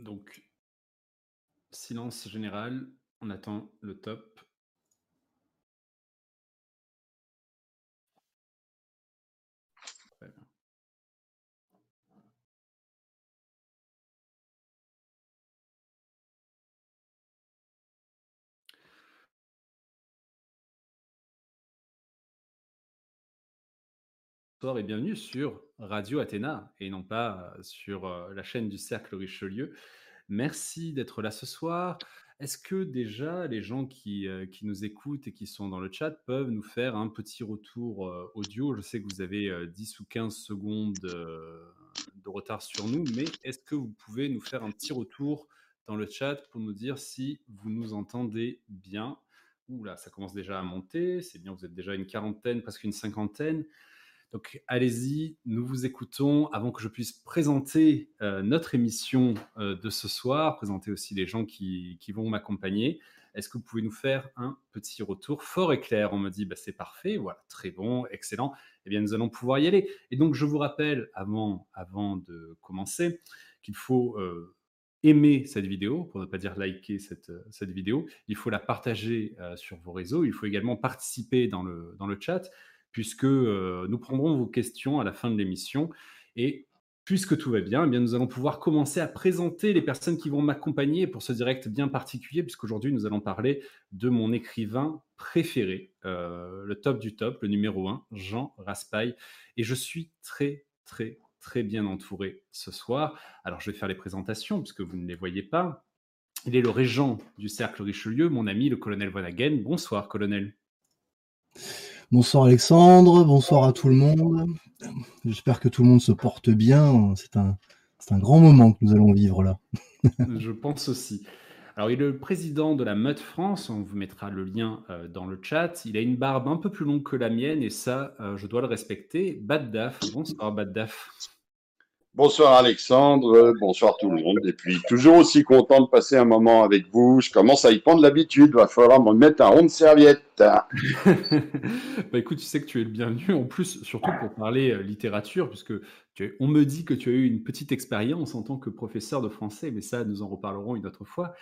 Donc, silence général, on attend le top. Bonsoir et bienvenue sur Radio Athéna et non pas euh, sur euh, la chaîne du Cercle Richelieu. Merci d'être là ce soir. Est-ce que déjà les gens qui, euh, qui nous écoutent et qui sont dans le chat peuvent nous faire un petit retour audio? Je sais que vous avez euh, 10 ou 15 secondes de retard sur nous, mais est-ce que vous pouvez nous faire un petit retour dans le chat pour nous dire si vous nous entendez bien? Ouh là, ça commence déjà à monter. C'est bien, vous êtes déjà une quarantaine, presque une cinquantaine. Donc allez-y, nous vous écoutons avant que je puisse présenter euh, notre émission euh, de ce soir, présenter aussi les gens qui, vont m'accompagner. Est-ce que vous pouvez nous faire un petit retour fort et clair? On me dit, bah, c'est parfait, voilà, très bon, excellent. Eh bien, nous allons pouvoir y aller. Et donc, je vous rappelle, avant, avant de commencer, qu'il faut euh, aimer cette vidéo, pour ne pas dire liker cette, cette vidéo. Il faut la partager sur vos réseaux. Il faut également participer dans le, dans le chat puisque euh, nous prendrons vos questions à la fin de l'émission. Et puisque tout va bien, eh bien, nous allons pouvoir commencer à présenter les personnes qui vont m'accompagner pour ce direct bien particulier, puisqu'aujourd'hui nous allons parler de mon écrivain préféré, euh, le top du top, le numéro 1, Jean Raspail. Et je suis très, très, très bien entouré ce soir. Alors je vais faire les présentations, puisque vous ne les voyez pas. Il est le régent du Cercle Richelieu, mon ami, le colonel Von Hagen. Bonsoir, colonel. Bonsoir Alexandre, bonsoir à tout le monde. J'espère que tout le monde se porte bien. C'est un, c'est un grand moment que nous allons vivre là. Je pense aussi. Alors, il est le président de la Meute France. On vous mettra le lien euh, dans le chat. Il a une barbe un peu plus longue que la mienne et ça, euh, je dois le respecter. Bad Daf. Bonsoir, Bad Daf. Bonsoir Alexandre, bonsoir tout le monde. Et puis toujours aussi content de passer un moment avec vous. Je commence à y prendre l'habitude. Va falloir me mettre un rond de serviette. bah écoute, tu sais que tu es le bienvenu. En plus, surtout pour parler euh, littérature, puisque on me dit que tu as eu une petite expérience en tant que professeur de français, mais ça, nous en reparlerons une autre fois.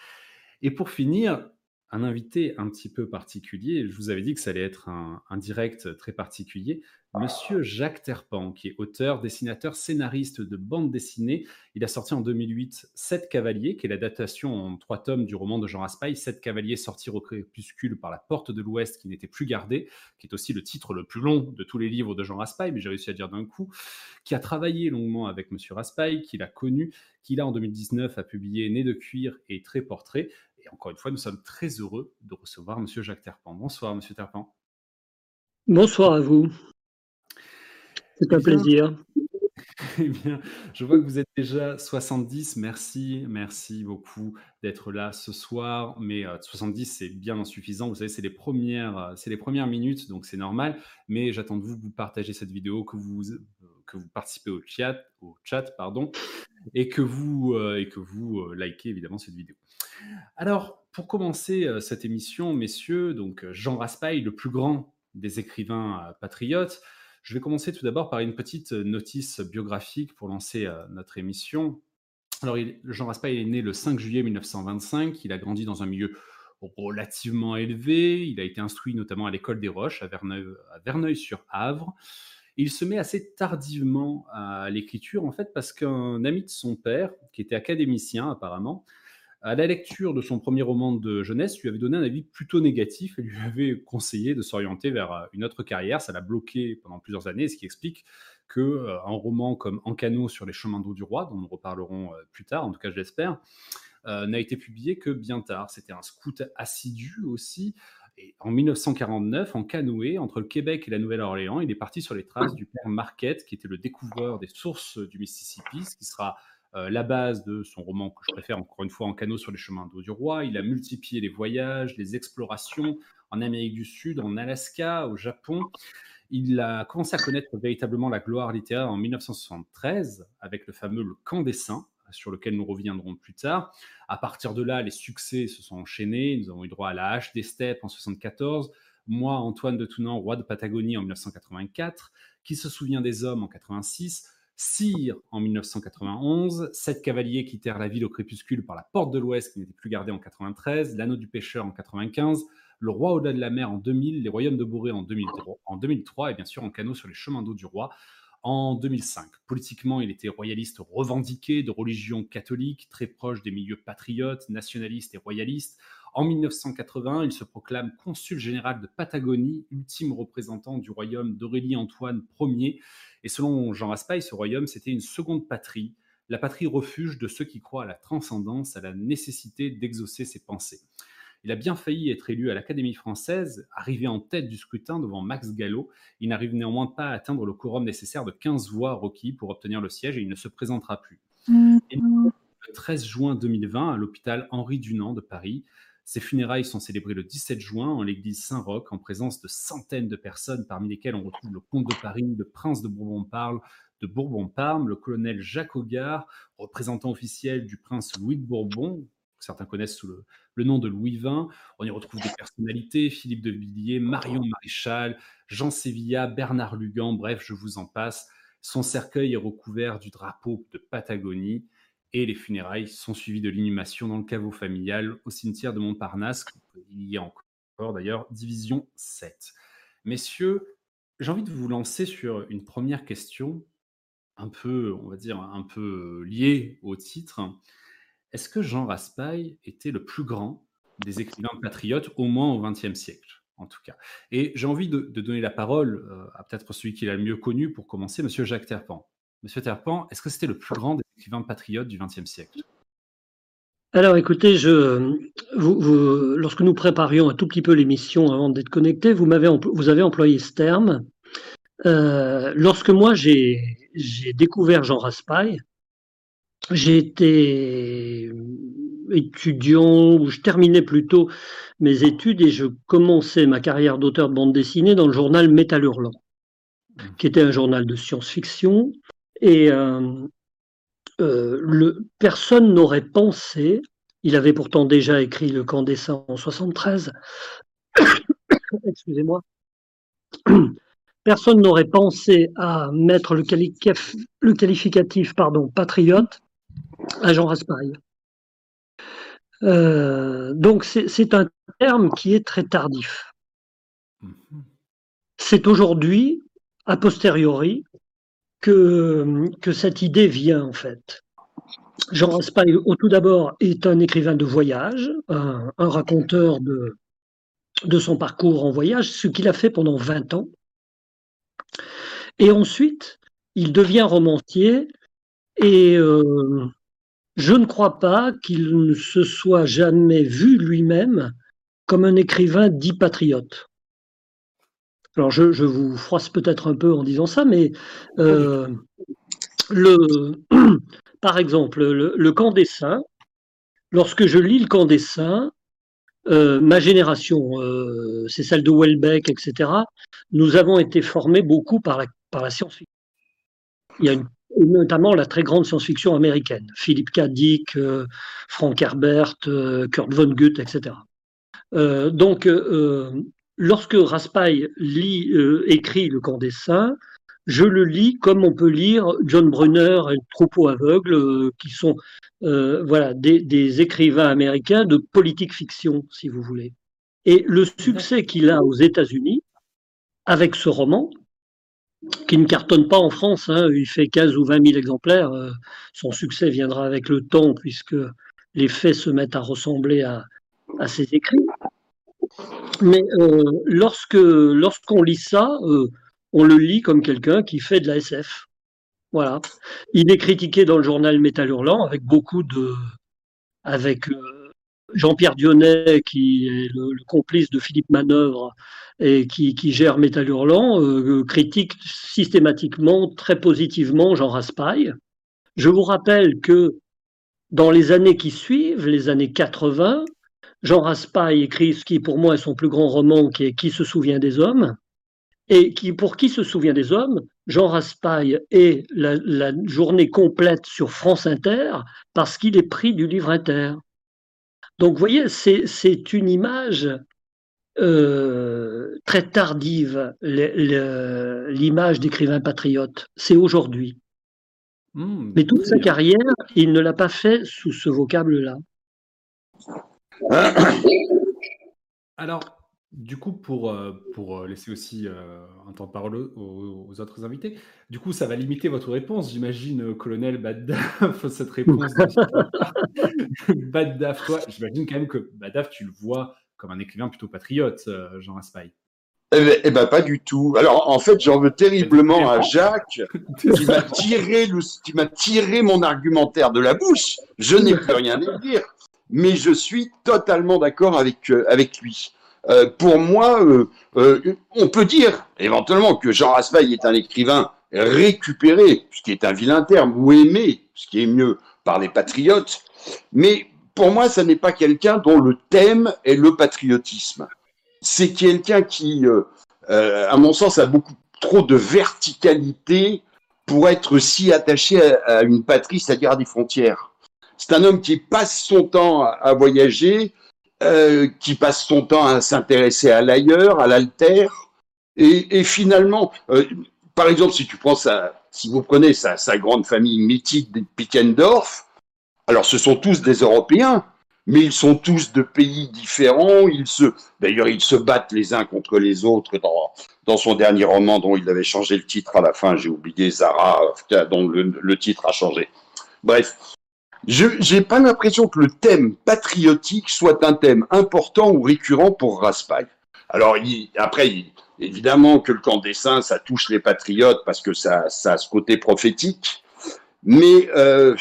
Et pour finir, un invité un petit peu particulier. Je vous avais dit que ça allait être un, un direct très particulier. Monsieur Jacques Terpan, qui est auteur, dessinateur, scénariste de bande dessinée. Il a sorti en 2008 Sept cavaliers, qui est la datation en trois tomes du roman de Jean Raspail. Sept cavaliers sortis au crépuscule par la porte de l'Ouest, qui n'était plus gardée, qui est aussi le titre le plus long de tous les livres de Jean Raspail, mais j'ai réussi à dire d'un coup. Qui a travaillé longuement avec Monsieur Raspail, qui l'a connu, qui là en 2019 a publié Né de cuir et Très portrait. Et encore une fois, nous sommes très heureux de recevoir Monsieur Jacques Terpan. Bonsoir, Monsieur Terpan. Bonsoir à vous. C'est un Eh bien, plaisir. Eh bien, je vois que vous êtes déjà 70. Merci, merci beaucoup d'être là ce soir. Mais euh, 70, c'est bien insuffisant. Vous savez, c'est les premières, euh, c'est les premières minutes, donc c'est normal. Mais j'attends de vous que vous partagez cette vidéo, que vous, euh, que vous participez au chat, au chat, pardon, et que vous, euh, et que vous euh, likez évidemment cette vidéo. Alors, pour commencer euh, cette émission, messieurs, donc Jean Raspail, le plus grand des écrivains patriotes, je vais commencer tout d'abord par une petite notice biographique pour lancer notre émission. Alors, Jean Raspail est né le 5 juillet 1925. Il a grandi dans un milieu relativement élevé. Il a été instruit notamment à l'école des Roches à Verneuil- Il se met assez tardivement à l'écriture, en fait, parce qu'un ami de son père, qui était académicien apparemment, à la lecture de son premier roman de jeunesse, lui avait donné un avis plutôt négatif et lui avait conseillé de s'orienter vers euh, une autre carrière. Ça l'a bloqué pendant plusieurs années, ce qui explique que euh, un roman comme En canot sur les chemins d'eau du roi, dont nous reparlerons euh, plus tard, en tout cas je l'espère, n'a été publié que bien tard. C'était un scout assidu aussi. Et en 1949, en canoë, entre le Québec et la Nouvelle-Orléans, il est parti sur les traces du père Marquette, qui était le découvreur des sources du Mississippi, ce qui sera euh, la base de son roman que je préfère, encore une fois, En canot sur les chemins d'eau du roi. Il a multiplié les voyages, les explorations en Amérique du Sud, en Alaska, au Japon. Il a commencé à connaître véritablement la gloire littéraire en 1973 avec le fameux Le Camp des Saints, sur lequel nous reviendrons plus tard. À partir de là, les succès se sont enchaînés. Nous avons eu droit à la hache des steppes en 74. Moi, Antoine de Tounan, roi de Patagonie en 1984. Qui se souvient des hommes en 86 Sire en 1991, sept cavaliers quittèrent la ville au crépuscule par la porte de l'Ouest qui n'était plus gardée en 93, l'anneau du pêcheur en 95, le roi au-delà de la mer en 2000, les royaumes de Bourré en 2003, en 2003 et bien sûr en canot sur les chemins d'eau du roi en 2005. Politiquement, il était royaliste revendiqué de religion catholique, très proche des milieux patriotes, nationalistes et royalistes. En 1980, il se proclame consul général de Patagonie, ultime représentant du royaume d'Aurélie-Antoine Ier. Et selon Jean Raspail, ce royaume, c'était une seconde patrie, la patrie refuge de ceux qui croient à la transcendance, à la nécessité d'exaucer ses pensées. Il a bien failli être élu à l'Académie française, arrivé en tête du scrutin devant Max Gallo. Il n'arrive néanmoins pas à atteindre le quorum nécessaire de 15 voix requis pour obtenir le siège et il ne se présentera plus. le 13 juin 2020, à l'hôpital Henri Dunant de Paris, ses funérailles sont célébrées le 17 juin en l'église Saint-Roch en présence de centaines de personnes, parmi lesquelles on retrouve le comte de Paris, le prince de Bourbon-Parle, de Bourbon-Parme, le colonel Jacques Augard, représentant officiel du prince Louis de Bourbon, que certains connaissent sous le, nom de Louis XX. On y retrouve des personnalités, Philippe de Villiers, Marion Maréchal, Jean Sévilla, Bernard Lugan, bref, je vous en passe. Son cercueil est recouvert du drapeau de Patagonie et les funérailles sont suivies de l'inhumation dans le caveau familial au cimetière de Montparnasse. Il y a encore d'ailleurs division 7. Messieurs, j'ai envie de vous lancer sur une première question un peu, on va dire, un peu liée au titre. Est-ce que Jean Raspail était le plus grand des écrivains patriotes, au moins au XXe siècle, en tout cas? Et j'ai envie de, donner la parole euh, à peut-être celui qui l'a le mieux connu pour commencer, Monsieur Jacques Terpan. Monsieur Terpan, est-ce que c'était le plus grand des écrivains patriotes du XXe siècle? Alors écoutez, lorsque nous préparions un tout petit peu l'émission avant d'être connecté, vous, vous avez employé ce terme. Euh, lorsque moi j'ai, découvert Jean Raspail, j'ai été étudiant, ou je terminais plutôt mes études et je commençais ma carrière d'auteur de bande dessinée dans le journal Métal Hurlant, qui était un journal de science-fiction. Et euh, euh, le, personne n'aurait pensé, il avait pourtant déjà écrit Le Camp des Saints en 73, excusez-moi, personne n'aurait pensé à mettre le, qualificatif, le qualificatif pardon, patriote à Jean Raspail. Euh, donc c'est un terme qui est très tardif. Mhm. C'est aujourd'hui, a posteriori, que, que cette idée vient en fait. Jean Raspail, au tout d'abord, est un écrivain de voyage, un, un raconteur de, de son parcours en voyage, ce qu'il a fait pendant 20 ans. Et ensuite, il devient romancier et euh, je ne crois pas qu'il ne se soit jamais vu lui-même comme un écrivain dit patriote. Alors je, vous froisse peut-être un peu en disant ça, mais euh, le, par exemple, le, camp des saints, lorsque je lis le camp des saints, euh, ma génération, euh, c'est celle de Welbeck, etc., nous avons été formés beaucoup par la, par la science-fiction. Il y a une notamment la très grande science-fiction américaine, Philippe K. Dick, euh, Frank Herbert, euh, Kurt Vonnegut, etc. Euh, donc, lorsque Raspail lit, écrit Le Camp des Saints, je le lis comme on peut lire John Brunner et le Troupeau aveugle, qui sont voilà, des, des, écrivains américains de politique fiction, si vous voulez. Et le succès qu'il a aux États-Unis avec ce roman, qui ne cartonne pas en France. Hein. Il fait 15 ou 20 000 exemplaires. Euh, son succès viendra avec le temps, puisque les faits se mettent à ressembler à, ses écrits. Mais euh, lorsque lorsqu'on lit ça, euh, on le lit comme quelqu'un qui fait de la SF. Voilà. Il est critiqué dans le journal Métal Hurlant avec beaucoup de Jean-Pierre Dionnet, qui est le, complice de Philippe Manœuvre et qui, gère Métal Hurlant, euh, critique systématiquement, très positivement Jean Raspail. Je vous rappelle que dans les années qui suivent, les années 80, Jean Raspail écrit ce qui pour moi est son plus grand roman, qui est Qui se souvient des hommes, et qui, pour qui se souvient des hommes, Jean Raspail est la, la journée complète sur France Inter parce qu'il est pris du livre Inter. Donc, vous voyez, c'est une image euh, très tardive, l'image d'écrivain patriote. C'est aujourd'hui. Mmh, Mais toute sa carrière, il ne l'a pas fait sous ce vocable-là. Alors, du coup, pour, euh, pour euh, laisser aussi euh, un temps de parole aux, autres invités, du coup, ça va limiter votre réponse, j'imagine, colonel Baddaf, cette réponse. Baddaf, toi, j'imagine quand même que Baddaf, tu le vois comme un écrivain plutôt patriote, Jean Raspail. Eh bien, eh ben, pas du tout. Alors, en fait, j'en veux terriblement à Jacques, qui m'a tiré, le, qui m'a tiré mon argumentaire de la bouche. Je n'ai plus rien à dire, mais je suis totalement d'accord avec, avec lui. Euh, pour moi, euh, euh, on peut dire éventuellement que Jean Raspail est un écrivain récupéré, ce qui est un vilain terme, ou aimé, ce qui est mieux, par les patriotes. Mais pour moi, ce n'est pas quelqu'un dont le thème est le patriotisme. C'est quelqu'un qui, à mon sens, a beaucoup trop de verticalité pour être si attaché à, une patrie, c'est-à-dire des frontières. C'est un homme qui passe son temps à voyager, euh, qui passe son temps à s'intéresser à l'ailleurs, à l'alter, et, et, finalement, euh, par exemple, si tu prends sa, si vous prenez sa, sa grande famille mythique des Pickendorf, alors ce sont tous des Européens, mais ils sont tous de pays différents. Ils se, d'ailleurs, ils se battent les uns contre les autres dans, dans son dernier roman dont il avait changé le titre à la fin. J'ai oublié Zara, dont le, le titre a changé. Bref, je n'ai pas l'impression que le thème patriotique soit un thème important ou récurrent pour Raspail. Alors après, évidemment que le camp des saints, ça touche les patriotes parce que ça, ça a ce côté prophétique. Mais euh,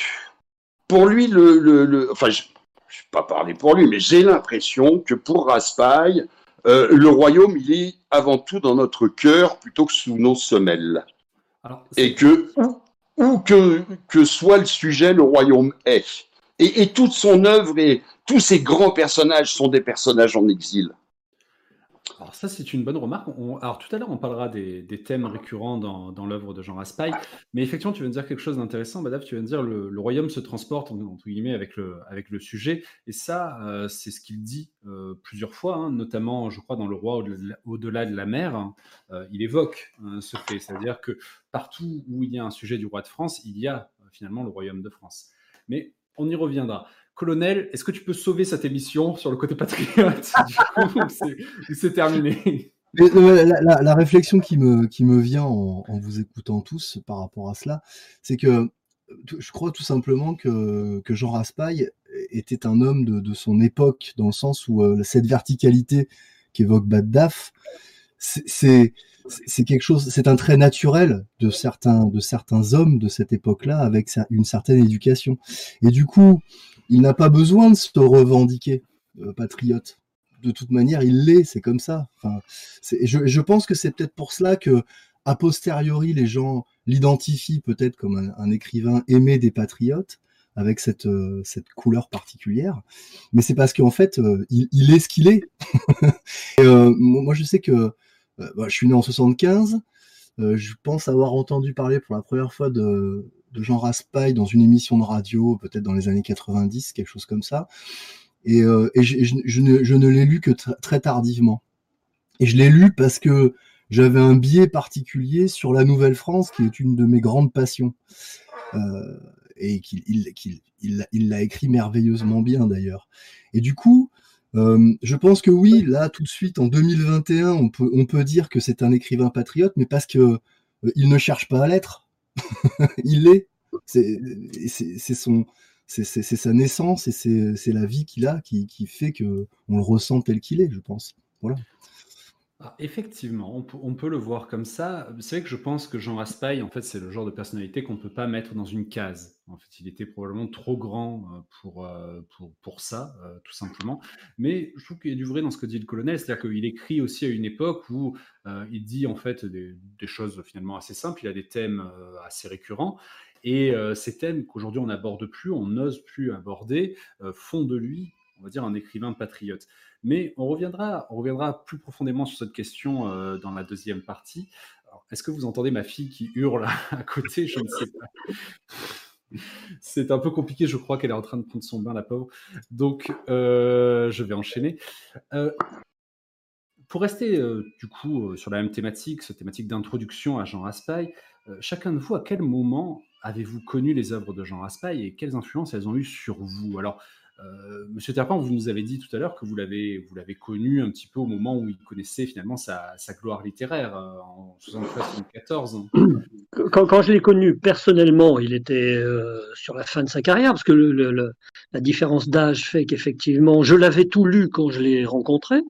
pour lui, le, le, enfin, je ne vais pas parler pour lui, mais j'ai l'impression que pour Raspail, euh, le royaume, il est avant tout dans notre cœur plutôt que sous nos semelles. et que où que, que soit le sujet, le royaume est. Et toute son œuvre et tous ses grands personnages sont des personnages en exil. Alors ça, c'est une bonne remarque. alors tout à l'heure, on parlera des, thèmes récurrents dans, dans l'œuvre de Jean Raspail. Mais effectivement, tu viens de dire quelque chose d'intéressant, Badaf. Tu viens de dire le, le royaume se transporte, entre guillemets, avec le, avec le sujet. Et ça, euh, c'est ce qu'il dit euh, plusieurs fois, hein, notamment, je crois, dans Le roi au-delà de la mer. Hein. Euh, il évoque hein, ce fait. C'est-à-dire que partout où il y a un sujet du roi de France, il y a finalement le royaume de France. Mais on y reviendra. Colonel, est-ce que tu peux sauver cette émission sur le côté patriote c'est terminé? Euh, la, réflexion qui me, qui me vient en, vous écoutant tous par rapport à cela, c'est que je crois tout simplement que, que Jean Raspail était un homme de, son époque, dans le sens où euh, cette verticalité qu'évoque Baddaf, c'est c'est quelque chose, c'est un trait naturel de certains, de certains hommes de cette époque-là avec une certaine éducation. Et du coup, il n'a pas besoin de se revendiquer euh, patriote. De toute manière, il l'est, c'est comme ça. Enfin, je, pense que c'est peut-être pour cela que, a posteriori, les gens l'identifient peut-être comme un, écrivain aimé des patriotes, avec cette, euh, cette couleur particulière. Mais c'est parce qu'en fait, euh, il, est ce qu'il est. Moi, je sais que bah, je suis né en 75. je pense avoir entendu parler pour la première fois de, de Jean Raspail dans une émission de radio, peut-être dans les années 90, quelque chose comme ça. Et, euh, je, ne, l'ai lu que très tardivement. Et je l'ai lu parce que j'avais un biais particulier sur la Nouvelle-France, qui est une de mes grandes passions. Euh, et qu'il il, l'a écrit merveilleusement bien d'ailleurs. Et du coup, euh, je pense que oui, là, tout de suite, en 2021, on peut, on peut dire que c'est un écrivain patriote, mais parce que il ne cherche pas à l'être. il l'est. C'est sa naissance et c'est la vie qu'il a qui, qui fait que on le ressent tel qu'il est, je pense. Voilà. Ah, effectivement, on peut, le voir comme ça. C'est vrai que je pense que Jean Raspail, en fait, c'est le genre de personnalité qu'on ne peut pas mettre dans une case. En fait, il était probablement trop grand euh, pour, euh, pour, pour ça, euh, tout simplement. Mais je trouve qu'il y a du vrai dans ce que dit le colonel, c'est-à-dire qu'il écrit aussi à une époque où il dit en fait des, des, choses finalement assez simples, il a des thèmes assez récurrents. Et ces thèmes qu'aujourd'hui on n'aborde plus, on n'ose plus aborder, font de lui, on va dire, un écrivain patriote. Mais on reviendra, on reviendra plus profondément sur cette question euh, dans la deuxième partie. Est-ce que vous entendez ma fille qui hurle à côté? Je ne sais pas. C'est un peu compliqué, je crois qu'elle est en train de prendre son bain, la pauvre. Donc, euh, je vais enchaîner. Euh, pour rester du coup sur la même thématique, cette thématique d'introduction à Jean Raspail, chacun de vous, à quel moment avez-vous connu les œuvres de Jean Raspail et quelles influences elles ont eu sur vous? Alors, Monsieur Terpan, vous nous avez dit tout à l'heure que vous l'avez, vous l'avez connu un petit peu au moment où il connaissait finalement sa, gloire littéraire euh, en 73-74. Quand, je l'ai connu personnellement, il était euh, sur la fin de sa carrière parce que la différence d'âge fait qu'effectivement, je l'avais tout lu quand je l'ai rencontré.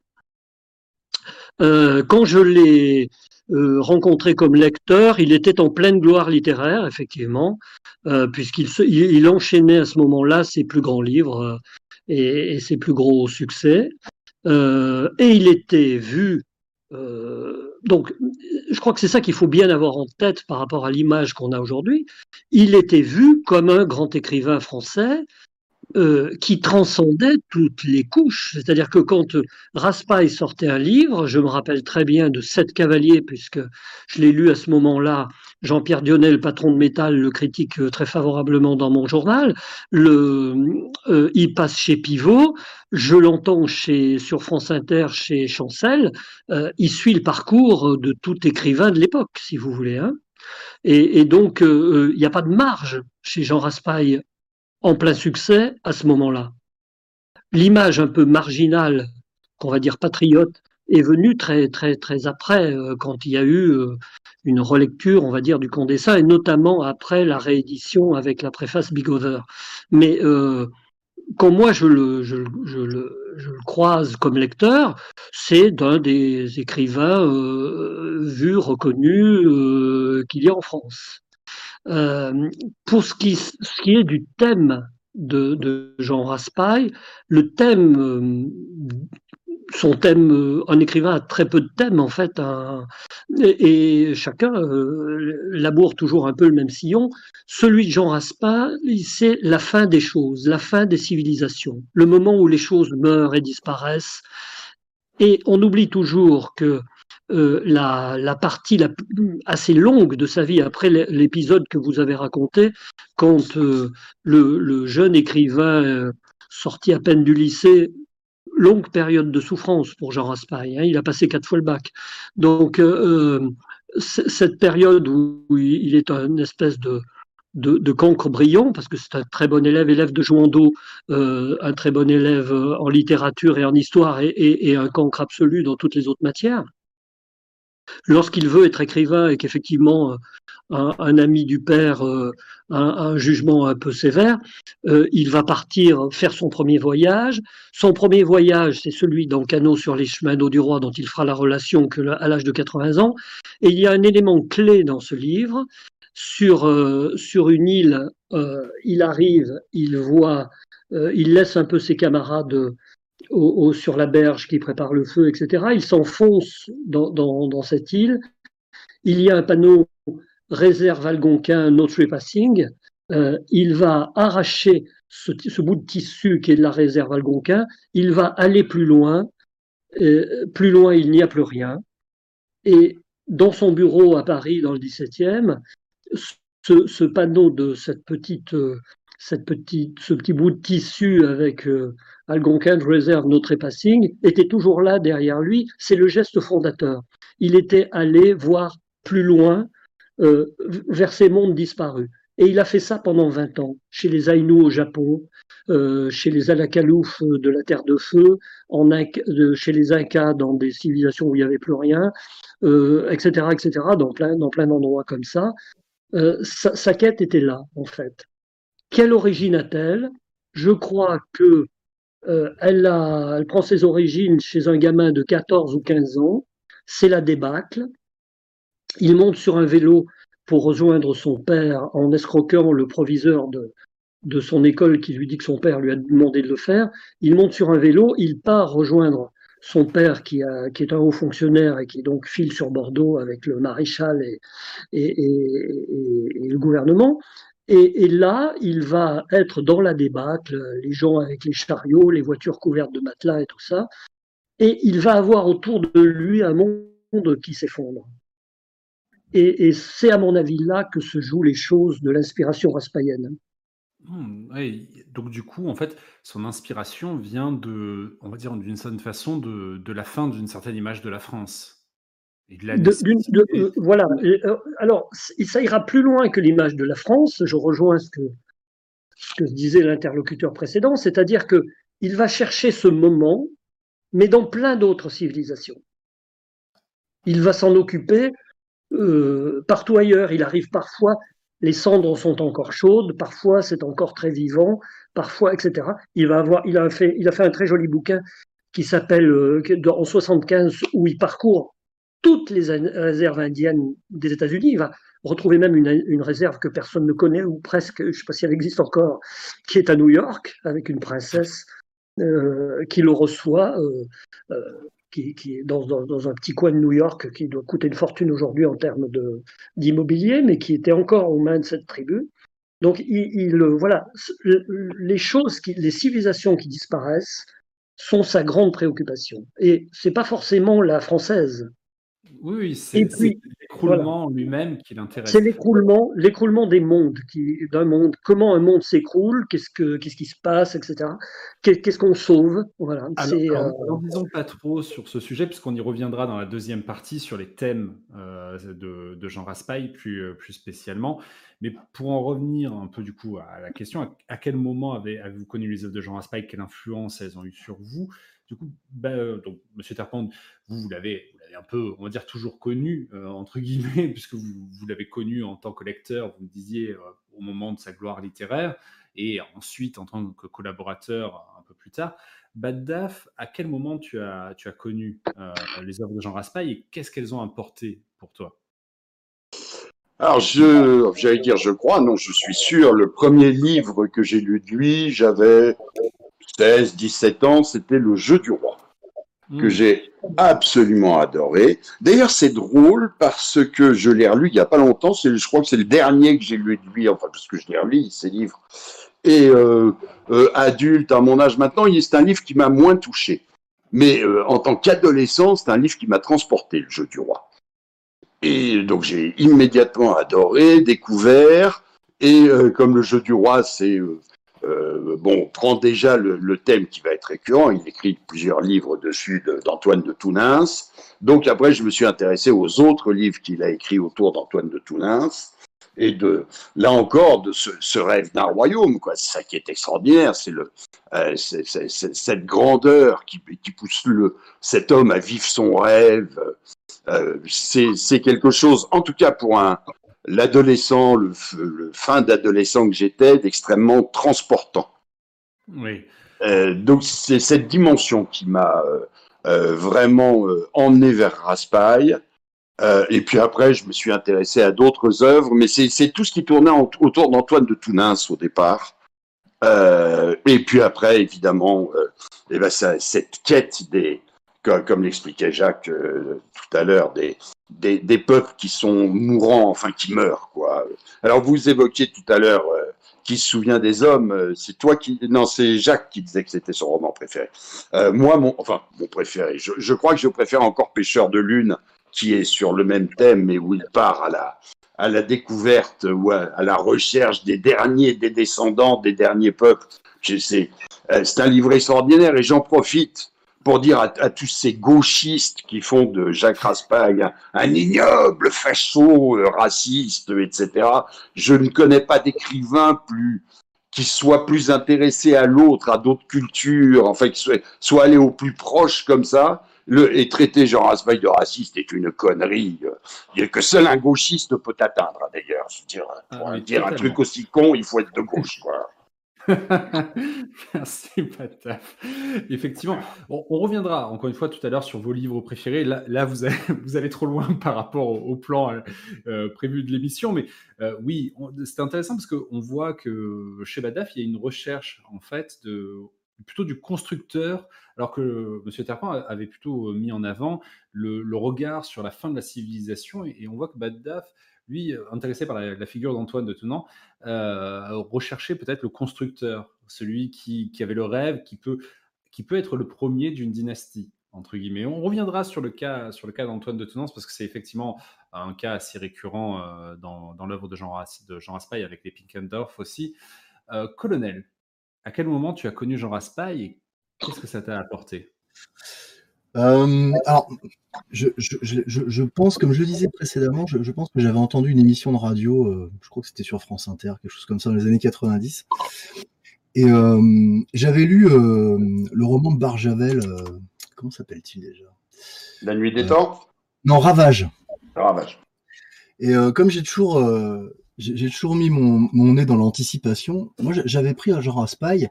quand je l'ai rencontré comme lecteur, il était en pleine gloire littéraire, effectivement. Euh, puisqu'il il, enchaînait à ce moment-là ses plus grands livres euh, et, ses plus gros succès. Euh, et il était vu. donc, je crois que c'est ça qu'il faut bien avoir en tête par rapport à l'image qu'on a aujourd'hui. Il était vu comme un grand écrivain français qui transcendait toutes les couches. C'est-à-dire que quand Raspail sortait un livre, je me rappelle très bien de Sept cavaliers, puisque je l'ai lu à ce moment-là, Jean-Pierre Dionnet, patron de métal, le critique euh, très favorablement dans mon journal. Euh, il passe chez Pivot, je l'entends chez, sur France Inter chez Chancel. il suit le parcours de tout écrivain de l'époque, si vous voulez. Hein. Et, donc, il n'y a pas de marge chez Jean Raspail en plein succès à ce moment-là. L'image un peu marginale, qu'on va dire patriote, est venue très très très après, euh, quand il y a eu euh, une relecture, on va dire, du Condessa, et notamment après la réédition avec la préface Bigover. Mais euh, quand moi je le, croise comme lecteur, c'est d'un des écrivains vus, reconnus qu'il y a en France. Euh, pour ce qui, est du thème de, de Jean Raspail, le thème, euh, son thème, euh, un écrivain a très peu de thèmes en fait, et, chacun laboure toujours un peu le même sillon. Celui de Jean Raspail, c'est la fin des choses, la fin des civilisations, le moment où les choses meurent et disparaissent. Et on oublie toujours que euh, la, partie assez longue de sa vie après l'épisode que vous avez raconté, quand euh, le, jeune écrivain euh, sorti à peine du lycée, longue période de souffrance pour Jean Raspail, hein, il a passé quatre fois le bac. Donc cette période où il est une espèce de, cancre brillant, parce que c'est un très bon élève, élève de Jouandeau, un très bon élève en littérature et en histoire, et un cancre absolu dans toutes les autres matières lorsqu'il veut être écrivain et qu'effectivement euh, un, ami du père euh, a un, jugement un peu sévère, euh, il va partir faire son premier voyage. Son premier voyage, c'est celui dans canot sur les chemins d'eau du roi dont il fera la relation que à l'âge de 80 ans. Et il y a un élément clé dans ce livre. Sur, sur une île, il arrive, il voit, il laisse un peu ses camarades sur la berge qui prépare le feu, etc. Il s'enfonce dans, cette île. Il y a un panneau réserve Algonquin, no trespassing. Euh, il va arracher ce, bout de tissu qui est de la réserve Algonquin. Il va aller plus loin. Euh, plus loin, il n'y a plus rien. Et dans son bureau à Paris, dans le 17e, ce, panneau de cette petite, euh, cette petite, ce petit bout de tissu avec Algonquin Reserve No Trespassing, était toujours là derrière lui. C'est le geste fondateur. Il était allé voir plus loin euh, vers ces mondes disparus. Et il a fait ça pendant 20 ans, chez les Ainu au Japon, euh, chez les Alakalouf de la Terre de Feu, chez les Incas dans des civilisations où il n'y avait plus rien, etc., euh, etc., dans plein, dans plein d'endroits comme ça. Sa, quête était là, en fait. Quelle origine a-t-elle? Je crois que euh, elle, a, elle prend ses origines chez un gamin de 14 ou 15 ans. C'est la débâcle. Il monte sur un vélo pour rejoindre son père en escroquant le proviseur de, son école qui lui dit que son père lui a demandé de le faire. Il monte sur un vélo, il part rejoindre son père qui, est un haut fonctionnaire et qui donc file sur Bordeaux avec le maréchal et, et, et, et le gouvernement. Et, là, il va être dans la débâcle, les gens avec les chariots, les voitures couvertes de matelas et tout ça. Et il va avoir autour de lui un monde qui s'effondre. Et, c'est à mon avis là que se jouent les choses de l'inspiration raspaïenne. Hmm, donc du coup, en fait, son inspiration vient de, on va dire d'une certaine façon, de, de la fin d'une certaine image de la France. voilà. alors, ça ira plus loin que l'image de la France. Je rejoins ce que, ce que disait l'interlocuteur précédent, c'est-à-dire que il va chercher ce moment, mais dans plein d'autres civilisations. Il va s'en occuper euh, partout ailleurs. Il arrive parfois, les cendres sont encore chaudes, parfois c'est encore très vivant, parfois, etc. Il va avoir, il a fait, il a fait un très joli bouquin qui s'appelle euh, en 75 où il parcourt toutes les réserves indiennes des États-Unis. Il va retrouver même une, réserve que personne ne connaît, ou presque, je ne sais pas si elle existe encore, qui est à New York, avec une princesse euh, qui le reçoit, euh, euh, qui, est dans, un petit coin de New York, qui doit coûter une fortune aujourd'hui en termes d'immobilier, mais qui était encore aux mains de cette tribu. Donc, il, voilà, les choses, les civilisations qui disparaissent sont sa grande préoccupation. Et c'est pas forcément la française. Oui, c'est l'écroulement lui-même qui l'intéresse. C'est l'écroulement, l'écroulement des mondes, d'un monde. Comment un monde s'écroule, qu'est-ce, que, qu'est-ce qui se passe, etc. Qu'est-ce qu'on sauve Voilà. Alors, n'en disons pas trop sur ce sujet, puisqu'on y reviendra dans la deuxième partie sur les thèmes euh, de, Jean Raspail plus, euh, plus spécialement. Mais pour en revenir un peu du coup à la question, à, quel moment avez, vous connu les œuvres de Jean Raspail? Quelle influence elles ont eu sur vous? Du coup, bah, euh, donc, Monsieur Terpente, vous, vous l'avez, un peu, on va dire, toujours connu, euh, entre guillemets, puisque vous, l'avez connu en tant que lecteur, vous me disiez, euh, au moment de sa gloire littéraire, et ensuite en tant que collaborateur un peu plus tard. Baddaf, à quel moment tu as, tu as connu les œuvres de Jean Raspail et qu'est-ce qu'elles ont apporté pour toi? Alors, je, j'allais dire, je crois, non, je suis sûr, le premier livre que j'ai lu de lui, j'avais 16, 17 ans, c'était Le jeu du roi, que hmm. j'ai absolument adoré. D'ailleurs, c'est drôle parce que je l'ai relu il n'y a pas longtemps, je crois que c'est le dernier que j'ai lu de lui, enfin, parce que je l'ai relu, ces livres. Et euh, euh, adulte, à mon âge maintenant, c'est un livre qui m'a moins touché. Mais euh, en tant qu'adolescent, c'est un livre qui m'a transporté, Le jeu du roi. Et donc j'ai immédiatement adoré, découvert, et comme le jeu du roi, c'est euh, bon, prend déjà le, thème qui va être récurrent. Il écrit plusieurs livres dessus d'Antoine de, Tounins. Donc après, je me suis intéressé aux autres livres qu'il a écrits autour d'Antoine de Tounins. Et de, là encore, de ce, rêve d'un royaume. C'est ça qui est extraordinaire, c'est euh, cette grandeur qui, pousse cet homme à vivre son rêve. Euh, c'est quelque chose, en tout cas pour un, l'adolescent, le, fin d'adolescent que j'étais, d'extrêmement transportant. Oui. Euh, donc c'est cette dimension qui m'a euh, euh, vraiment emmené vers Raspail. et puis après, je me suis intéressé à d'autres œuvres, mais c'est tout ce qui tournait autour d'Antoine de Tounins au départ. et puis après, évidemment, eh ben, cette quête des, comme, l'expliquait Jacques tout à l'heure, des, des, des, peuples qui sont mourants, enfin qui meurent. Quoi. Alors vous évoquiez tout à l'heure euh, qui se souvient des hommes. Euh, c'est toi qui, non, c'est Jacques qui disait que c'était son roman préféré. Euh, moi, mon, enfin mon préféré. Je, je, crois que je préfère encore Pêcheur de lune, qui est sur le même thème, mais où il part à la à la découverte ou à, la recherche des derniers, des descendants, des derniers peuples. C'est un livre extraordinaire et j'en profite pour dire à, tous ces gauchistes qui font de Jacques Raspail un, ignoble facho, euh, raciste, etc. Je ne connais pas d'écrivain plus qui soit plus intéressé à l'autre, à d'autres cultures, enfin qui soit, soit allé au plus proche comme ça. Le, et traiter Jean Raspail de raciste est une connerie euh, que seul un gauchiste peut atteindre d'ailleurs. Pour ah dire un truc aussi con, il faut être de gauche. Quoi. Merci, Pataf. Effectivement, on, reviendra encore une fois tout à l'heure sur vos livres préférés. Là, vous, allez, trop loin par rapport au, plan euh, euh, prévu de l'émission, mais euh, oui, c'est intéressant parce qu'on voit que chez Badaf, il y a une recherche en fait de plutôt du constructeur, alors que M. Terpin avait plutôt mis en avant le, regard sur la fin de la civilisation, et, on voit que Badaf lui, euh, intéressé par la, figure d'Antoine de Tenant, euh, recherchait peut-être le constructeur, celui qui, avait le rêve, qui peut, qui peut être le premier d'une dynastie, entre guillemets. On reviendra sur le cas, sur le cas d'Antoine de Tenance, parce que c'est effectivement un cas assez récurrent euh, dans, dans l'œuvre de Jean, de Jean Raspail, avec les Pinkendorf aussi. colonel, à quel moment tu as connu Jean Raspail et qu'est-ce que ça t'a apporté? Alors, je, pense, comme je le disais précédemment, je, pense que j'avais entendu une émission de radio, je crois que c'était sur France Inter, quelque chose comme ça, dans les années 90. Et j'avais lu le roman de Barjavel, comment s'appelle-t-il déjà? La nuit des temps? Non, Ravage. Ravage. Et comme j'ai toujours j'ai toujours mis mon, nez dans l'anticipation. Moi, j'avais pris un genre Aspaille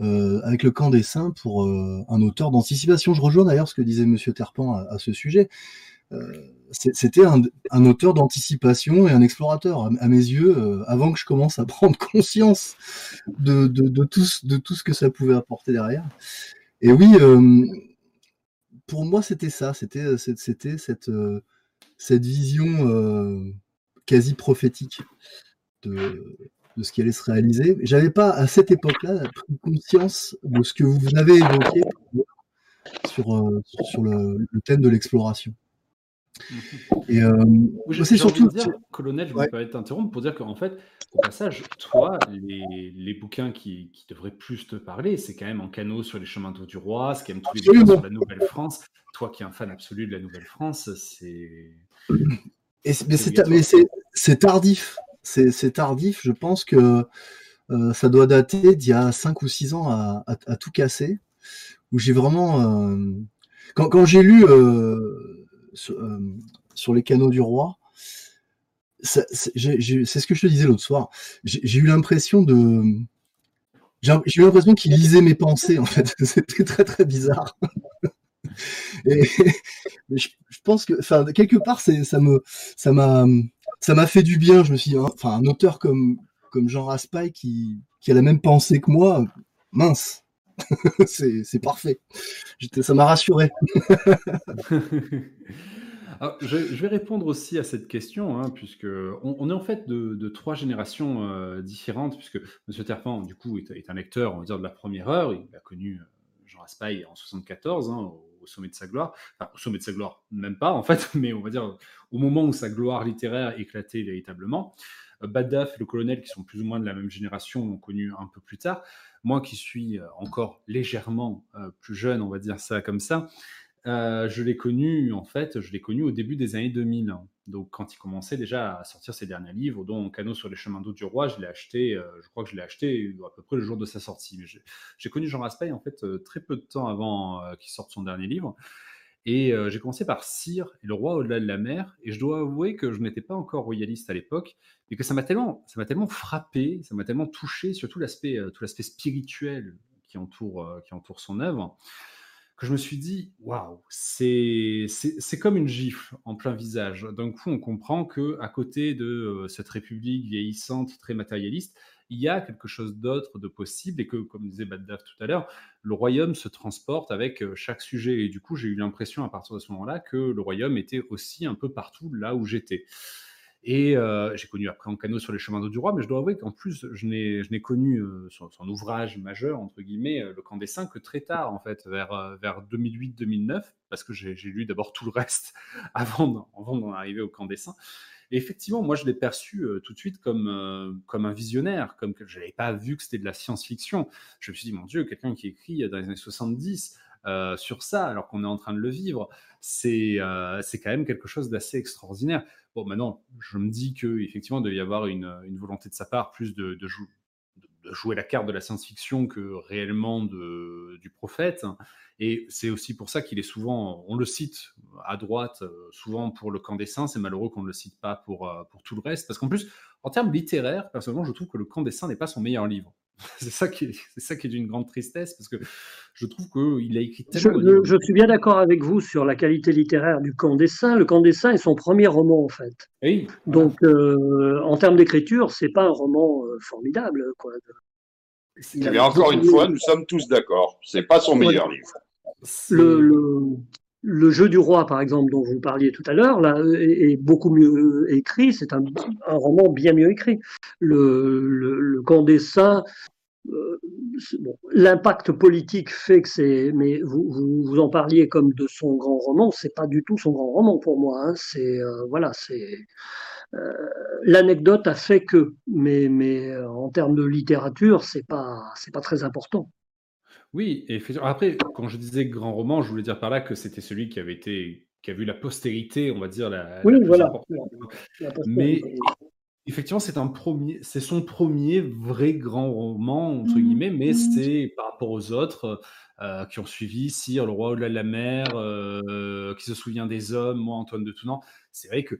euh, avec le camp des saints pour euh, un auteur d'anticipation. Je rejoins d'ailleurs ce que disait Monsieur Terpan à, ce sujet. Euh, c'était un, auteur d'anticipation et un explorateur, à, mes yeux, avant que je commence à prendre conscience de, tout, ce que ça pouvait apporter derrière. Et oui, pour moi, c'était ça. C'était c'était cette, cette vision quasi prophétique de, ce qui allait se réaliser. J'avais pas à cette époque-là pris conscience de ce que vous avez évoqué sur, euh, sur le, thème de l'exploration. Et euh, c'est surtout dire, colonel, je vais t'interrompre pour dire qu'en fait, au passage, toi, les, les bouquins qui, qui, devraient plus te parler, c'est quand même En canot sur les chemins du roi, c'est quand même tous les bouquins sur la Nouvelle-France. Toi qui es un fan absolu de la Nouvelle-France, c'est. mais c'est tardif c'est tardif. Je pense que euh, ça doit dater d'il y a 5 ou 6 ans à, tout casser. Où j'ai vraiment. Euh, quand, j'ai lu euh, sur, les canaux du roi, c'est ce que je te disais l'autre soir. J'ai eu l'impression de. J'ai eu l'impression qu'il lisait mes pensées, en fait. C'était très, très bizarre. Et, je, pense que, enfin, quelque part, ça me, ça m'a, ça m'a fait du bien. Je me suis, dit, hein, enfin, un auteur comme, comme Jean Raspail qui, qui a la même pensée que moi, mince, c'est parfait. Ça m'a rassuré. je, vais répondre aussi à cette question, hein, puisque on, est en fait de, trois générations euh, différentes, puisque M. Terpan, du coup, est, un lecteur, on va dire, de la première heure. Il a connu euh, Jean Raspail en 74, hein, sommet de sa gloire. Enfin, au sommet de sa gloire, même pas en fait, mais on va dire au moment où sa gloire littéraire éclatait véritablement. Euh, Baddaf et le colonel, qui sont plus ou moins de la même génération, l'ont connu un peu plus tard. Moi qui suis euh, encore légèrement euh, plus jeune, on va dire ça comme ça, je l'ai connu, en fait, je l'ai connu au début des années 2000. Donc, quand il commençait déjà à sortir ses derniers livres, dont Canot sur les chemins d'eau du roi, je l'ai acheté, euh, je crois que je l'ai acheté à peu près le jour de sa sortie. Mais j'ai connu Jean Raspail, en fait, euh, très peu de temps avant euh, qu'il sorte son dernier livre. Et j'ai commencé par Cire et le roi au-delà de la mer. Et je dois avouer que je n'étais pas encore royaliste à l'époque, mais que ça m'a tellement, ça m'a tellement frappé, ça m'a tellement touché, surtout l'aspect, tout l'aspect spirituel qui entoure, qui entoure son œuvre que je me suis dit, waouh, c'est comme une gifle en plein visage. D'un coup, on comprend que à côté de euh, cette république vieillissante, très matérialiste, il y a quelque chose d'autre de possible et que, comme disait Baddaf tout à l'heure, le royaume se transporte avec euh, chaque sujet. Et du coup, j'ai eu l'impression à partir de ce moment-là que le royaume était aussi un peu partout là où j'étais. Et euh, j'ai connu après en canot sur les chemins d'eau du roi, mais je dois avouer qu'en plus, je n'ai connu euh, son, ouvrage majeur, entre guillemets, euh, Le Camp des Saints, que très tard, en fait, vers, vers 2008-2009, parce que j'ai lu d'abord tout le reste avant d'en arriver au Camp des Saints. Et effectivement, moi, je l'ai perçu tout de suite comme, comme un visionnaire, comme que je n'avais pas vu que c'était de la science-fiction. Je me suis dit, mon Dieu, quelqu'un qui écrit dans les années 70 sur ça, alors qu'on est en train de le vivre, c'est c'est quand même quelque chose d'assez extraordinaire. Bon, maintenant, je me dis qu'effectivement, il devait y avoir une, volonté de sa part plus de, jouer la carte de la science-fiction que réellement du prophète. Et c'est aussi pour ça qu'il est souvent, on le cite à droite, euh, souvent pour le camp des saints. C'est malheureux qu'on ne le cite pas pour, euh, pour tout le reste. Parce qu'en plus, en termes littéraires, personnellement, je trouve que le camp des saints n'est pas son meilleur livre. c'est ça qui est, c'est ça qui est d'une grande tristesse parce que je trouve qu'il a écrit tellement. Je, je, suis bien d'accord avec vous sur la qualité littéraire du Camp des Saints. Le Camp des Saints est son premier roman en fait. Oui. Donc euh, en termes d'écriture, c'est pas un roman euh, formidable quoi. Mais encore une fois, nous sommes tous d'accord. C'est pas son meilleur livre. Le, le, le, jeu du roi, par exemple, dont vous parliez tout à l'heure, là, est, beaucoup mieux écrit. C'est un, roman bien mieux écrit. Le, le, le euh, l'impact politique fait que c'est, mais vous, vous, en parliez comme de son grand roman, c'est pas du tout son grand roman pour moi. Hein. C'est euh, voilà, c'est euh, l'anecdote a fait que, mais mais en termes de littérature, c'est pas c'est pas très important. Oui, et après, quand je disais grand roman, je voulais dire par là que c'était celui qui avait été qui a vu la postérité, on va dire, la, oui, voilà. Mais effectivement, c'est un premier, c'est son premier vrai grand roman entre mmh. guillemets, mais mmh. c'est par rapport aux autres euh, qui ont suivi, Sire, le roi au-delà de la mer, euh, qui se souvient des hommes, moi Antoine de Tounan. C'est vrai que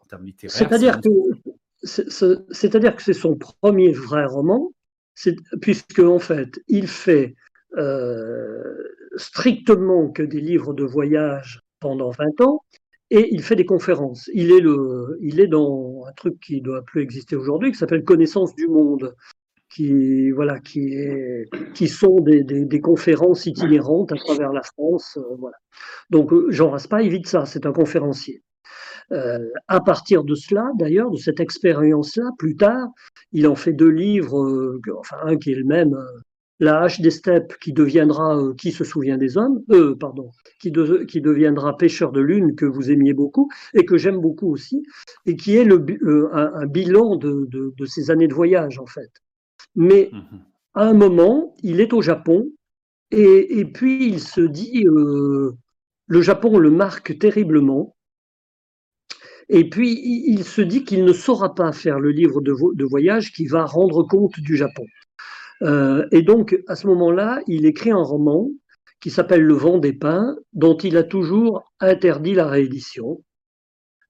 en termes littéraires, c'est-à-dire que c'est-à-dire que c'est son premier vrai roman, puisque en fait, il fait euh, strictement que des livres de voyage pendant 20 ans, et il fait des conférences. Il est, le, il est dans un truc qui ne doit plus exister aujourd'hui, qui s'appelle Connaissance du monde, qui, voilà, qui, est, qui sont des, des, conférences itinérantes à travers la France. Euh, voilà. Donc Jean Raspail évite ça, c'est un conférencier. Euh, à partir de cela, d'ailleurs, de cette expérience-là, plus tard, il en fait deux livres, euh, enfin un qui est le même, la hache des steppes qui deviendra euh, Qui se souvient des hommes, euh, pardon, qui, qui, deviendra Pêcheur de lune que vous aimiez beaucoup et que j'aime beaucoup aussi, et qui est le, euh, un, bilan de, de, ces années de voyage en fait. Mais mhm. à un moment, il est au Japon et, et puis il se dit, euh, le Japon le marque terriblement. Et puis il se dit qu'il ne saura pas faire le livre de, de voyage qui va rendre compte du Japon. Euh, et donc, à ce moment-là, il écrit un roman qui s'appelle Le vent des pins, dont il a toujours interdit la réédition.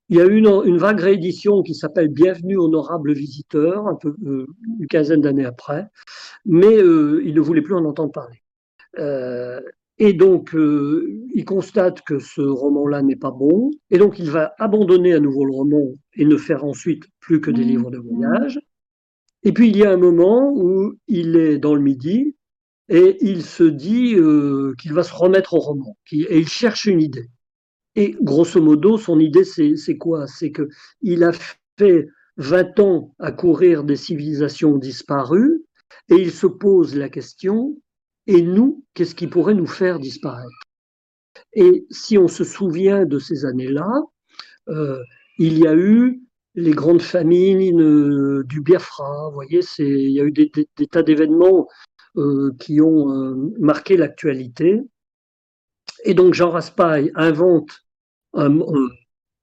Il y a eu une, vague réédition qui s'appelle Bienvenue, honorable visiteur, un peu, euh, une quinzaine d'années après, mais euh, il ne voulait plus en entendre parler. et donc, il constate que ce roman-là n'est pas bon, et donc il va abandonner à nouveau le roman et ne faire ensuite plus que des mmh. livres de voyage. Et puis il y a un moment où il est dans le midi et il se dit euh, qu'il va se remettre au roman et il cherche une idée. Et grosso modo, son idée, c'est quoi? C'est qu'il a fait 20 ans à courir des civilisations disparues et il se pose la question, et nous, qu'est-ce qui pourrait nous faire disparaître? Et si on se souvient de ces années-là, euh, il y a eu les grandes famines euh, du Biafra. Vous voyez, il y a eu des, tas d'événements euh, qui ont euh, marqué l'actualité. Et donc Jean Raspail invente un,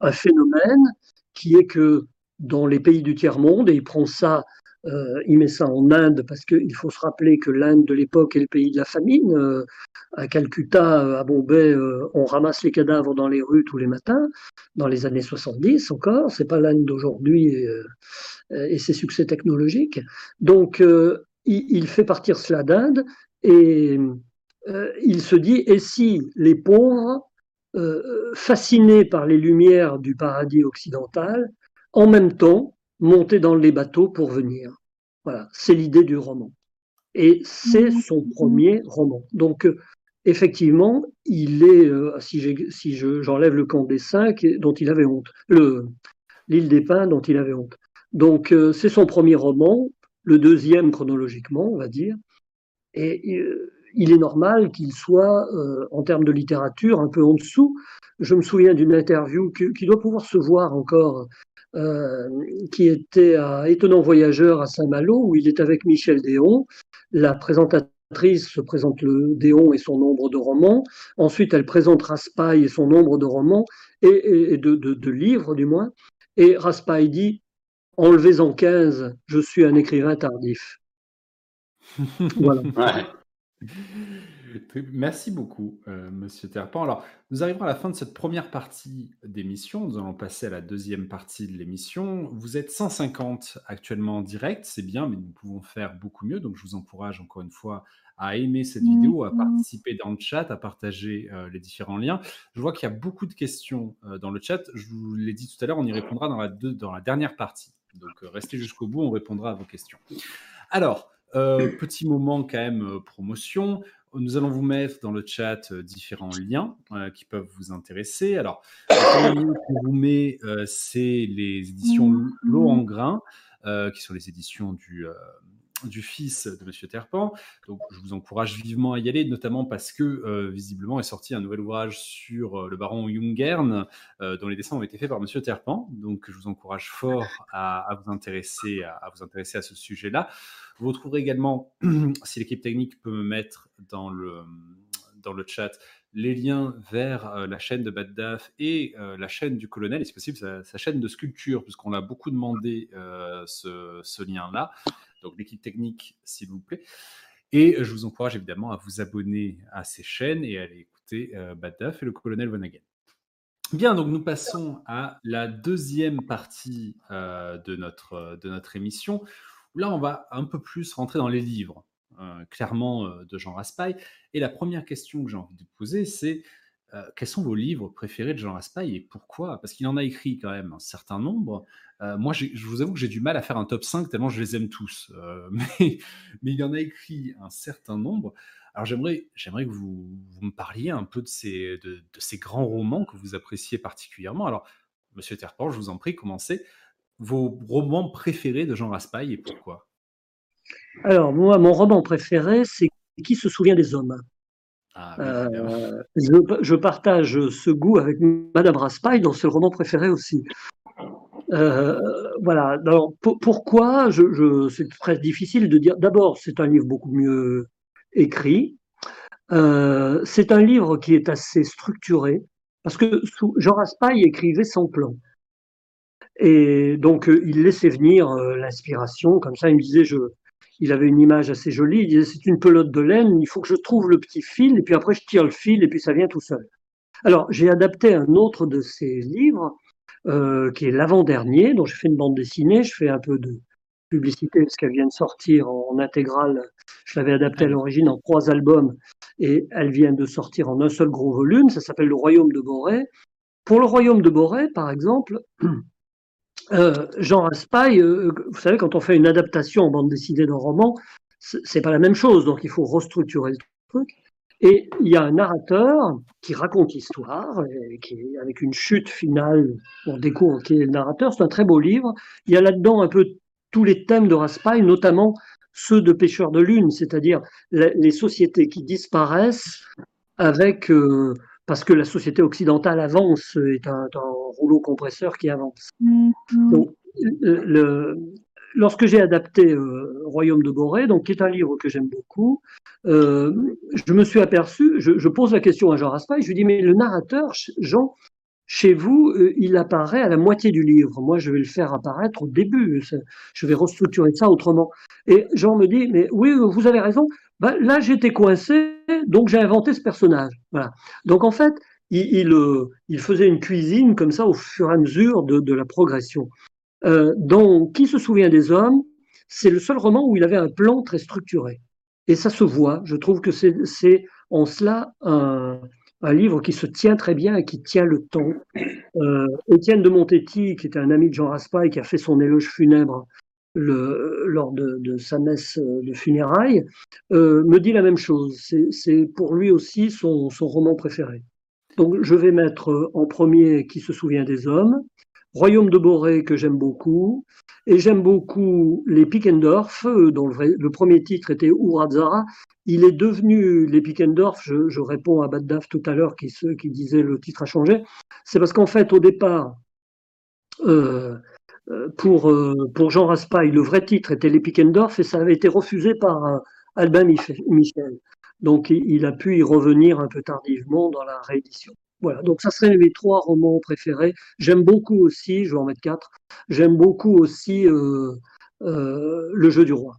un, phénomène qui est que dans les pays du tiers-monde, et il prend ça euh, il met ça en Inde parce qu'il faut se rappeler que l'Inde de l'époque est le pays de la famine. Euh, à Calcutta, à Bombay, euh, on ramasse les cadavres dans les rues tous les matins, dans les années 70 encore. C'est pas l'Inde d'aujourd'hui et, et, ses succès technologiques. Donc, il, il, fait partir cela d'Inde et il se dit et si les pauvres, fascinés par les lumières du paradis occidental, en même temps monter dans les bateaux pour venir. Voilà, c'est l'idée du roman. Et c'est mhm. son premier roman. Donc, euh, effectivement, il est, euh, si, si j'enlève le camp des cinq, dont il avait honte, l'île des pins dont il avait honte. Donc, euh, c'est son premier roman, le deuxième chronologiquement, on va dire. Et il est normal qu'il soit, en termes de littérature, un peu en dessous. Je me souviens d'une interview qui doit pouvoir se voir encore euh, qui était à Étonnant Voyageur à Saint-Malo, où il est avec Michel Déon. La présentatrice se présente le Déon et son nombre de romans. Ensuite, elle présente Raspail et son nombre de romans, et, de, livres du moins. Et Raspail dit Enlevez-en 15, je suis un écrivain tardif. voilà. Merci beaucoup, euh, Monsieur Terpan. Alors, nous arrivons à la fin de cette première partie d'émission. Nous allons passer à la deuxième partie de l'émission. Vous êtes 150 actuellement en direct, c'est bien, mais nous pouvons faire beaucoup mieux. Donc, je vous encourage encore une fois à aimer cette vidéo, à mm-hmm. participer dans le chat, à partager euh, les différents liens. Je vois qu'il y a beaucoup de questions euh, dans le chat. Je vous l'ai dit tout à l'heure, on y répondra dans la, dans la dernière partie. Donc, restez jusqu'au bout, on répondra à vos questions. Alors, petit moment quand même promotion. Nous allons vous mettre dans le chat euh, différents liens euh, qui peuvent vous intéresser. Alors, le premier lien qu'on vous met, euh, c'est les éditions L'eau en grain, qui sont les éditions du, du fils de Monsieur Terpan. Donc, je vous encourage vivement à y aller, notamment parce que euh, visiblement est sorti un nouvel ouvrage sur euh, le baron Jungern, euh, dont les dessins ont été faits par Monsieur Terpan. Donc, je vous encourage fort à, vous intéresser à, vous intéresser à ce sujet-là. Vous retrouverez également, si l'équipe technique peut me mettre dans le dans le chat les liens vers la chaîne de Bad Daf et la chaîne du colonel, et si possible sa, chaîne de sculpture, puisqu'on l'a beaucoup demandé ce, ce lien-là donc l'équipe technique, s'il vous plaît. Et je vous encourage évidemment à vous abonner à ces chaînes et à aller écouter euh, et le colonel Vonnegut. Bien, donc nous passons à la deuxième partie euh, de, notre, de notre émission. là, on va un peu plus rentrer dans les livres, euh, clairement, euh, de Jean Raspail. Et la première question que j'ai envie de poser, c'est quels sont vos livres préférés de Jean Raspail et pourquoi? Parce qu'il en a écrit quand même un certain nombre. Euh, moi, je vous avoue que j'ai du mal à faire un top 5 tellement je les aime tous. Euh, mais, il en a écrit un certain nombre. Alors j'aimerais, j'aimerais que vous, me parliez un peu de ces, de, ces grands romans que vous appréciez particulièrement. Alors, Monsieur Terpan, je vous en prie, commencez. Vos romans préférés de Jean Raspail et pourquoi? Alors, moi, mon roman préféré, c'est Qui se souvient des hommes? Ah, euh, je, partage ce goût avec Madame Raspail dans ce roman préféré aussi. Euh, voilà. Alors, pourquoi je, C'est très difficile de dire. D'abord, c'est un livre beaucoup mieux écrit. Euh, c'est un livre qui est assez structuré parce que Jean Raspail écrivait sans plan. Et donc, il laissait venir l'inspiration. Comme ça, il me disait, je, il avait une image assez jolie. Il disait, c'est une pelote de laine, il faut que je trouve le petit fil, et puis après, je tire le fil, et puis ça vient tout seul. Alors, j'ai adapté un autre de ses livres euh, qui est l'avant-dernier, dont j'ai fait une bande dessinée. Je fais un peu de publicité parce qu'elle vient de sortir en, intégrale. Je l'avais adaptée à l'origine en trois albums et elle vient de sortir en un seul gros volume. Ça s'appelle Le Royaume de Boré. Pour Le Royaume de Boré, par exemple, euh, Jean Raspail, euh, vous savez, quand on fait une adaptation en bande dessinée d'un roman, c'est pas la même chose, donc il faut restructurer le truc. Et il y a un narrateur qui raconte l'histoire, qui avec une chute finale, on découvre qui est le narrateur. C'est un très beau livre. Il y a là-dedans un peu tous les thèmes de Raspail, notamment ceux de pêcheurs de lune, c'est-à-dire les sociétés qui disparaissent avec euh, parce que la société occidentale avance, est un, un rouleau compresseur qui avance. Mm-hmm. Donc, le, lorsque j'ai adapté euh, Royaume de Boré, donc qui est un livre que j'aime beaucoup, euh, je me suis aperçu, je, pose la question à Jean Raspail, je lui dis mais le narrateur, Jean, chez vous, euh, il apparaît à la moitié du livre. Moi, je vais le faire apparaître au début. Je vais restructurer ça autrement. Et Jean me dit mais oui, vous avez raison. Ben, là, j'étais coincé, donc j'ai inventé ce personnage. Voilà. Donc en fait, il, il, faisait une cuisine comme ça au fur et à mesure de, de la progression. Euh, dans Qui se souvient des hommes, c'est le seul roman où il avait un plan très structuré. Et ça se voit. Je trouve que c'est en cela un, livre qui se tient très bien et qui tient le temps. Euh, Étienne de Montetti, qui était un ami de Jean Raspail, qui a fait son éloge funèbre lors de, sa messe de funérailles, euh, me dit la même chose. C'est pour lui aussi son, roman préféré. Donc je vais mettre en premier Qui se souvient des hommes. Royaume de Boré que j'aime beaucoup, et j'aime beaucoup les Pickendorf, euh, dont le, premier titre était Urazara. Il est devenu les Pickendorf, je, réponds à Baddaf tout à l'heure qui, qui disait le titre a changé, c'est parce qu'en fait au départ, euh, euh, pour, pour Jean Raspail, le vrai titre était les Pickendorf et ça avait été refusé par Albin Michel. Donc il a pu y revenir un peu tardivement dans la réédition. Voilà, donc ça serait mes trois romans préférés. J'aime beaucoup aussi, je vais en mettre quatre, j'aime beaucoup aussi euh, euh, Le jeu du roi.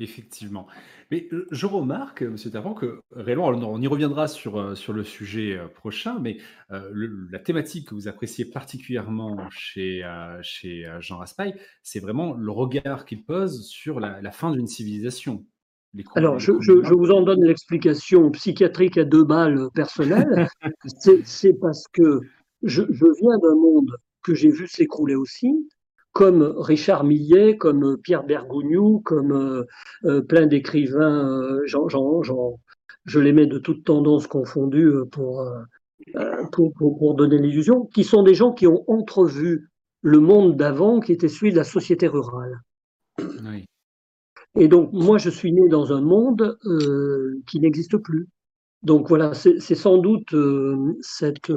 Effectivement. Mais euh, je remarque, Monsieur Tervan, que réellement, on y reviendra sur, sur le sujet prochain, mais la thématique que vous appréciez particulièrement chez, chez Jean Raspail, c'est vraiment le regard qu'il pose sur la fin d'une civilisation. Alors, je, vous en donne l'explication psychiatrique à deux balles personnelles. C'est parce que je, viens d'un monde que j'ai vu s'écrouler aussi, comme Richard Millet, comme Pierre Bergogneau, comme euh, euh, plein d'écrivains, euh, je les mets de toutes tendances confondues pour, pour, pour donner l'illusion, qui sont des gens qui ont entrevu le monde d'avant, qui était celui de la société rurale. Et donc, moi, je suis né dans un monde euh, qui n'existe plus. Donc voilà, c'est sans doute euh, cette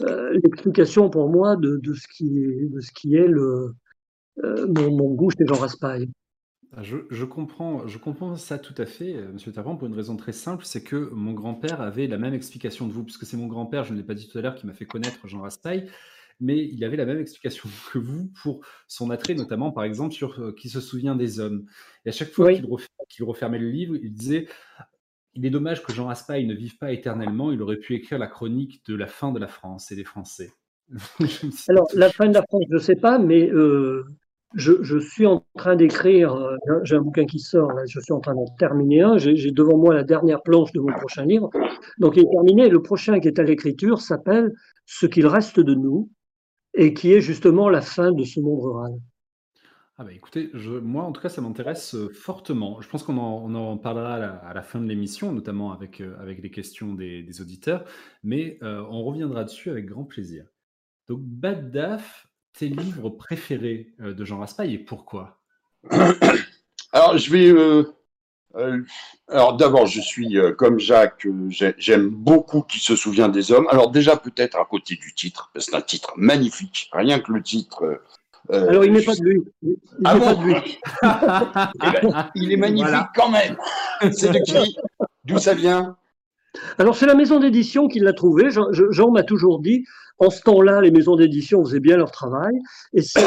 l'explication pour moi de, ce qui est, de ce qui est le, mon, goût chez Jean Raspail. Ah, je, comprends, je comprends ça tout à fait, Monsieur Tarpan, pour une raison très simple, c'est que mon grand-père avait la même explication de vous, puisque c'est mon grand-père, je ne l'ai pas dit tout à l'heure, qui m'a fait connaître Jean Raspail mais il avait la même explication que vous pour son attrait, notamment par exemple sur euh, qui se souvient des hommes. Et à chaque fois qu'il refermait le livre, il disait il est dommage que Jean Raspail ne vive pas éternellement, il aurait pu écrire la chronique de la fin de la France et des Français. Alors, la fin de la France, je ne sais pas, mais euh, je, suis en train d'écrire, euh, j'ai un bouquin qui sort, là, je suis en train d'en terminer un, j'ai devant moi la dernière planche de mon prochain livre, donc il est terminé, le prochain qui est à l'écriture s'appelle Ce qu'il reste de nous, et qui est justement la fin de ce monde rural. Ah bah écoutez, moi en tout cas ça m'intéresse euh, fortement. Je pense qu'on en, parlera à la, fin de l'émission, notamment avec, euh, avec les questions des, auditeurs, mais euh, on reviendra dessus avec grand plaisir. Donc Bad Daf, tes livres préférés de Jean Raspail et pourquoi? Alors je vais alors d'abord, je suis comme Jacques, j'aime beaucoup qui se souvient des hommes. Alors déjà peut-être à côté du titre, c'est un titre magnifique, rien que le titre. Alors il n'est pas de lui. Il ah bon pas eh ben, Il est magnifique quand même. C'est de qui? D'où ça vient? Alors c'est la maison d'édition qui l'a trouvé. Jean, m'a toujours dit, en ce temps-là, les maisons d'édition faisaient bien leur travail. Et c'est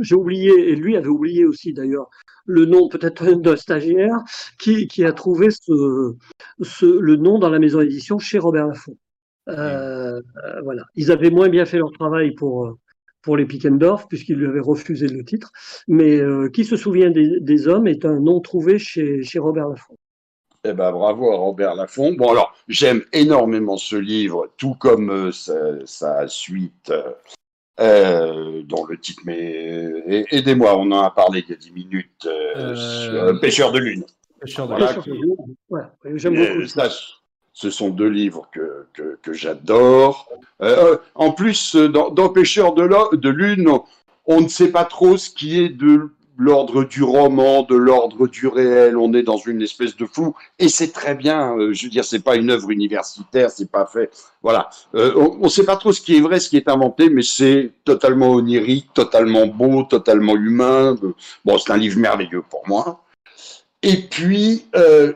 j'ai oublié, et lui avait oublié aussi d'ailleurs, le nom peut-être d'un stagiaire qui, a trouvé le nom dans la maison d'édition chez Robert Laffont. Euh, voilà. Ils avaient moins bien fait leur travail pour, pour les Pickendorf, puisqu'ils lui avaient refusé le titre. Mais euh, Qui se souvient des, hommes est un nom trouvé chez, chez Robert Laffont. Eh ben, bravo à Robert Laffont. Bon, alors, j'aime énormément ce livre, tout comme euh, sa, suite, euh, dont le titre, mais aidez-moi, on en a parlé il y a 10 minutes, Pêcheur de lune. Pêcheur de lune. Ouais, j'aime beaucoup. Ce sont deux livres que, que, j'adore. en plus, dans, dans Pêcheur de, lune, on ne sait pas trop ce qui est de l'ordre du roman, de l'ordre du réel. On est dans une espèce de flou, et c'est très bien. Euh, je veux dire, c'est pas une œuvre universitaire, c'est pas fait. Voilà, euh, on ne sait pas trop ce qui est vrai, ce qui est inventé, mais c'est totalement onirique, totalement beau, totalement humain. Bon, c'est un livre merveilleux pour moi. Et puis, euh,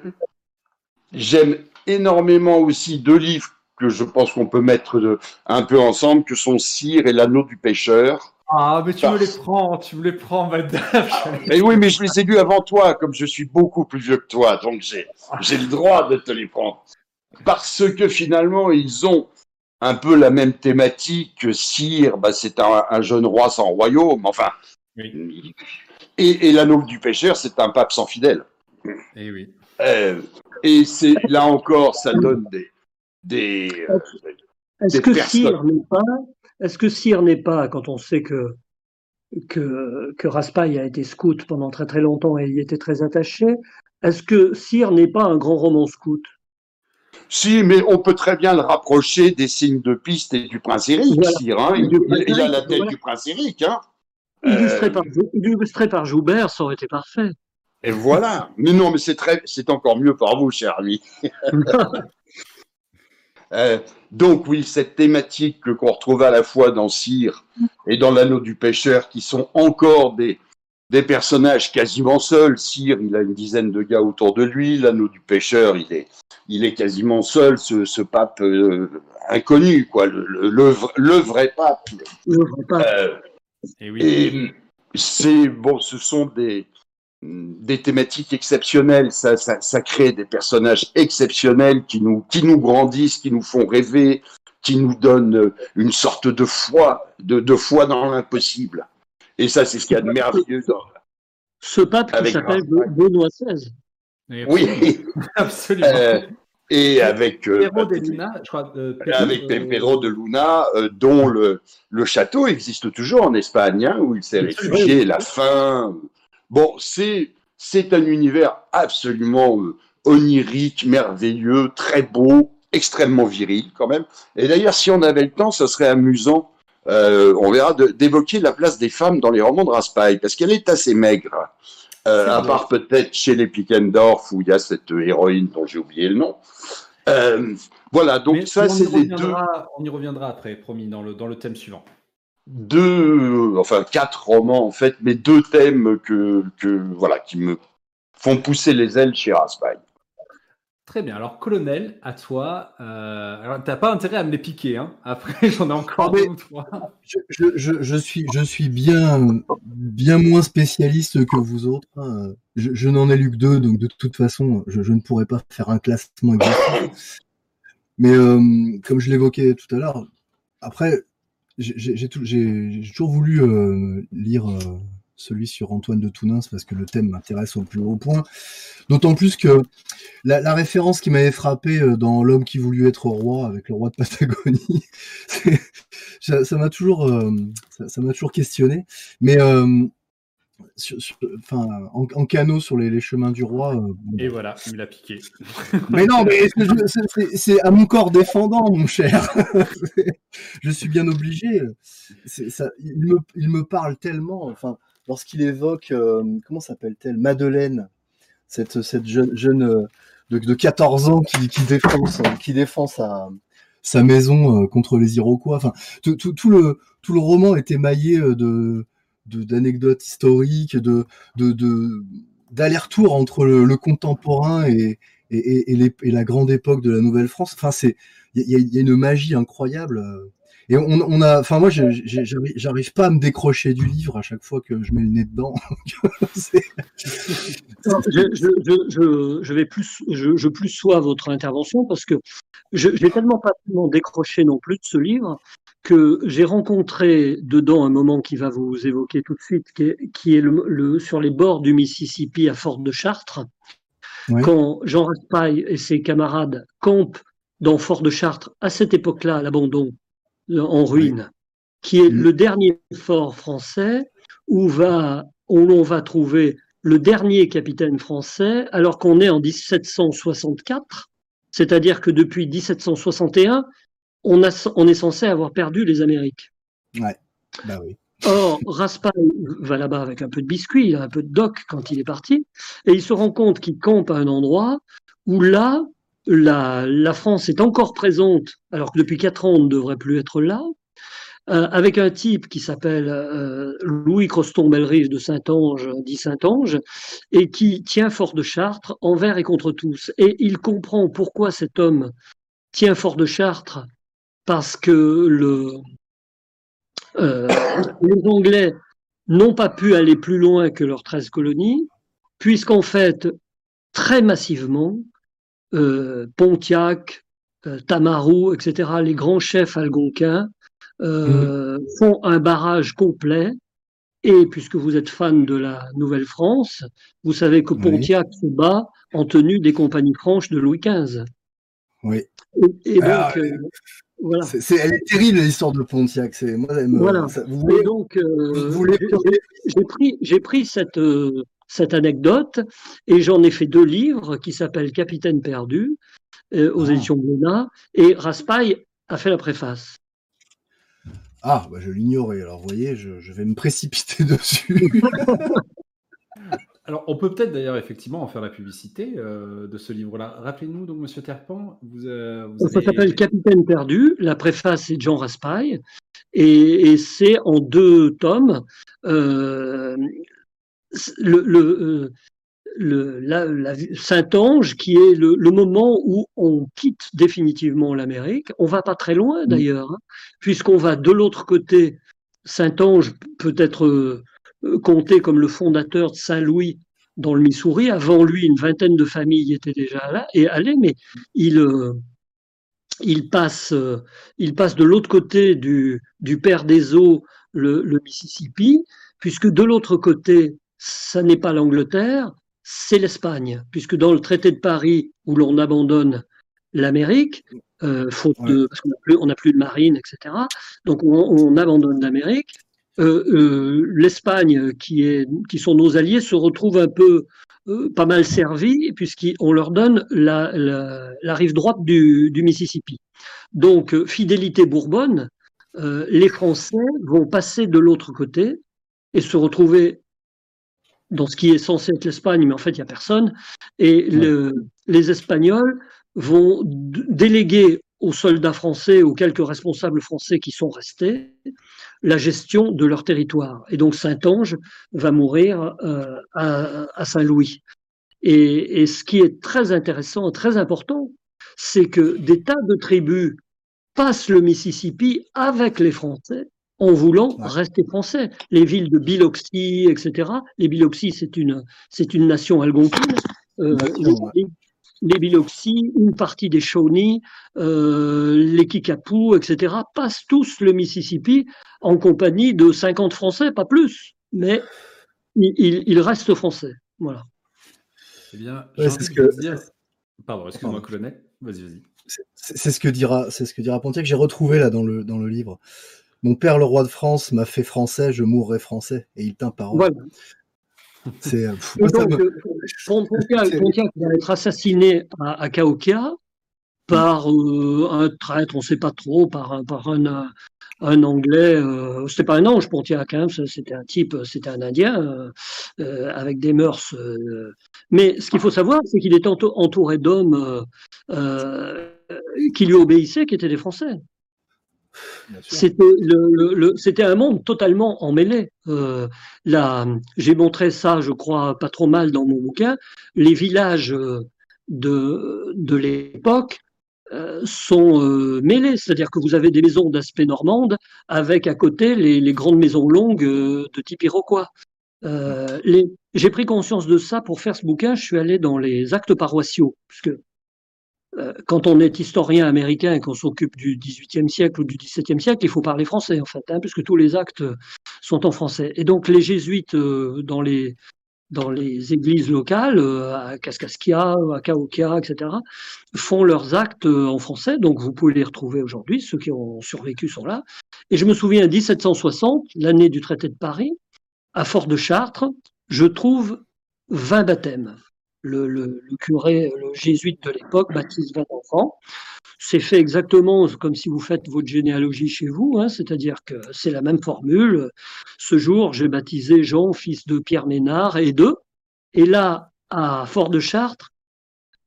j'aime énormément aussi deux livres que je pense qu'on peut mettre un peu ensemble, que sont Cire et l'anneau du pêcheur. Ah, mais tu me les prends, tu me les prends, madame. mais oui, mais je les ai lus avant toi, comme je suis beaucoup plus vieux que toi, donc j'ai, j'ai le droit de te les prendre. Parce que finalement, ils ont un peu la même thématique que Cyr, bah, c'est un, jeune roi sans royaume, enfin. Et, l'anneau du pêcheur, c'est un pape sans fidèle. Et eh oui. Euh, et c'est là encore, ça donne des. des Est-ce que Cyr n'est pas est-ce que Cyr n'est pas, quand on sait que, que, que Raspail a été scout pendant très très longtemps et y était très attaché, est-ce que Cyr n'est pas un grand roman scout? Si, mais on peut très bien le rapprocher des signes de piste et du prince Eric, hein. il, a la tête du prince Eric. Hein. Illustré, par, illustré, par, Joubert, ça aurait été parfait. Et voilà. Mais non, mais c'est très, c'est encore mieux pour vous, cher ami. Euh, donc oui, cette thématique qu'on retrouve à la fois dans Cire et dans l'anneau du pêcheur, qui sont encore des, des personnages quasiment seuls. Cire, il a une dizaine de gars autour de lui. L'anneau du pêcheur, il est, il est quasiment seul, ce, pape euh, inconnu, quoi, le, le, vrai pape. Euh, et, oui. et c'est bon, ce sont des, des thématiques exceptionnelles, ça, ça, crée des personnages exceptionnels qui nous, qui nous grandissent, qui nous font rêver, qui nous donnent une sorte de foi, de, de foi dans l'impossible. Et ça, c'est ce qu'il y a de merveilleux dans. Ce pape qui s'appelle Benoît XVI. Oui, absolument. Euh, et avec euh, de Luna, je crois, euh, avec Pepero de Luna, dont le, le château existe toujours en Espagne, hein, où il s'est réfugié, la faim, Bon, c'est c'est un univers absolument euh, onirique, merveilleux, très beau, extrêmement viril quand même. Et d'ailleurs, si on avait le temps, ça serait amusant on verra, d'évoquer la place des femmes dans les romans de Raspail, parce qu'elle est assez maigre. à part peut-être chez les Pickendorf, où il y a cette héroïne dont j'ai oublié le nom. voilà, donc ça, c'est les deux. On y reviendra après, promis, dans le, dans le thème suivant deux, enfin quatre romans en fait, mais deux thèmes que, que voilà, qui me font pousser les ailes chez Raspail. Très bien. Alors, colonel, à toi. Euh, alors, t'as pas intérêt à me les piquer. Hein Après, j'en ai encore deux ou trois. Je, je, je, suis, je suis bien, bien moins spécialiste que vous autres. Hein. Je, n'en ai lu que deux, donc de toute façon, je, ne pourrais pas faire un classement exact. Mais euh, comme je l'évoquais tout à l'heure, après, j'ai toujours voulu euh, lire euh, celui sur Antoine de Tounins parce que le thème m'intéresse au plus haut point. D'autant plus que la, référence qui m'avait frappé euh, dans L'homme qui voulut être roi avec le roi de Patagonie, ça m'a toujours, ça questionné. Mais enfin, en, canot sur les, chemins du roi. Euh, et voilà, il l'a piqué. mais non, mais c'est à mon corps défendant, mon cher. je suis bien obligé. Ça, il, me, il, me, parle tellement. Enfin, lorsqu'il évoque, euh, comment s'appelle-t-elle? Madeleine, cette, cette jeune, jeune euh, de, de, 14 ans qui, qui défend, qui défend sa, sa maison contre les Iroquois. Enfin, tout, tout, tout, le, tout le roman est émaillé de d'anecdotes historiques, de, de, d'aller-retour entre le, contemporain et, et, et, la grande époque de la Nouvelle-France. Enfin, c'est il y, a une magie incroyable. Et on, on a, enfin moi, j'arrive pas à me décrocher du livre à chaque fois que je mets le nez dedans. je, je, vais plus, je, plus sois votre intervention parce que je n'ai tellement pas tellement décroché non plus de ce livre que j'ai rencontré dedans un moment qui va vous évoquer tout de suite, qui est, le, sur les bords du Mississippi à Fort de Chartres, quand Jean Raspail et ses camarades campent dans Fort de Chartres, à cette époque-là, l'abandon euh, en ruine, qui est mm. le dernier fort français où, va, où l'on va trouver le dernier capitaine français, alors qu'on est en 1764, c'est-à-dire que depuis 1761, on, est censé avoir perdu les Amériques. Ouais, bah oui. Or, Raspail va là-bas avec un peu de biscuit, il a un peu de doc quand il est parti, et il se rend compte qu'il campe à un endroit où là, la, France est encore présente, alors que depuis quatre ans, on ne devrait plus être là, euh, avec un type qui s'appelle euh, Louis Croston-Bellerive de Saint-Ange, dit Saint-Ange, et qui tient Fort de Chartres envers et contre tous. Et il comprend pourquoi cet homme tient Fort de Chartres parce que le, euh, les Anglais n'ont pas pu aller plus loin que leurs 13 colonies, puisqu'en fait, très massivement, euh, Pontiac, euh, Tamarou, etc., les grands chefs algonquins mmh. font un barrage complet. Et puisque vous êtes fan de la Nouvelle-France, vous savez que Pontiac se bat en tenue des compagnies franches de Louis XV. Oui. Et, donc, elle est terrible l'histoire de Pontiac. C'est voilà. et donc, euh, j'ai pris, j'ai pris cette euh, cette anecdote et j'en ai fait deux livres qui s'appellent Capitaine perdu euh, aux ah. éditions Blénat et Raspail a fait la préface. Ah, bah je l'ignorais. Alors, vous voyez, je, je vais me précipiter dessus. Alors, on peut peut-être d'ailleurs effectivement en faire la publicité euh, de ce livre-là. Rappelez-nous donc, Monsieur Terpan, vous, euh, Ça s'appelle Capitaine perdu. La préface est Jean Raspail et, c'est en deux tomes. Euh, le, la, Saint-Ange, qui est le, moment où on quitte définitivement l'Amérique. On va pas très loin d'ailleurs, hein, puisqu'on va de l'autre côté. Saint-Ange peut être compté comme le fondateur de Saint-Louis dans le Missouri. Avant lui, une vingtaine de familles étaient déjà là et allées, mais il, euh, il, passe, euh, il passe de l'autre côté du, du père des eaux, le, Mississippi, puisque de l'autre côté, ça n'est pas l'Angleterre, c'est l'Espagne, puisque dans le traité de Paris, où l'on abandonne l'Amérique, faute de, parce qu'on n'a plus de marine, etc. Donc on abandonne l'Amérique. Euh, euh, l'Espagne, qui, est, qui sont nos alliés, se retrouve un peu euh, pas mal servis puisqu'on leur donne la, la, la rive droite du, du, Mississippi. Donc, fidélité bourbonne, les Français vont passer de l'autre côté et se retrouver dans ce qui est censé être l'Espagne, mais en fait, il n'y a personne. Et les Espagnols vont déléguer aux soldats français, aux quelques responsables français qui sont restés, la gestion de leur territoire. Et donc Saint-Ange va mourir euh, à, Saint-Louis. Et, ce qui est très intéressant, très important, c'est que des tas de tribus passent le Mississippi avec les Français en voulant rester français. Les villes de Biloxi, etc. Les Biloxi, c'est une, c'est une nation algonquine. Euh, les Biloxi, une partie des Shawnee, euh, les Kickapoo, etc., passent tous le Mississippi en compagnie de 50 Français, pas plus, mais ils, restent français. Voilà. Eh bien, c'est ce que... Pardon, excuse-moi, colonel. Vas-y, vas-y. C'est ce que dira, c'est ce que dira Pontiac. J'ai retrouvé là dans le dans le livre. Mon père, le roi de France, m'a fait français, je mourrai français, et il tint parole. Voilà. C'est Pontiac, va être assassiné à, à par euh, un traître, on ne sait pas trop, par, par un, un Anglais. Euh, c'était pas un ange, Pontiac, hein, c'était un type, c'était un Indien euh, euh, avec des mœurs. mais ce qu'il faut savoir, c'est qu'il était entouré d'hommes qui lui obéissaient, qui étaient des Français. C'était un monde totalement emmêlé. Euh, J'ai montré ça, je crois, pas trop mal dans mon bouquin. Les villages euh, de, de l'époque euh, sont euh, mêlés, c'est-à-dire que vous avez des maisons d'aspect normande avec à côté les, les grandes maisons longues de type iroquois. J'ai pris conscience de ça pour faire ce bouquin. Je suis allé dans les actes paroissiaux, puisque quand on est historien américain et qu'on s'occupe du XVIIIe siècle ou du XVIIe siècle, il faut parler français en fait, hein, puisque tous les actes sont en français. Et donc les jésuites euh, dans les églises locales, euh, à Kaskaskia, à Cahokia, etc., font leurs actes en français. Donc vous pouvez les retrouver aujourd'hui. Ceux qui ont survécu sont là. Et je me souviens, 1760, l'année du traité de Paris, à Fort de Chartres, je trouve 20 baptêmes le, curé, le jésuite de l'époque, baptise 20 enfants. C'est fait exactement comme si vous faites votre généalogie chez vous, hein, c'est-à-dire que c'est la même formule. Ce jour, j'ai baptisé Jean, fils de Pierre Ménard et deux. Et là, à Fort de Chartres,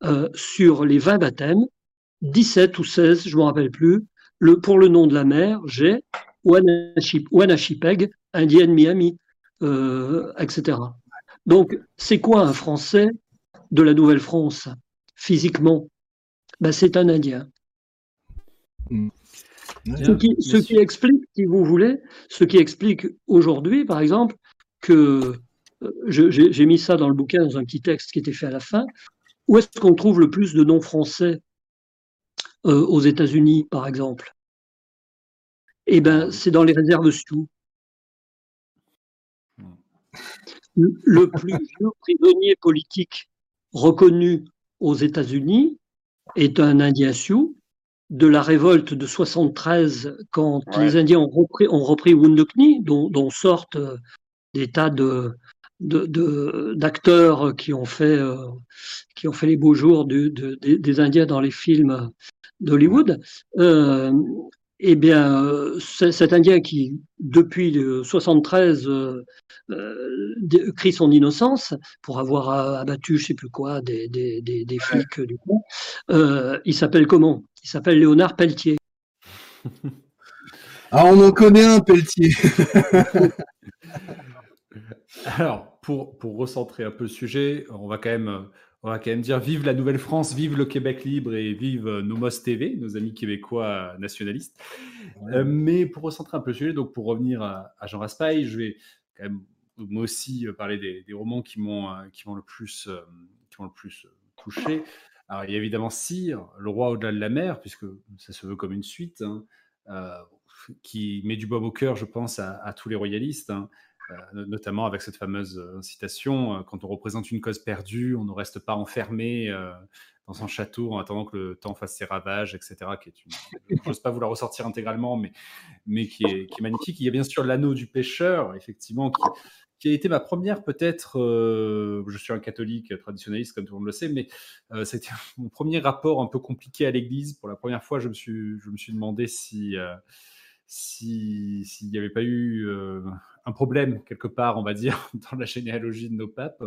euh, sur les 20 baptêmes, 17 ou 16, je ne me rappelle plus, le, pour le nom de la mère, j'ai Wanashipeg, Indienne Miami, euh, etc. Donc, c'est quoi un Français de la Nouvelle-France, physiquement, ben, c'est un Indien. Mm. Ce, qui, explique, si vous voulez, ce qui explique aujourd'hui, par exemple, que euh, j'ai mis ça dans le bouquin, dans un petit texte qui était fait à la fin, où est-ce qu'on trouve le plus de noms français euh, aux États-Unis, par exemple? Eh bien, c'est dans les réserves Sioux. Mm. Le plus vieux prisonnier politique reconnu aux États-Unis est un Indien Sioux de la révolte de 73 quand les Indiens ont repris, ont repris dont, dont, sortent euh, des tas de, d'acteurs qui ont fait euh, qui ont fait les beaux jours des Indiens dans les films d'Hollywood. Euh, eh bien, euh, cet Indien qui, depuis 73, euh, euh, crie son innocence pour avoir abattu, je sais plus quoi, des, des, des, flics du coup, il s'appelle comment? Il s'appelle Léonard Pelletier. ah, on en connaît un, Pelletier. Alors, pour, pour recentrer un peu le sujet, on va quand même on va quand même dire vive la Nouvelle-France, vive le Québec libre et vive euh, Nomos TV, nos amis québécois nationalistes. Euh, mais pour recentrer un peu le sujet, donc pour revenir à, Jean Raspail, je vais quand même moi aussi euh, parler des, romans qui m'ont qui le plus qui le plus touché. Alors il y a évidemment Cyr, le roi au-delà de la mer, puisque ça se veut comme une suite, hein, qui met du bois au cœur, je pense, à, tous les royalistes. Hein. Euh, notamment avec cette fameuse euh, citation euh, quand on représente une cause perdue, on ne reste pas enfermé dans son château en attendant que le temps fasse ses ravages, etc. Qui est une, je n'ose pas vous la ressortir intégralement, mais, mais qui, est, qui est magnifique. Il y a bien sûr l'anneau du pêcheur, effectivement, qui, a été ma première peut-être, je suis un catholique traditionnaliste comme tout le monde le sait, mais c'était mon premier rapport un peu compliqué à l'Église. Pour la première fois, je me suis, je me suis demandé si s'il n'y avait pas eu un problème quelque part, on va dire, dans la généalogie de nos papes.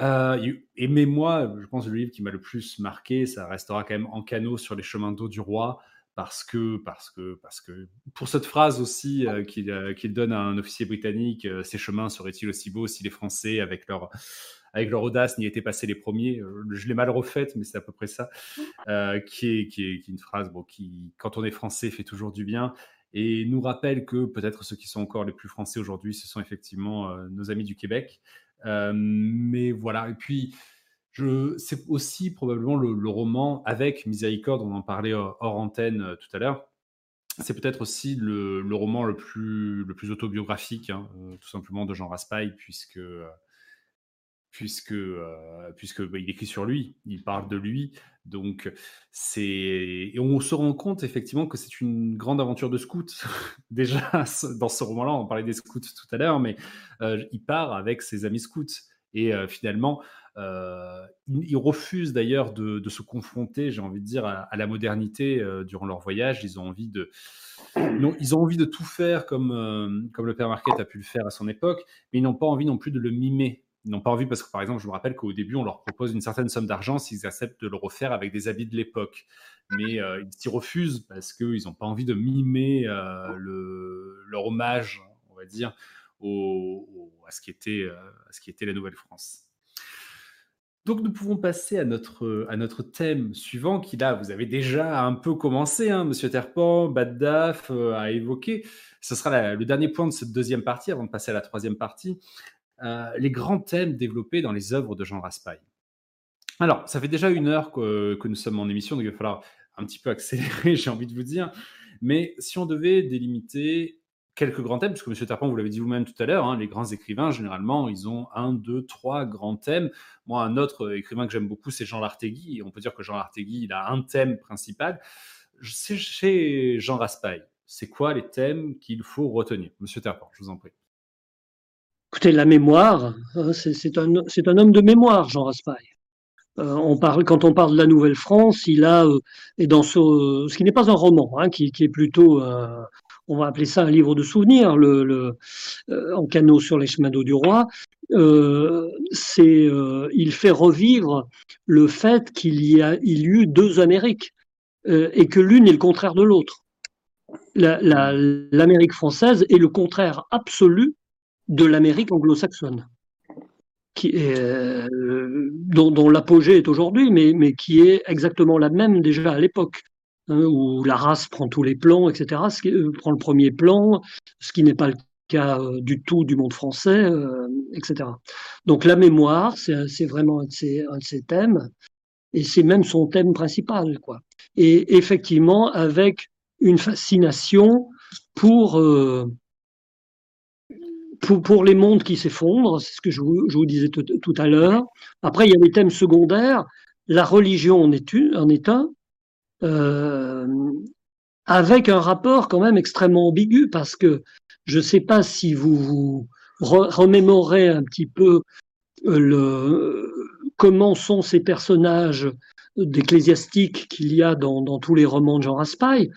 et mais moi, je pense que le livre qui m'a le plus marqué, ça restera quand même En canot sur les chemins d'eau du roi, parce que, parce que, parce que, pour cette phrase aussi qu'il donne à un officier britannique, ces chemins seraient-ils aussi beaux si les Français, avec leur, avec leur audace, n'y étaient passés les premiers. Je l'ai mal refaite, mais c'est à peu près ça, qui, est, qui, est, qui, est, une phrase bon, qui, quand on est français, fait toujours du bien et nous rappelle que peut-être ceux qui sont encore les plus français aujourd'hui, ce sont effectivement nos amis du Québec. mais voilà, et puis c'est aussi probablement le, roman avec Miséricorde, on en parlait hors, antenne tout à l'heure. C'est peut-être aussi le, roman le plus, le plus autobiographique, hein, tout simplement, de Jean Raspail, puisque puisque, euh, puisque bah, il écrit sur lui, il parle de lui. Donc, c'est. Et on se rend compte effectivement que c'est une grande aventure de scout. Déjà, dans ce roman-là, on parlait des scouts tout à l'heure, mais euh, il part avec ses amis scouts. Et euh, finalement, il, refuse d'ailleurs de, se confronter, j'ai envie de dire, à, la modernité durant leur voyage. Ils ont envie de. Non, ils ont envie de tout faire comme, comme le père Marquette a pu le faire à son époque, mais ils n'ont pas envie non plus de le mimer ils n'ont pas envie parce que, par exemple, je me rappelle qu'au début, on leur propose une certaine somme d'argent s'ils acceptent de le refaire avec des habits de l'époque. Mais euh, ils s'y refusent parce qu'ils n'ont pas envie de mimer euh, le, leur hommage, on va dire, au, à, ce qui était, euh, à ce qui était la Nouvelle-France. Donc nous pouvons passer à notre, à notre thème suivant qui là, vous avez déjà un peu commencé, hein, Monsieur Terpan, Baddaf a évoqué. Ce sera le dernier point de cette deuxième partie avant de passer à la troisième partie. Euh, les grands thèmes développés dans les œuvres de Jean Raspail. Alors, ça fait déjà une heure que, nous sommes en émission, donc il va falloir un petit peu accélérer, j'ai envie de vous dire. Mais si on devait délimiter quelques grands thèmes, parce que M. Tarpon, vous l'avez dit vous-même tout à l'heure, hein, les grands écrivains, généralement, ils ont un, deux, trois grands thèmes. Moi, un autre écrivain que j'aime beaucoup, c'est Jean Lartegui. On peut dire que Jean Lartegui, il a un thème principal. C'est chez Jean Raspail. C'est quoi les thèmes qu'il faut retenir? Monsieur Tarpon, je vous en prie. Écoutez, la mémoire, hein, c'est un, homme de mémoire, Jean Raspail. Euh, on parle, quand on parle de la Nouvelle-France, il a, euh, et dans ce, qui n'est pas un roman, hein, qui, est plutôt, on va appeler ça un livre de souvenirs, euh, en canot sur les chemins d'eau du roi, il fait revivre le fait qu'il y a, eut deux Amériques et que l'une est le contraire de l'autre. L'Amérique française est le contraire absolu de l'Amérique anglo-saxonne, euh, dont, l'apogée est aujourd'hui, mais, qui est exactement la même déjà à l'époque, hein, où la race prend tous les plans, etc., euh, prend le premier plan, ce qui n'est pas le cas euh, du tout du monde français, etc. Donc la mémoire, c'est vraiment un de, ses, thèmes, et c'est même son thème principal. Quoi. Et effectivement, avec une fascination pour pour, les mondes qui s'effondrent, c'est ce que je vous, disais tout, à l'heure. Après, il y a les thèmes secondaires. La religion en est, un, euh, avec un rapport quand même extrêmement ambigu, parce que je ne sais pas si vous vous remémorez un petit peu euh, comment sont ces personnages d'ecclésiastiques qu'il y a dans, dans, tous les romans de Jean Raspail.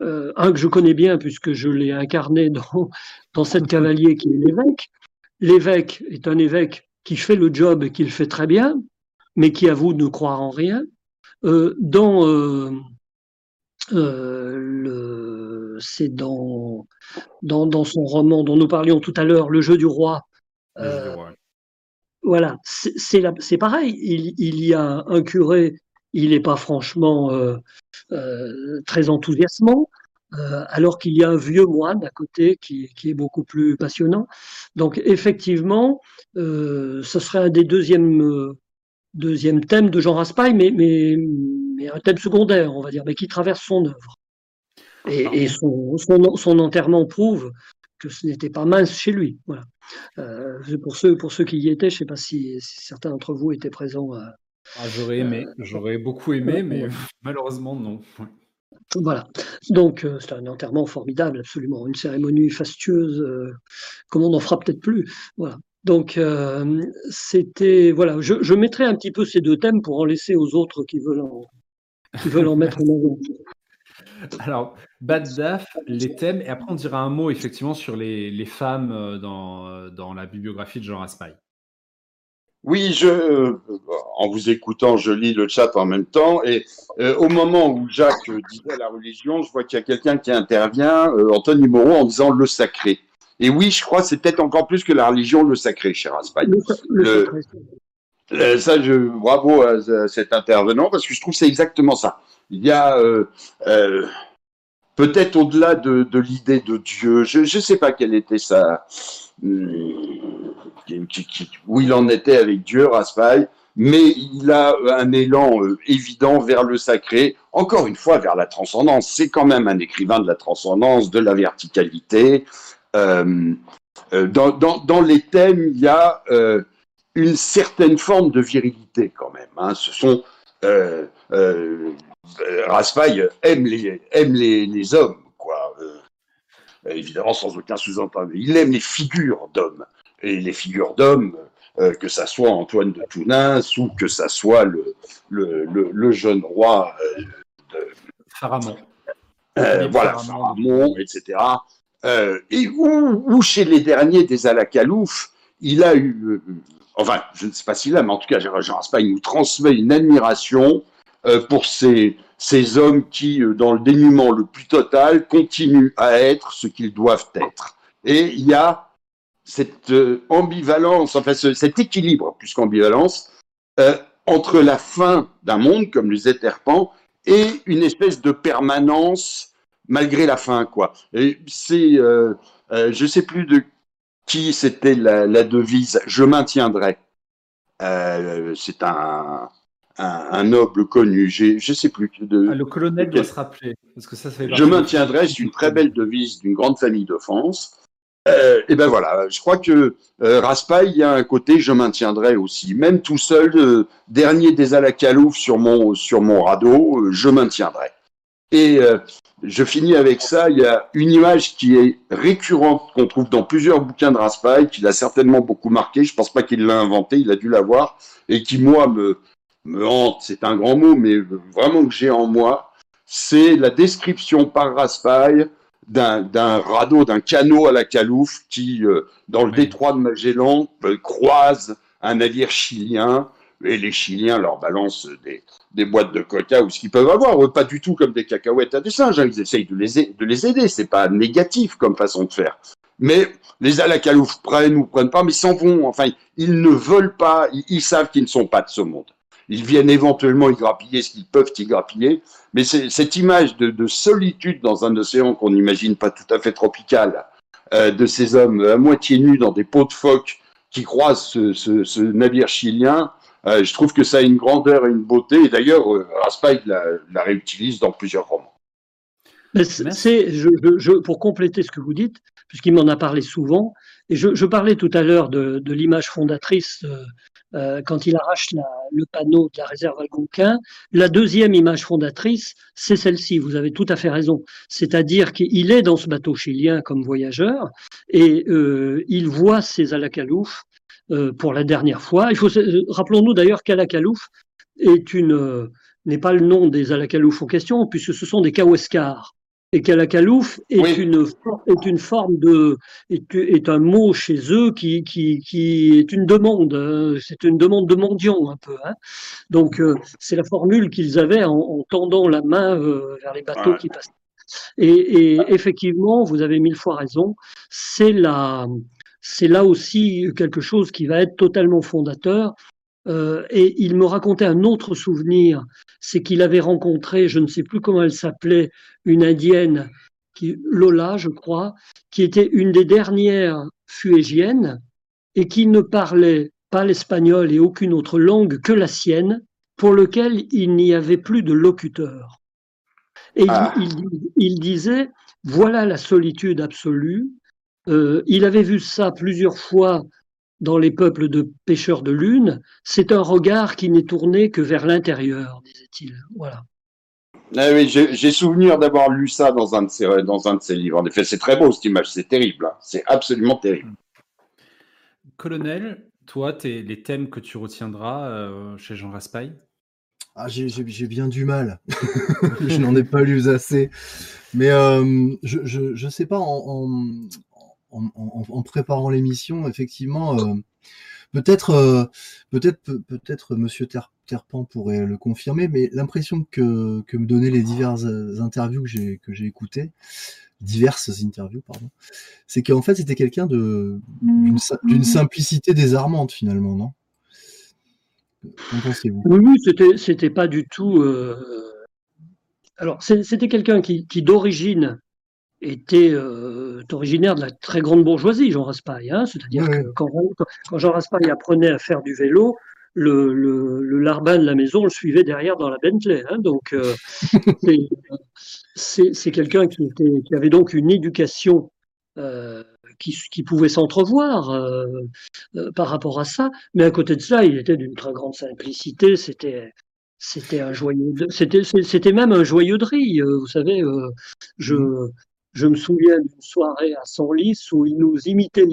Euh, un que je connais bien puisque je l'ai incarné dans, dans cette cavalier qui est l'évêque. L'évêque est un évêque qui fait le job et qui le fait très bien, mais qui avoue ne croire en rien. Euh, dans euh, le, c'est dans, dans, dans son roman dont nous parlions tout à l'heure, Le jeu du roi. Voilà, c'est pareil. Il, il, y a un curé il n'est pas franchement très enthousiasmant, euh, alors qu'il y a un vieux moine à côté qui, est beaucoup plus passionnant. Donc effectivement, ce serait un des deuxièmes, deuxième thèmes de Jean Raspail, mais, mais, un thème secondaire, on va dire, mais qui traverse son œuvre. Et, son, son, enterrement prouve que ce n'était pas mince chez lui. Voilà. pour, ceux, pour ceux qui y étaient, je ne sais pas si, si certains d'entre vous étaient présents à, ah, j'aurais aimé, euh, j'aurais beaucoup aimé, mais malheureusement non. Voilà. Donc euh, c'est un enterrement formidable, absolument, une cérémonie fastueuse, euh, comme on n'en fera peut-être plus. Voilà. Donc c'était voilà, je, je, mettrai un petit peu ces deux thèmes pour en laisser aux autres qui veulent en, qui veulent en mettre en avant. Alors, Bad Daf, les thèmes, et après on dira un mot effectivement sur les, les femmes euh, dans, euh, dans la bibliographie de Jean Raspail. Oui, je, euh, en vous écoutant, je lis le chat en même temps. Et au moment où Jacques disait la religion, je vois qu'il y a quelqu'un qui intervient, Anthony Moreau, en disant le sacré. Et oui, je crois que c'est peut-être encore plus que la religion, le sacré, cher Raspail. ça, je, bravo à, cet intervenant, parce que je trouve que c'est exactement ça. Il y a euh, euh, peut-être au-delà de, l'idée de Dieu, je ne sais pas quelle était sa, où il en était avec Dieu, Raspail, mais il a un élan euh, évident vers le sacré, encore une fois vers la transcendance. C'est quand même un écrivain de la transcendance, de la verticalité. dans, les thèmes, il y a une certaine forme de virilité quand même. Hein. Ce sont euh, Raspail aime les, les, hommes, quoi. Euh, évidemment, sans aucun sous-entendu. Il aime les figures d'hommes. Et les figures d'hommes, euh, que ça soit Antoine de Tounins ou que ça soit le, le, jeune roi de Pharamond. voilà, Pharamond, etc. et où, chez les derniers des Alakalouf, il a eu, enfin, je ne sais pas s'il a, mais en tout cas, Jean Raspail nous transmet une admiration euh, pour ces, ces hommes qui, euh, dans le dénuement le plus total, continuent à être ce qu'ils doivent être. Et il y a cette euh, ambivalence, enfin cet équilibre, plus qu'ambivalence, entre la fin d'un monde, comme les Terpan, et une espèce de permanence malgré la fin, quoi. C'est, euh, je sais plus de qui c'était la, la, devise, je maintiendrai. c'est un, un, noble connu, je ne sais plus. De, ah, le colonel doit se rappeler. Parce que ça, je maintiendrai, c'est une très belle devise d'une grande famille de France. Euh, et ben voilà, je crois que euh, Raspail, il y a un côté, je maintiendrai aussi. Même tout seul, euh, dernier des Alacalouf sur mon, sur mon radeau, euh, je maintiendrai. Et je finis avec ça, il y a une image qui est récurrente, qu'on trouve dans plusieurs bouquins de Raspail, qui l'a certainement beaucoup marqué, je pense pas qu'il l'a inventé, il a dû l'avoir, et qui, moi, me, me hante, c'est un grand mot, mais vraiment que j'ai en moi, c'est la description par Raspail d'un radeau, d'un canot à la calouffe qui, euh, dans le détroit de Magellan, euh, croise un navire chilien et les Chiliens leur balancent des, boîtes de coca ou ce qu'ils peuvent avoir, pas du tout comme des cacahuètes à des singes, hein. ils essayent de les, de les aider, c'est pas négatif comme façon de faire. Mais les Alacalouf prennent ou prennent pas, mais s'en vont, enfin, ils ne veulent pas, ils savent qu'ils ne sont pas de ce monde. Ils viennent éventuellement y grappiller ce qu'ils peuvent y grappiller. Mais cette image de, solitude dans un océan qu'on n'imagine pas tout à fait tropical, euh, de ces hommes à moitié nus dans des pots de phoque qui croisent ce, navire chilien, euh, je trouve que ça a une grandeur et une beauté. Et d'ailleurs, euh, Raspail la, réutilise dans plusieurs romans. C'est, pour compléter ce que vous dites, puisqu'il m'en a parlé souvent, et je, parlais tout à l'heure de, l'image fondatrice euh, quand il arrache le panneau de la réserve algonquin. La deuxième image fondatrice, c'est celle-ci. Vous avez tout à fait raison. C'est-à-dire qu'il est dans ce bateau chilien comme voyageur et euh, il voit ses Alacalouf euh, pour la dernière fois. Il faut rappelons-nous d'ailleurs qu'Alacalouf est une n'est pas le nom des Alacalouf en question puisque ce sont des Kaweskars et qu'Alakalouf est, une, est une forme de est, est, un mot chez eux qui, qui, qui est une demande, hein. c'est une demande de mendiant un peu. Hein. Donc euh, c'est la formule qu'ils avaient en, tendant la main euh, vers les bateaux qui passaient. Et, et, effectivement, vous avez mille fois raison, c'est là aussi quelque chose qui va être totalement fondateur. Euh, et il me racontait un autre souvenir, c'est qu'il avait rencontré, je ne sais plus comment elle s'appelait, une indienne, qui, Lola, je crois, qui était une des dernières fuégiennes et qui ne parlait pas l'espagnol et aucune autre langue que la sienne, pour lequel il n'y avait plus de locuteur. Et il, ah. disait, voilà la solitude absolue. Euh, il avait vu ça plusieurs fois dans les peuples de pêcheurs de lune, c'est un regard qui n'est tourné que vers l'intérieur, disait-il. Voilà. Ah oui, j'ai souvenir d'avoir lu ça dans un, de ses, dans un de ses livres. En effet, c'est très beau cette image, c'est terrible, hein. c'est absolument terrible. Colonel, toi, les thèmes que tu retiendras euh, chez Jean Raspail? Ah, j'ai bien du mal. je n'en ai pas lu assez. Mais euh, je ne sais pas, en, en, préparant l'émission, effectivement, euh, peut-être euh, peut-être peut-être Monsieur Terpan pourrait le confirmer, mais l'impression que, que me donnaient les diverses interviews que j'ai que j'ai écoutées, diverses interviews, pardon, c'est qu'en fait c'était quelqu'un de d'une simplicité désarmante finalement, non? Qu'en pensez-vous? Oui, c'était, c'était pas du tout. Euh, alors, c'était quelqu'un qui, d'origine était euh, originaire de la très grande bourgeoisie, Jean Raspail. Hein. C'est-à-dire que quand, Jean Raspail apprenait à faire du vélo, le, le, larbin de la maison le suivait derrière dans la Bentley. Hein. Donc, euh, c'est, quelqu'un qui, qui, avait donc une éducation qui, pouvait s'entrevoir euh, euh, par rapport à ça. Mais à côté de ça, il était d'une très grande simplicité. C'était c'était un joyeux, c'était même un joyeux de euh, vous savez, je mmh. Je me souviens d'une soirée à Senlis où il nous imitait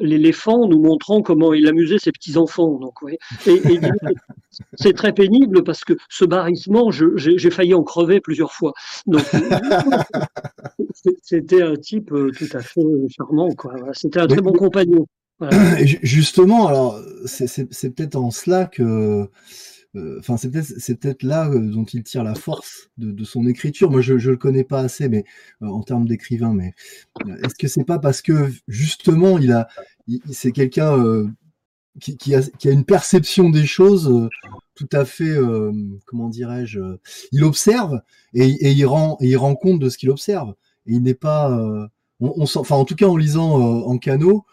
l'éléphant, nous montrant comment il amusait ses petits-enfants. Donc, Et, c'est très pénible parce que ce barrissement, j'ai failli en crever plusieurs fois. c'était un type euh, tout à fait charmant. C'était un très bon compagnon. Justement, alors c'est peut-être en cela que enfin, c'est peut-être c'est peut-être là euh, dont il tire la force de, son écriture. Moi, je, je le connais pas assez, mais euh, en termes d'écrivain, mais est-ce que c'est pas parce que justement, il a, c'est quelqu'un qui, qui, a, qui, a, une perception des choses tout à fait, comment dirais-je, il observe et, et, il rend, et il rend compte de ce qu'il observe. Et il n'est pas, on, on enfin, en tout cas, en lisant en canot,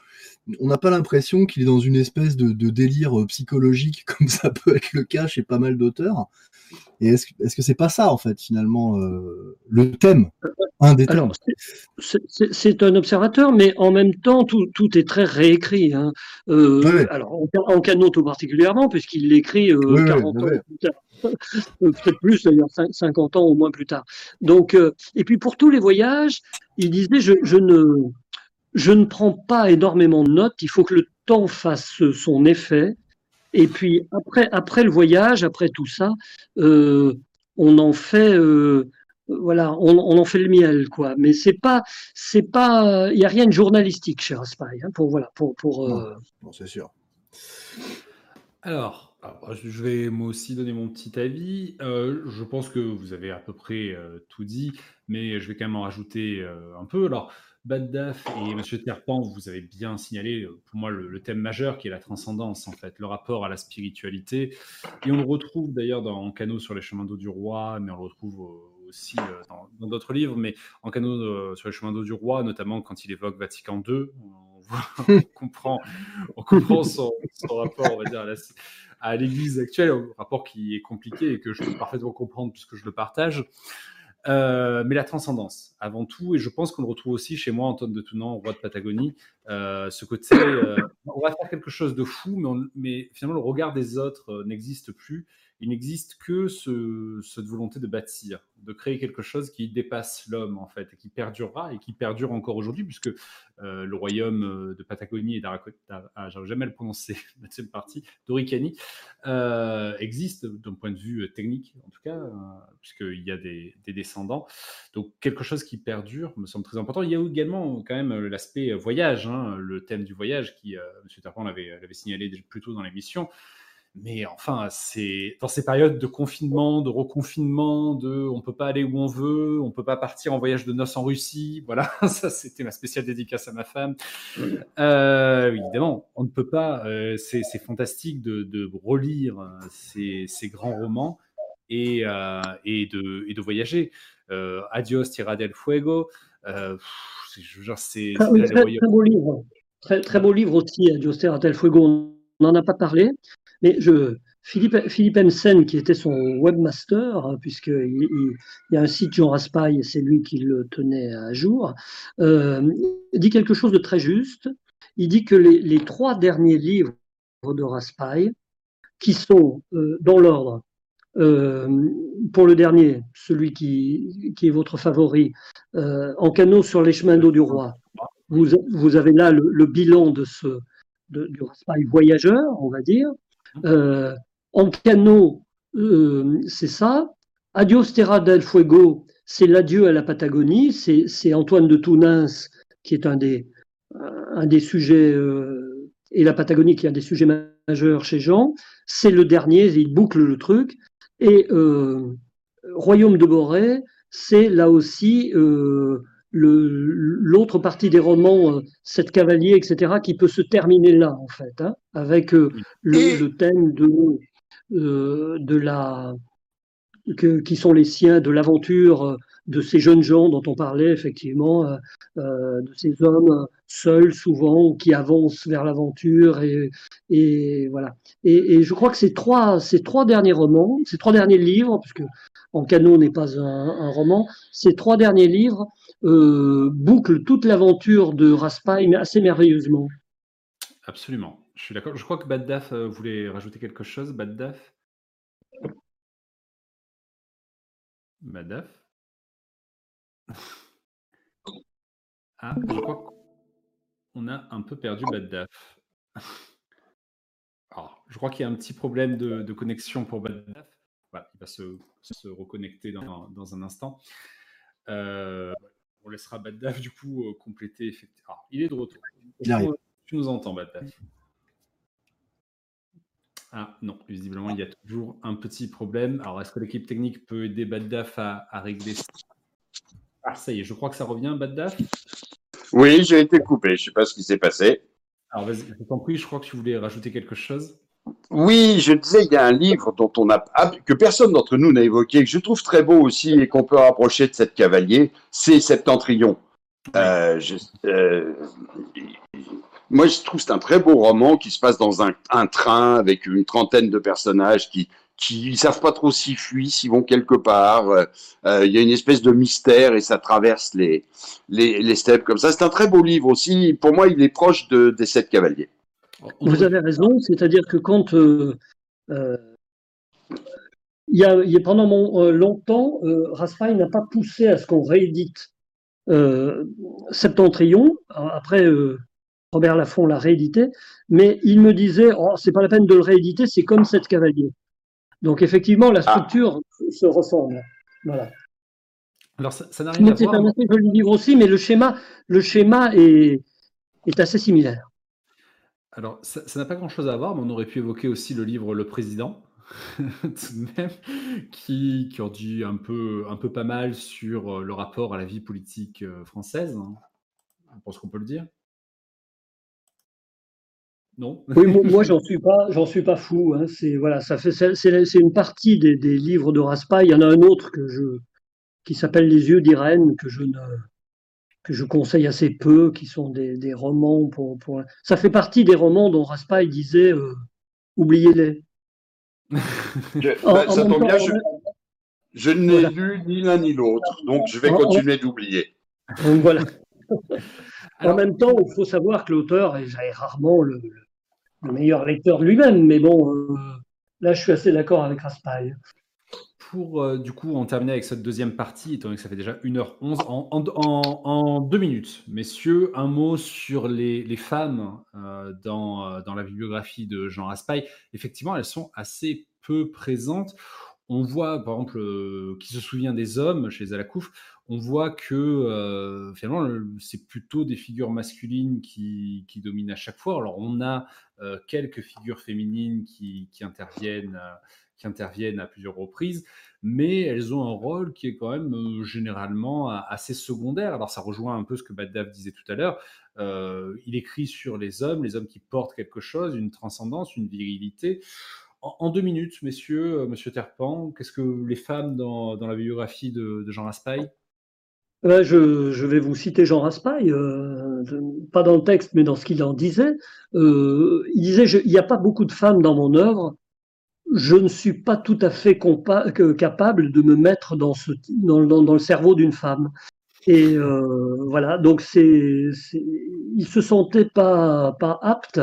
on n'a pas l'impression qu'il est dans une espèce de, délire euh, psychologique comme ça peut être le cas chez pas mal d'auteurs. Et est-ce est-ce que c'est pas ça en fait finalement euh, le thème un des Alors, c'est un observateur, mais en même temps tout, est très réécrit. Hein. Euh, alors en, en, tout particulièrement puisqu'il l'écrit 40 ans plus tard. Peut-être plus d'ailleurs, 50 ans au moins plus tard. Donc, et puis pour tous les voyages, il disait je ne je ne prends pas énormément de notes, il faut que le temps fasse son effet. Et puis après, après le voyage, après tout ça, euh, on en fait, euh, voilà, on, en fait le miel, quoi. Mais c'est pas, c'est pas, il n'y a rien de journalistique chez Raspail, hein, pour voilà, pour, pour. Euh, c'est sûr. Alors, je vais moi aussi donner mon petit avis. je pense que vous avez à peu près tout dit, mais je vais quand même en rajouter un peu. Alors, Baddaf et Monsieur Terpan, vous avez bien signalé euh, pour moi le, thème majeur qui est la transcendance en fait, le rapport à la spiritualité. Et on le retrouve d'ailleurs dans Canot sur les chemins d'eau du roi, mais on le retrouve euh, aussi euh, dans d'autres livres, mais en Canot sur les chemins d'eau du roi, notamment quand il évoque Vatican II, on, comprend, on comprend son, rapport, on va dire, à l'Église actuelle, un rapport qui est compliqué et que je peux parfaitement comprendre puisque je le partage. Euh, mais la transcendance, avant tout, et je pense qu'on le retrouve aussi chez moi, Antoine de Tounan, roi de Patagonie, euh, ce côté, euh, on va faire quelque chose de fou, mais, mais finalement le regard des autres n'existe plus, il n'existe que ce, cette volonté de bâtir, de créer quelque chose qui dépasse l'homme en fait, et qui perdurera et qui perdure encore aujourd'hui, puisque euh, le royaume euh, de Patagonie et d'Aracota, ah, j'arrive jamais à le prononcer, la deuxième partie, d'Oricani, euh, existe d'un point de vue technique en tout cas, euh, puisqu'il y a des, des, descendants. Donc quelque chose qui perdure me semble très important. Il y a également quand même l'aspect voyage, hein, le thème du voyage qui, M. Tarpon l'avait signalé plus tôt dans l'émission. Mais enfin, c'est dans ces périodes de confinement, de reconfinement, de on peut pas aller où on veut, on peut pas partir en voyage de noces en Russie. Voilà, ça c'était ma spéciale dédicace à ma femme. Euh, évidemment, on ne peut pas. Euh, c'est fantastique de, de relire euh, ces, ces, grands romans et, euh, et, de, et de voyager. Adios Tierra del Fuego. c'est ah très, très, beau livre. Très, très beau livre aussi, Adios Tierra del Fuego. On n'en a pas parlé. Mais Philippe, Philippe Hensen, qui était son webmaster, hein, puisqu'il il, y a un site Jean Raspail, c'est lui qui le tenait à jour, euh, dit quelque chose de très juste. Il dit que les, trois derniers livres de Raspail, qui sont euh, dans l'ordre, euh, pour le dernier, celui qui, est votre favori, En canot sur les chemins d'eau du roi, vous, avez là le, bilan de ce, du Raspail voyageur, on va dire. Euh, en canot c'est ça. Adios Terra del Fuego, c'est l'adieu à la Patagonie. C'est Antoine de Tounins qui est un des, un des sujets, et la Patagonie qui est un des sujets majeurs chez Jean. C'est le dernier, il boucle le truc. Et Royaume de Boré, c'est là aussi l'autre partie des romans, Cette cavalier, etc., qui peut se terminer là, en fait, hein, avec le, thème de, de la, qui sont les siens de l'aventure de ces jeunes gens dont on parlait effectivement, euh, euh, de ces hommes seuls souvent qui avancent vers l'aventure et, voilà. Et, je crois que ces trois, ces trois derniers romans, ces trois derniers livres, puisque En Canon n'est pas un, roman, ces trois derniers livres euh, bouclent toute l'aventure de Raspail assez merveilleusement. Absolument, je suis d'accord. Je crois que Baddaf voulait rajouter quelque chose. Baddaf Baddaf ah, je crois qu'on a un peu perdu Baddaf. Alors, je crois qu'il y a un petit problème de, connexion pour Baddaf. Voilà, il va se, reconnecter dans, un instant. Euh, on laissera Baddaf du coup euh, compléter. Effectivement. il est de retour. Tu nous entends, Baddaf ah non, visiblement, il y a toujours un petit problème. Alors, est-ce que l'équipe technique peut aider Baddaf à, à régler ça? Ah, ça y est, je crois que ça revient, Baddaf. Oui, j'ai été coupé. Je ne sais pas ce qui s'est passé. Alors, vas-y, je t'en prie, je crois que tu voulais rajouter quelque chose. Oui, je disais, il y a un livre dont on a que personne d'entre nous n'a évoqué, que je trouve très beau aussi et qu'on peut rapprocher de cette cavalier, c'est Septentrion. Euh, euh, moi, je trouve que c'est un très beau roman qui se passe dans un, un, train avec une trentaine de personnages qui, qui ne savent pas trop s'ils fuient, s'ils vont quelque part. Euh, euh, il y a une espèce de mystère et ça traverse les, les, les steppes comme ça. C'est un très beau livre aussi. Pour moi, il est proche de, des Sept Cavaliers. Vous avez raison, c'est-à-dire que quand euh, il, y a, il y a pendant mon, longtemps, Raspail n'a pas poussé à ce qu'on réédite Septentrion. Après, Robert Laffont l'a réédité, mais il me disait, oh, c'est pas la peine de le rééditer, c'est comme Sept Cavaliers. Donc effectivement, la ah. structure se ressemble. Voilà. Alors ça n'a rien à voir. Joli livre aussi, mais le schéma, le schéma est, est assez similaire. Alors ça n'a pas grand-chose à voir, mais on aurait pu évoquer aussi le livre Le Président, tout de même, qui, qui en dit un peu, un peu pas mal sur euh, le rapport à la vie politique euh, française. Hein. Je pense qu'on peut le dire. Non. oui, moi, j'en suis pas, j'en suis pas fou. Hein. C'est voilà, ça fait, c'est une partie des, livres de Raspail. Il y en a un autre que je, qui s'appelle Les yeux d'Irène que je ne, que je conseille assez peu, qui sont des, romans pour, pour, Ça fait partie des romans dont Raspail disait euh, oubliez-les. Bah, ça tombe bien, je, n'ai lu ni l'un ni l'autre, donc je vais continuer d'oublier. Voilà. en même temps, il faut savoir que l'auteur est rarement le, le meilleur lecteur lui-même, mais bon, euh, là je suis assez d'accord avec Raspail. Pour euh, du coup en terminer avec cette deuxième partie, étant donné que ça fait déjà 1h11, en, deux minutes, messieurs, un mot sur les, femmes euh, dans, dans, la bibliographie de Jean Raspail. Effectivement, elles sont assez peu présentes on voit, par exemple, qui se souvient des hommes chez Zalakouf, on voit que finalement, c'est plutôt des figures masculines qui, dominent à chaque fois. Alors, on a quelques figures féminines qui, interviennent, qui interviennent à plusieurs reprises, mais elles ont un rôle qui est quand même généralement assez secondaire. Alors, ça rejoint un peu ce que Baddav disait tout à l'heure. il écrit sur les hommes, les hommes qui portent quelque chose, une transcendance, une virilité. En, deux minutes, messieurs, euh, monsieur Terpan, qu'est-ce que les femmes dans, la biographie de, Jean Raspail? Euh, je, vais vous citer Jean Raspail, euh, pas dans le texte, mais dans ce qu'il en disait. il disait Il n'y a pas beaucoup de femmes dans mon œuvre. Je ne suis pas tout à fait capable de me mettre dans, ce, dans, le cerveau d'une femme. Et voilà, donc c'est, il se sentait pas, pas apte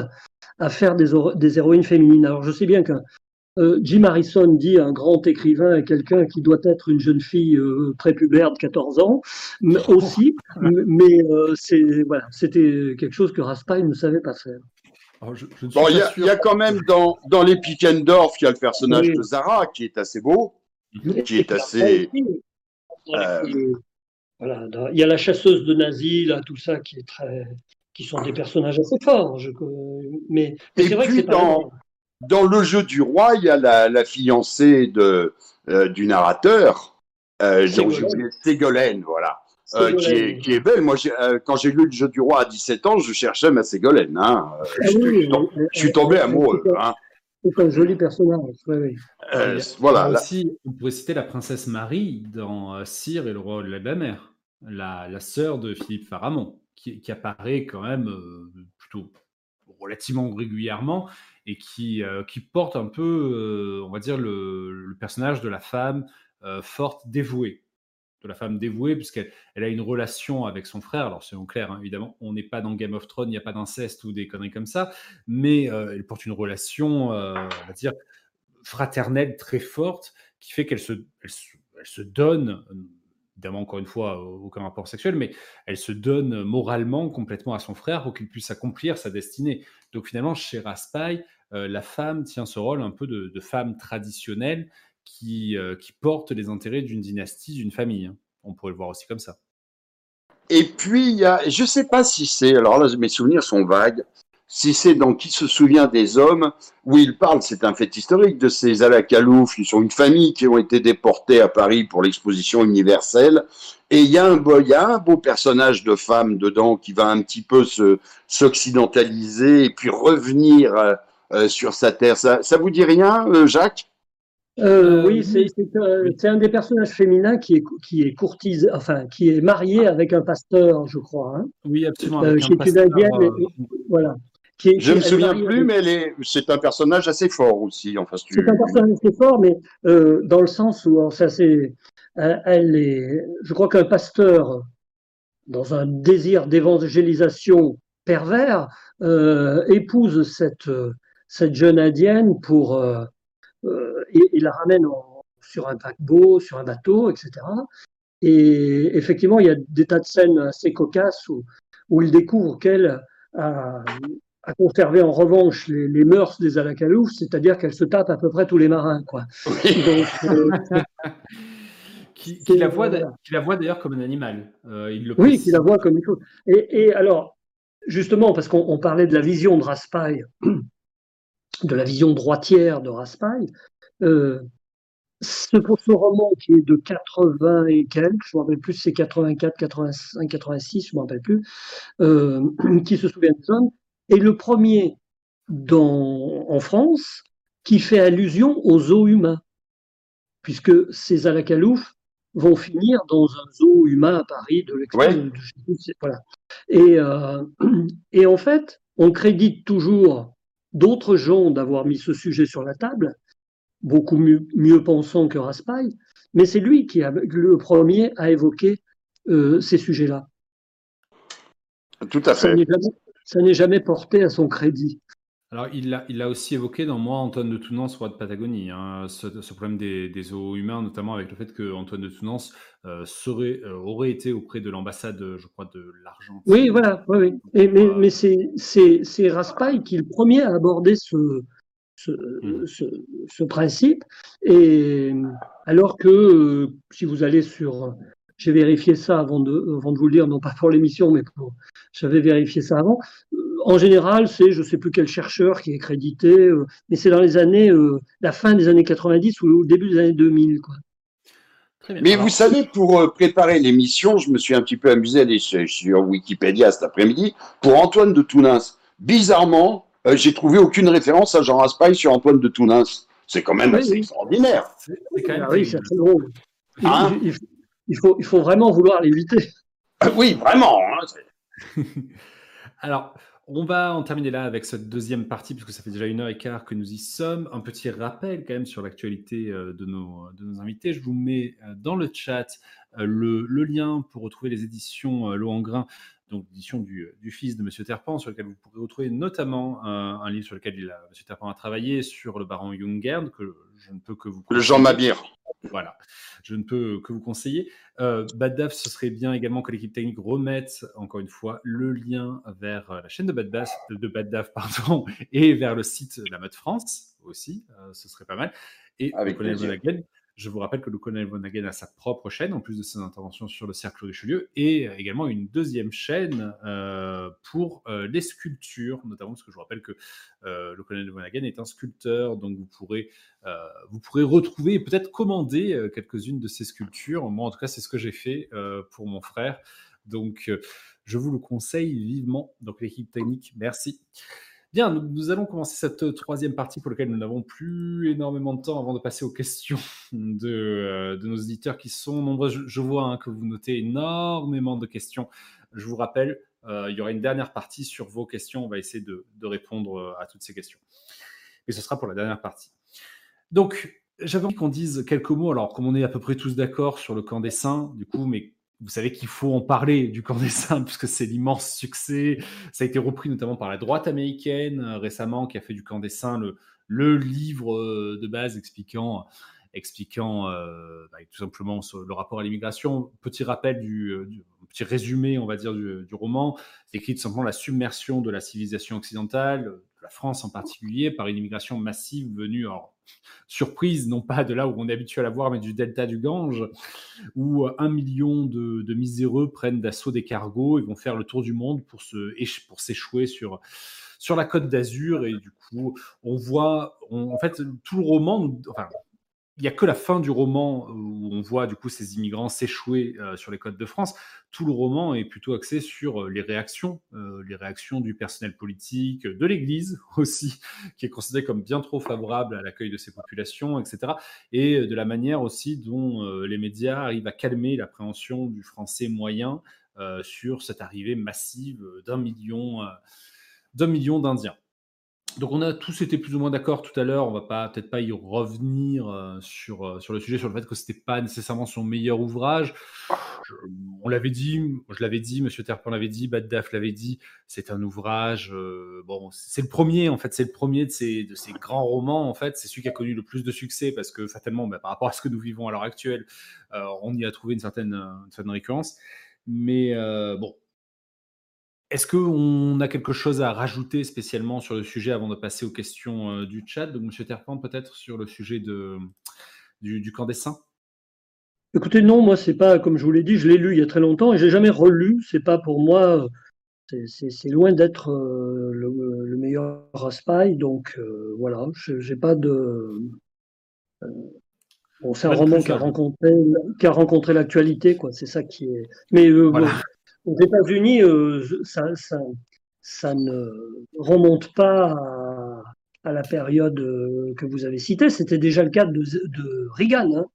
à faire des, des héroïnes féminines. Alors je sais bien que euh, Jim Harrison dit un grand écrivain à quelqu'un qui doit être une jeune fille euh, prépubère de 14 ans, mais aussi, mais euh, c'est voilà, c'était quelque chose que Raspail ne savait pas faire. il y, a quand même dans, dans les Pickendorf, il y a le personnage de Zara qui est assez beau, qui est assez. Euh, voilà, il y a la chasseuse de Nazi, là, tout ça, qui est très, qui sont des personnages assez forts. Je... Mais, c'est vrai que dans, dans le jeu du roi, il y a la, la fiancée de, euh, du narrateur, euh, Ségolène, voilà. Euh, qui, est, qui, est, belle. Moi, euh, quand j'ai lu le jeu du roi à 17 ans, je cherchais ma Ségolène. Hein. Ah je, suis tombé amoureux. Hein. C'est un joli personnage. Euh, voilà. Aussi, on pourrait citer la princesse Marie dans Cire et le roi de la mer, la, la sœur de Philippe Pharamond, qui, qui apparaît quand même plutôt relativement régulièrement et qui, qui porte un peu, on va dire, le, personnage de la femme forte, dévouée de la femme dévouée, puisqu'elle elle a une relation avec son frère. Alors, c'est clair, hein, évidemment, on n'est pas dans Game of Thrones, il n'y a pas d'inceste ou des conneries comme ça, mais euh, elle porte une relation, euh, on va dire, fraternelle très forte, qui fait qu'elle se, se, donne, évidemment, encore une fois, aucun rapport sexuel, mais elle se donne moralement complètement à son frère pour qu'il puisse accomplir sa destinée. Donc, finalement, chez Raspail, euh, la femme tient ce rôle un peu de, femme traditionnelle qui, euh, qui porte les intérêts d'une dynastie, d'une famille. Hein. On pourrait le voir aussi comme ça. Et puis, y a, je ne sais pas si c'est, alors là, mes souvenirs sont vagues, si c'est dans Qui se souvient des hommes, où il parle, c'est un fait historique, de ces Alakalouf, qui sont une famille qui ont été déportés à Paris pour l'exposition universelle. Et il y, a un beau, y a un beau personnage de femme dedans qui va un petit peu se, s'occidentaliser et puis revenir euh, euh, sur sa terre. Ça, ça vous dit rien, Jacques? Euh, oui, c'est un des personnages féminins qui est, qui est courtise, enfin, qui est marié avec un pasteur, je crois. Hein. Oui, absolument. Euh, qui est une indienne, euh, voilà. Qui je ne me souviens plus, mais c'est un personnage assez fort aussi. Enfin, c'est un personnage assez fort, mais euh, dans le sens où ça, c'est, elle est, je crois qu'un pasteur, dans un désir d'évangélisation pervers, épouse cette, cette jeune indienne pour euh, et, la ramène sur un paquebot, sur un bateau, etc. Et effectivement, il y a des tas de scènes assez cocasses où, où il découvre qu'elle a, conservé en revanche les, mœurs des Alakalouf, c'est-à-dire qu'elle se tape à peu près tous les marins. Quoi. Euh, qui, la voit, qui la voit d'ailleurs comme un animal. Euh, il le oui, qui la voit comme une chose. Et, et alors, justement, parce qu'on parlait de la vision de Raspail, de la vision droitière de Raspail. Euh, ce, ce roman qui est de 80 et quelques, je ne me rappelle plus, c'est 84, 85, 86, je ne me rappelle plus, euh, qui se souvient des hommes, est le premier dans, en France qui fait allusion aux zoos humains, puisque ces alakalouf vont finir dans un zoo humain à Paris de l'extrême. Voilà. Et, euh, et en fait, on crédite toujours d'autres gens d'avoir mis ce sujet sur la table, beaucoup mieux, mieux pensant que Raspail, mais c'est lui qui a le premier à évoquer euh, ces sujets-là. Tout à fait. Ça n'est jamais, porté à son crédit. Alors, il l'a il aussi évoqué dans Moi, Antoine de Tounance, roi de Patagonie, hein, ce, problème des, des zoos humains, notamment avec le fait que Antoine de Tounance euh, serait, euh, aurait été auprès de l'ambassade, je crois, de l'Argentine. Oui, voilà, oui, Et, mais, mais c'est Raspail qui est le premier à aborder ce, ce, mmh. ce, ce principe. Et alors que euh, si vous allez sur j'ai vérifié ça avant de, avant de vous le dire, non pas pour l'émission, mais pour, j'avais vérifié ça avant en général, c'est je ne sais plus quel chercheur qui est crédité, euh, mais c'est dans les années, euh, la fin des années 90 ou le début des années 2000. Quoi. Mais vous savez, pour euh, préparer l'émission, je me suis un petit peu amusé à aller sur Wikipédia cet après-midi. Pour Antoine de Tounins, bizarrement, j'ai trouvé aucune référence à Jean Raspail sur Antoine de Tounins. C'est quand même assez extraordinaire. C'est ah oui, c'est très drôle. Hein il, faut, il faut vraiment vouloir l'éviter. oui, vraiment. Hein, Alors, on va en terminer là avec cette deuxième partie, puisque ça fait déjà une heure et quart que nous y sommes. Un petit rappel quand même sur l'actualité euh, de nos, de nos invités. Je vous mets euh, dans le chat euh, le, lien pour retrouver les éditions L'eau en grain, donc l'édition du, fils de M. Terpan, sur lequel vous pourrez retrouver notamment un, livre sur lequel il a, a travaillé sur le baron Jungern, que je ne peux que vous... Le Jean Mabir. Voilà, je ne peux que vous conseiller. Euh, Bad ce serait bien également que l'équipe technique remette, encore une fois, le lien vers la chaîne de Bad, de pardon, et vers le site de la mode France aussi, ce serait pas mal. Et Avec je vous rappelle que le colonel Von a sa propre chaîne, en plus de ses interventions sur le cercle Richelieu, et également une deuxième chaîne euh, pour euh, les sculptures, notamment parce que je vous rappelle que euh, le colonel Von est un sculpteur, donc vous pourrez, vous pourrez retrouver et peut-être commander quelques-unes de ses sculptures. Moi, en tout cas, c'est ce que j'ai fait pour mon frère. Donc, je vous le conseille vivement. Donc, l'équipe technique, merci. Bien, nous, allons commencer cette euh, troisième partie pour laquelle nous n'avons plus énormément de temps avant de passer aux questions de, euh, nos auditeurs qui sont nombreux. Je, vois hein, que vous notez énormément de questions. Je vous rappelle, euh, il y aura une dernière partie sur vos questions. On va essayer de, répondre à toutes ces questions. Et ce sera pour la dernière partie. Donc, j'avais envie qu'on dise quelques mots. Alors, comme on est à peu près tous d'accord sur le camp des saints, du coup, mais vous savez qu'il faut en parler du camp des saints puisque c'est l'immense succès. Ça a été repris notamment par la droite américaine euh, récemment qui a fait du camp des saints le, livre euh, de base expliquant, expliquant euh, bah, tout simplement le rapport à l'immigration. Petit rappel du, petit résumé, on va dire, du, roman. C'est écrit tout simplement la submersion de la civilisation occidentale, de la France en particulier, par une immigration massive venue en surprise, non pas de là où on est habitué à la voir, mais du delta du Gange, où un million de, miséreux prennent d'assaut des cargos et vont faire le tour du monde pour s'échouer sur sur la côte d'Azur. Et du coup on voit en fait tout le roman il n'y a que la fin du roman où on voit du coup ces immigrants s'échouer euh, sur les côtes de France. Tout le roman est plutôt axé sur euh, les réactions, euh, les réactions du personnel politique, de l'Église aussi, qui est considéré comme bien trop favorable à l'accueil de ces populations, etc. Et de la manière aussi dont les médias arrivent à calmer l'appréhension du français moyen sur cette arrivée massive d'un million d'Indiens. Donc on a tous été plus ou moins d'accord tout à l'heure, on va pas peut-être pas y revenir euh, sur, euh, sur le sujet, sur le fait que c'était pas nécessairement son meilleur ouvrage. on l'avait dit, je l'avais dit, Monsieur Terpin l'avait dit, Bad Daf l'avait dit, c'est un ouvrage, euh, bon, c'est le premier en fait, c'est le premier de ces, de grands romans en fait, c'est celui qui a connu le plus de succès parce que fatalement, bah, par rapport à ce que nous vivons à l'heure actuelle, on y a trouvé une certaine, une certaine récurrence. Mais bon, est-ce qu'on a quelque chose à rajouter spécialement sur le sujet avant de passer aux questions euh, du chat? Donc, M. Terpent, peut-être sur le sujet de, du, camp des saints Écoutez, non, moi, c'est pas, comme je vous l'ai dit, je l'ai lu il y a très longtemps et j'ai jamais relu. C'est pas pour moi, c'est loin d'être euh, le, meilleur Raspail. Donc, euh, voilà, j'ai pas de. Bon, c'est un roman qui a rencontré, rencontré l'actualité, quoi. C'est ça qui est. Mais aux États-Unis, euh, ça, ne remonte pas à, la période euh, que vous avez citée. C'était déjà le cas de, Reagan. Hein.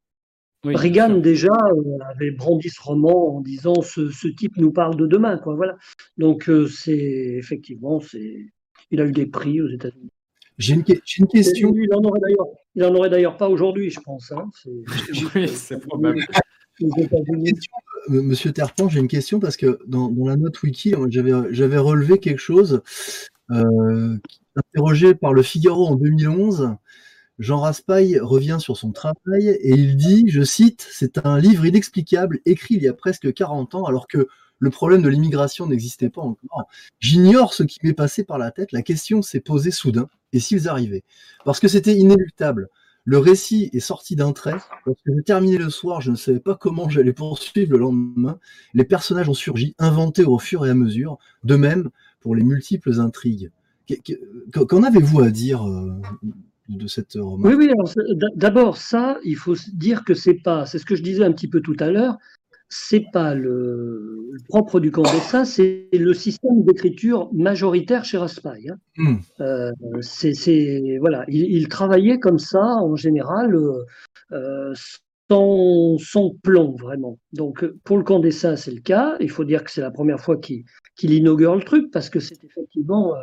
Reagan déjà euh, avait brandi ce roman en disant ce, type nous parle de demain. Quoi, voilà. Donc c'est effectivement, c'est, il a eu des prix aux États-Unis. J'ai une, question. Il n'en aurait d'ailleurs pas aujourd'hui, je pense. Hein. oui, c'est probable. Euh, Monsieur Terpent, j'ai une question parce que dans, la note wiki, euh, j'avais relevé quelque chose euh, interrogé par le Figaro en 2011. Jean Raspail revient sur son travail et il dit, je cite, c'est un livre inexplicable écrit il y a presque 40 ans alors que le problème de l'immigration n'existait pas encore. J'ignore ce qui m'est passé par la tête. La question s'est posée soudain. Et s'ils arrivaient? Parce que c'était inéluctable. Le récit est sorti d'un trait. Lorsque j'ai terminé le soir, je ne savais pas comment j'allais poursuivre le lendemain. Les personnages ont surgi, inventés au fur et à mesure. De même pour les multiples intrigues. Qu'en avez-vous à dire euh, de cette roman Oui, oui. D'abord, ça, il faut dire que c'est pas. C'est ce que je disais un petit peu tout à l'heure c'est pas le, propre du Condessa, c'est le système d'écriture majoritaire chez Raspail. Hein. Hmm. Euh, c'est, voilà, il, travaillait comme ça en général, euh, sans, sans, plomb vraiment. Donc pour le Condessa, c'est le cas. Il faut dire que c'est la première fois qu'il, inaugure le truc parce que c'est effectivement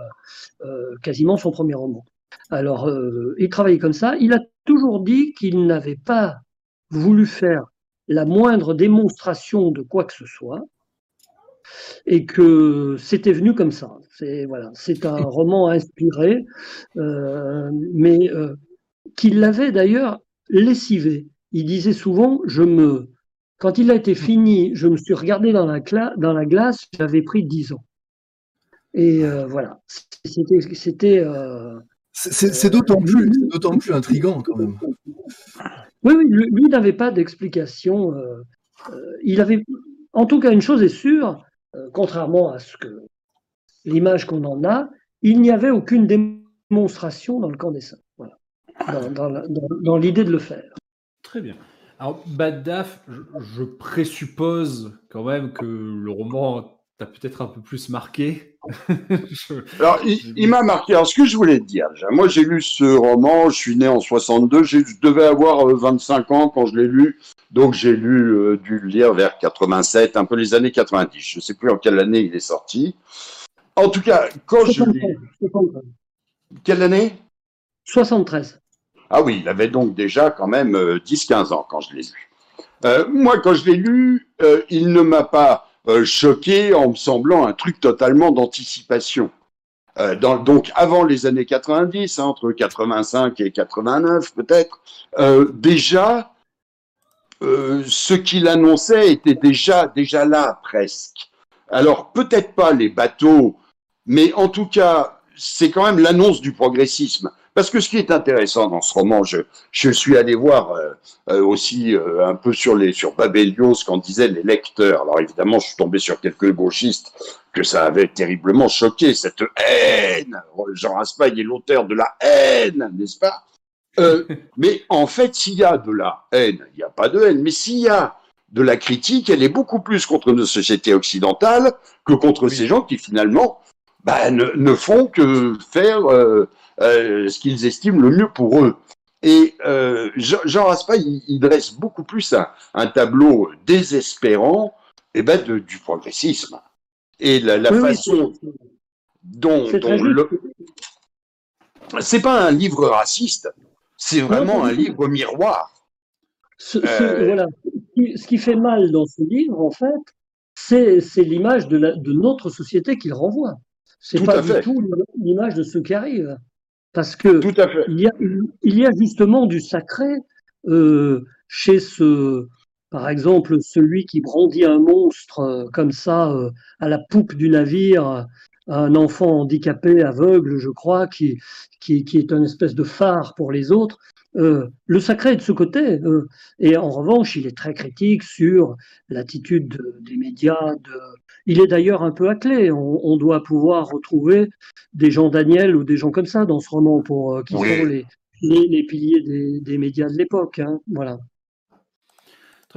euh, quasiment son premier roman. Alors il travaillait comme ça. Il a toujours dit qu'il n'avait pas voulu faire la moindre démonstration de quoi que ce soit, et que c'était venu comme ça. C'est voilà, c'est un roman inspiré, euh, mais euh, qu'il l'avait d'ailleurs lessivé. il disait souvent, je me, quand il a été fini, je me suis regardé dans la, dans la glace, j'avais pris 10 ans. Et euh, voilà, c'était. C'est d'autant plus, plus intrigant quand même. Oui, oui lui, n'avait pas d'explication. Euh, il avait, en tout cas, une chose est sûre, contrairement à ce que l'image qu'on en a, il n'y avait aucune démonstration dans le camp des saints. Dans l'idée de le faire. Très bien. Alors, Bad Daf, je, présuppose quand même que le roman t'a peut-être un peu plus marqué. Alors, il, m'a marqué. Alors, ce que je voulais te dire, moi j'ai lu ce roman, je suis né en 62, je devais avoir 25 euh, ans quand je l'ai lu, donc j'ai lu, euh, dû le lire vers 87, un peu les années 90. Je ne sais plus en quelle année il est sorti. En tout cas, quand je lis... Quelle année? 73. Ah oui, il avait donc déjà quand même 10-15 euh, ans quand je l'ai lu. Euh, moi, quand je l'ai lu, euh, il ne m'a pas choqué en me semblant un truc totalement d'anticipation. donc avant les années 90, hein, entre 85 et 89 peut-être, déjà, ce qu'il annonçait était déjà, déjà là presque. Alors peut-être pas les bateaux, mais en tout cas, c'est quand même l'annonce du progressisme. Parce que ce qui est intéressant dans ce roman, je, je suis allé voir euh, euh, aussi euh, un peu sur les sur Babelios ce qu'en disaient les lecteurs. Alors évidemment, je suis tombé sur quelques gauchistes que ça avait terriblement choqué cette haine. Jean Raspail est l'auteur de la haine, n'est-ce pas? Mais en fait, s'il y a de la haine, il n'y a pas de haine. Mais s'il y a de la critique, elle est beaucoup plus contre nos sociétés occidentales que contre ces gens qui finalement bah, ne, ne, font que faire euh, ce qu'ils estiment le mieux pour eux. Et euh, Jean Raspail, il, dresse beaucoup plus un, tableau désespérant et eh ben, du progressisme. Et la, façon dont, le... C'est pas un livre raciste, c'est vraiment un livre miroir. Ce, euh, voilà. ce qui fait mal dans ce livre, en fait, c'est l'image de, de, notre société qu'il renvoie. C'est pas du tout l'image de ce qui arrive. Parce que Il, y a, il y a justement du sacré euh, chez ce, par exemple, celui qui brandit un monstre euh, comme ça euh, à la poupe du navire, un enfant handicapé, aveugle, je crois, qui, qui, qui est une espèce de phare pour les autres. Euh, le sacré est de ce côté. Euh, et en revanche, il est très critique sur l'attitude des médias. De... Il est d'ailleurs un peu à clé. On, doit pouvoir retrouver des gens Daniel ou des gens comme ça dans ce roman pour euh, qui sont les, les, piliers des, des médias de l'époque. Hein. Voilà.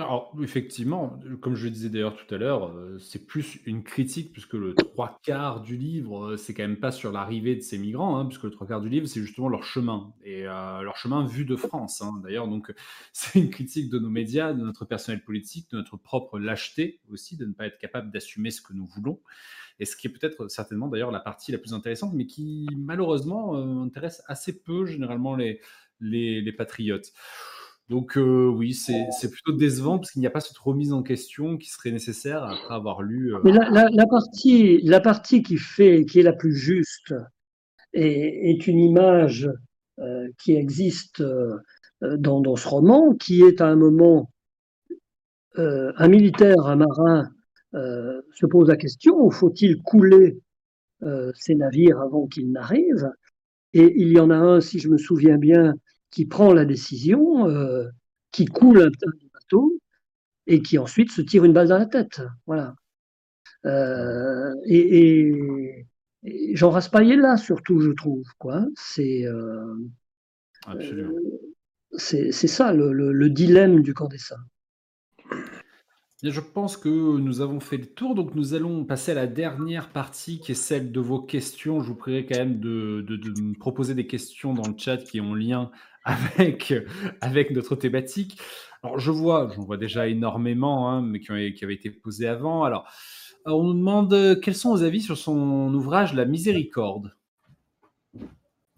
Alors, effectivement, comme je le disais d'ailleurs tout à l'heure, euh, c'est plus une critique, puisque le trois quarts du livre, euh, c'est quand même pas sur l'arrivée de ces migrants, hein, puisque le trois quarts du livre, c'est justement leur chemin, et euh, leur chemin vu de France, hein, d'ailleurs. Donc, c'est une critique de nos médias, de notre personnel politique, de notre propre lâcheté aussi, de ne pas être capable d'assumer ce que nous voulons. Et ce qui est peut-être certainement d'ailleurs la partie la plus intéressante, mais qui malheureusement intéresse assez peu généralement les, les, les patriotes. Donc euh, oui, c'est plutôt décevant parce qu'il n'y a pas cette remise en question qui serait nécessaire après avoir lu. Euh, Mais la, partie, la partie qui fait, qui est la plus juste, est, une image euh, qui existe dans, dans, ce roman, qui est à un moment un militaire, un marin se pose la question faut-il couler ces navires avant qu'ils n'arrivent Et il y en a un, si je me souviens bien, qui prend la décision, euh, qui coule un, bateau et qui ensuite se tire une balle dans la tête. Voilà. Euh, et, Jean Raspail est là surtout, je trouve. Quoi. C'est, euh, c'est, ça le, le, dilemme du camp des saints. Je pense que nous avons fait le tour, donc nous allons passer à la dernière partie qui est celle de vos questions. Je vous prierai quand même de, de, de me proposer des questions dans le chat qui ont lien avec, avec notre thématique. Alors, je vois, j'en vois déjà énormément, hein, mais qui, ont, qui, avaient été posés avant. Alors, on nous demande euh, quels sont vos avis sur son ouvrage La Miséricorde?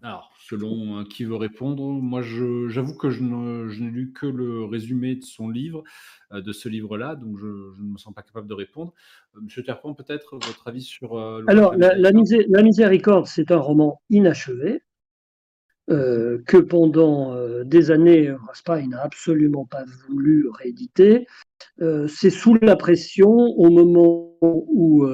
Alors, selon hein, qui veut répondre, moi, j'avoue que je n'ai lu que le résumé de son livre, euh, de ce livre-là, donc je, ne me sens pas capable de répondre. Euh, Monsieur Terpon, peut-être votre avis sur. Alors, la, la, Miséricorde, c'est un roman inachevé que pendant des années, Raspail n'a absolument pas voulu rééditer. C'est sous la pression, au moment où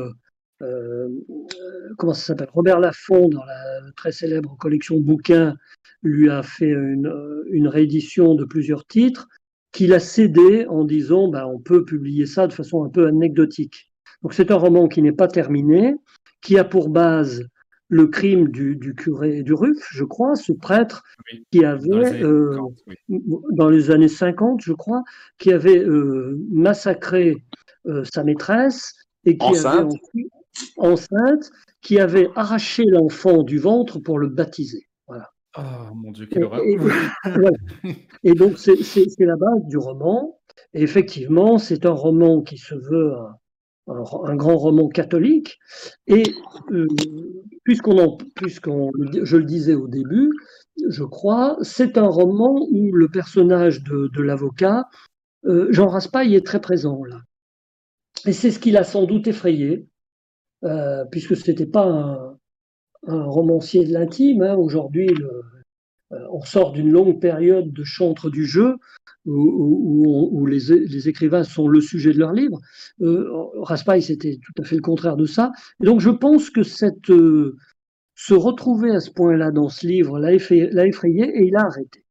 comment ça s'appelle Robert Laffont, dans la très célèbre collection bouquins, lui a fait une, réédition de plusieurs titres qu'il a cédé en disant bah, on peut publier ça de façon un peu anecdotique. Donc c'est un roman qui n'est pas terminé, qui a pour base le crime du, curé du Ruf, je crois, ce prêtre qui avait, dans les, années 50, je crois, qui avait euh, massacré euh, sa maîtresse et qui avait enceinte, qui avait arraché l'enfant du ventre pour le baptiser. Oh mon Dieu, quelle horreur. Et, donc, c'est la base du roman. Et effectivement, c'est un roman qui se veut un, grand roman catholique. Et euh, puisqu'on, puisqu'on, je le disais au début, je crois, c'est un roman où le personnage de, l'avocat, euh, Jean Raspail, est très présent là. Et c'est ce qui l'a sans doute effrayé, euh, puisque ce n'était pas un, un romancier de l'intime. Hein. Aujourd'hui, on sort d'une longue période de chantre du jeu où, les, écrivains sont le sujet de leurs livres. Euh, Raspail, c'était tout à fait le contraire de ça. Et donc, je pense que cette, euh, se retrouver à ce point-là dans ce livre l'a effrayé, et il a arrêté.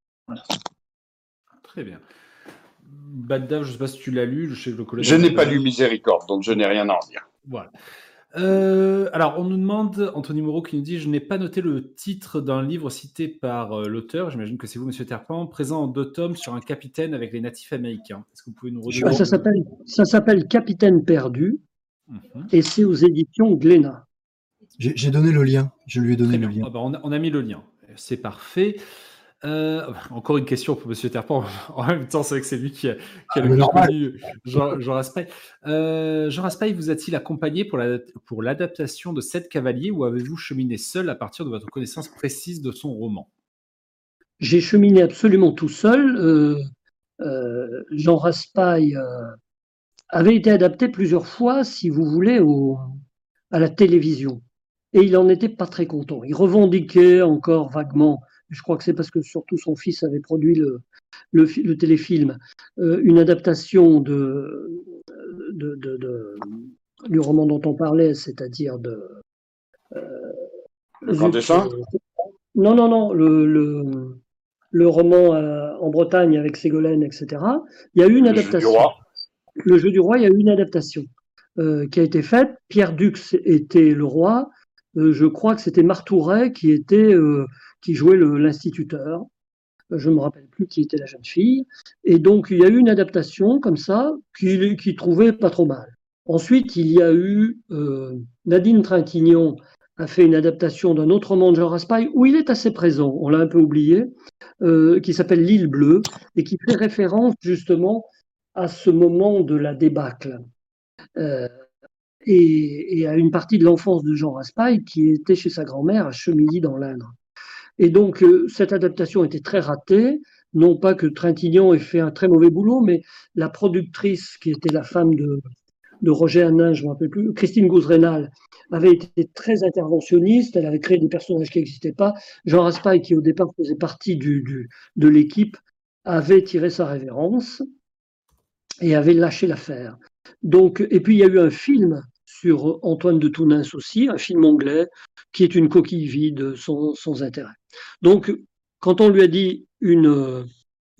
Très bien. Baddav, je ne sais pas si tu l'as lu. Je, je n'ai pas lu Miséricorde, donc je n'ai rien à en dire. Voilà. Euh, alors, on nous demande, Anthony Moreau qui nous dit Je n'ai pas noté le titre d'un livre cité par euh, l'auteur, j'imagine que c'est vous, monsieur Terpan, présent en deux tomes sur un capitaine avec les natifs américains. Est-ce que vous pouvez nous redire Ça s'appelle Capitaine perdu mhm. et c'est aux éditions Glénat. J'ai donné le lien, je lui ai donné le lien. Ah bah, on, a, mis le lien, c'est parfait. Euh, encore une question pour Monsieur Terpan. En même temps, c'est vrai que c'est lui qui a, qui a le ah, connu Jean, Jean Raspail. Euh, Jean Raspail vous a-t-il accompagné pour l'adaptation de Sept cavaliers ou avez-vous cheminé seul à partir de votre connaissance précise de son roman? J'ai cheminé absolument tout seul. Euh, Jean Raspail avait été adapté plusieurs fois, si vous voulez, au, à la télévision. Et il n'en était pas très content. Il revendiquait encore vaguement je crois que c'est parce que surtout son fils avait produit le, le, téléfilm, euh, une adaptation de, de, du roman dont on parlait, c'est-à-dire de. Euh, le Grand Dessin Non, non, non, le, le, roman euh, en Bretagne avec Ségolène, etc. Il y a eu une adaptation. Jeu du roi. Le jeu du roi, il y a eu une adaptation qui a été faite. Pierre Dux était le roi. je crois que c'était Martouret qui était qui jouait l'instituteur. Je ne me rappelle plus qui était la jeune fille. Et donc, il y a eu une adaptation comme ça qu'il qui trouvait pas trop mal. Ensuite, il y a eu euh, Nadine Trintignant a fait une adaptation d'un autre roman de Jean Raspail où il est assez présent, on l'a un peu oublié, euh, qui s'appelle L'île bleue et qui fait référence justement à ce moment de la débâcle. Euh, et, et, à une partie de l'enfance de Jean Raspail qui était chez sa grand-mère à Chemilly dans l'Indre. Et donc, euh, cette adaptation était très ratée. Non pas que Trintignant ait fait un très mauvais boulot, mais la productrice, qui était la femme de, Roger Hanin, je ne me rappelle plus, Christine Gouzrenal, avait été très interventionniste. Elle avait créé des personnages qui n'existaient pas. Jean Raspail, qui au départ faisait partie du, de l'équipe, avait tiré sa révérence et avait lâché l'affaire. Donc, et puis il y a eu un film sur Antoine de Tounens aussi, un film anglais qui est une coquille vide sans, intérêt. Donc, quand on lui a dit une,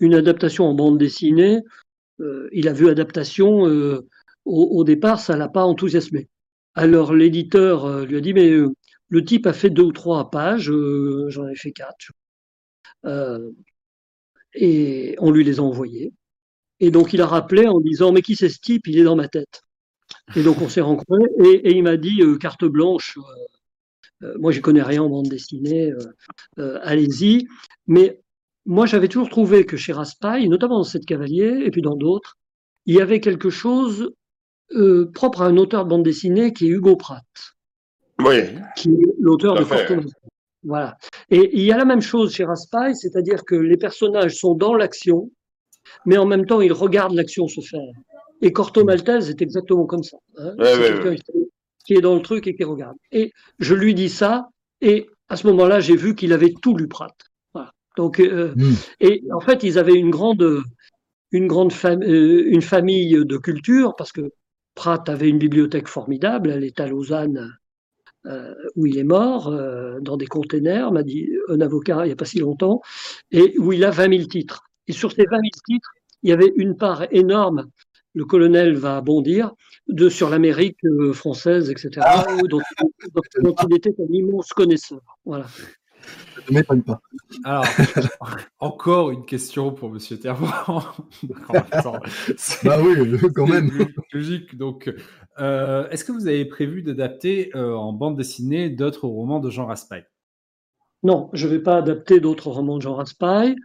adaptation en bande dessinée, euh, il a vu adaptation, euh, au, départ, ça l'a pas enthousiasmé. Alors l'éditeur euh, lui a dit, mais le type a fait deux ou trois pages, j'en ai fait quatre. et on lui les a envoyés. Et donc il a rappelé en disant, mais qui c'est ce type? Il est dans ma tête. Et donc on s'est rencontrés et, il m'a dit, carte blanche, moi, je connais rien en bande dessinée, euh, euh, allez-y. Mais moi, j'avais toujours trouvé que chez Raspail, notamment dans cette cavalier et puis dans d'autres, il y avait quelque chose propre à un auteur de bande dessinée qui est Hugo Pratt. Oui. Qui est l'auteur de Fortune. Voilà. Et il y a la même chose chez Raspail, c'est-à-dire que les personnages sont dans l'action, mais en même temps, ils regardent l'action se faire. Et Corto Maltese est exactement comme ça. Hein. Qui est dans le truc et qui regarde. Et je lui dis ça, et à ce moment-là, j'ai vu qu'il avait tout lu Pratt. Donc, hmm. et en fait, ils avaient une grande, une grande une famille de culture parce que Pratt avait une bibliothèque formidable. Elle est à Lausanne, où il est mort, dans des containers, m'a dit un avocat il n'y a pas si longtemps, et où il a 20 000 titres. Et sur ces 20 000 titres, il y avait une part énorme, le colonel va bondir, de, sur l'Amérique euh, française, etc., ah. dont, il était un immense connaisseur. Voilà. ne m'étonne pas. Alors, encore une question pour Monsieur Terbourg. bah oui, quand même. Logique. Donc, euh, est-ce que vous avez prévu d'adapter euh, en bande dessinée d'autres romans de Jean Raspail Non, je ne vais pas adapter d'autres romans de Jean Raspail.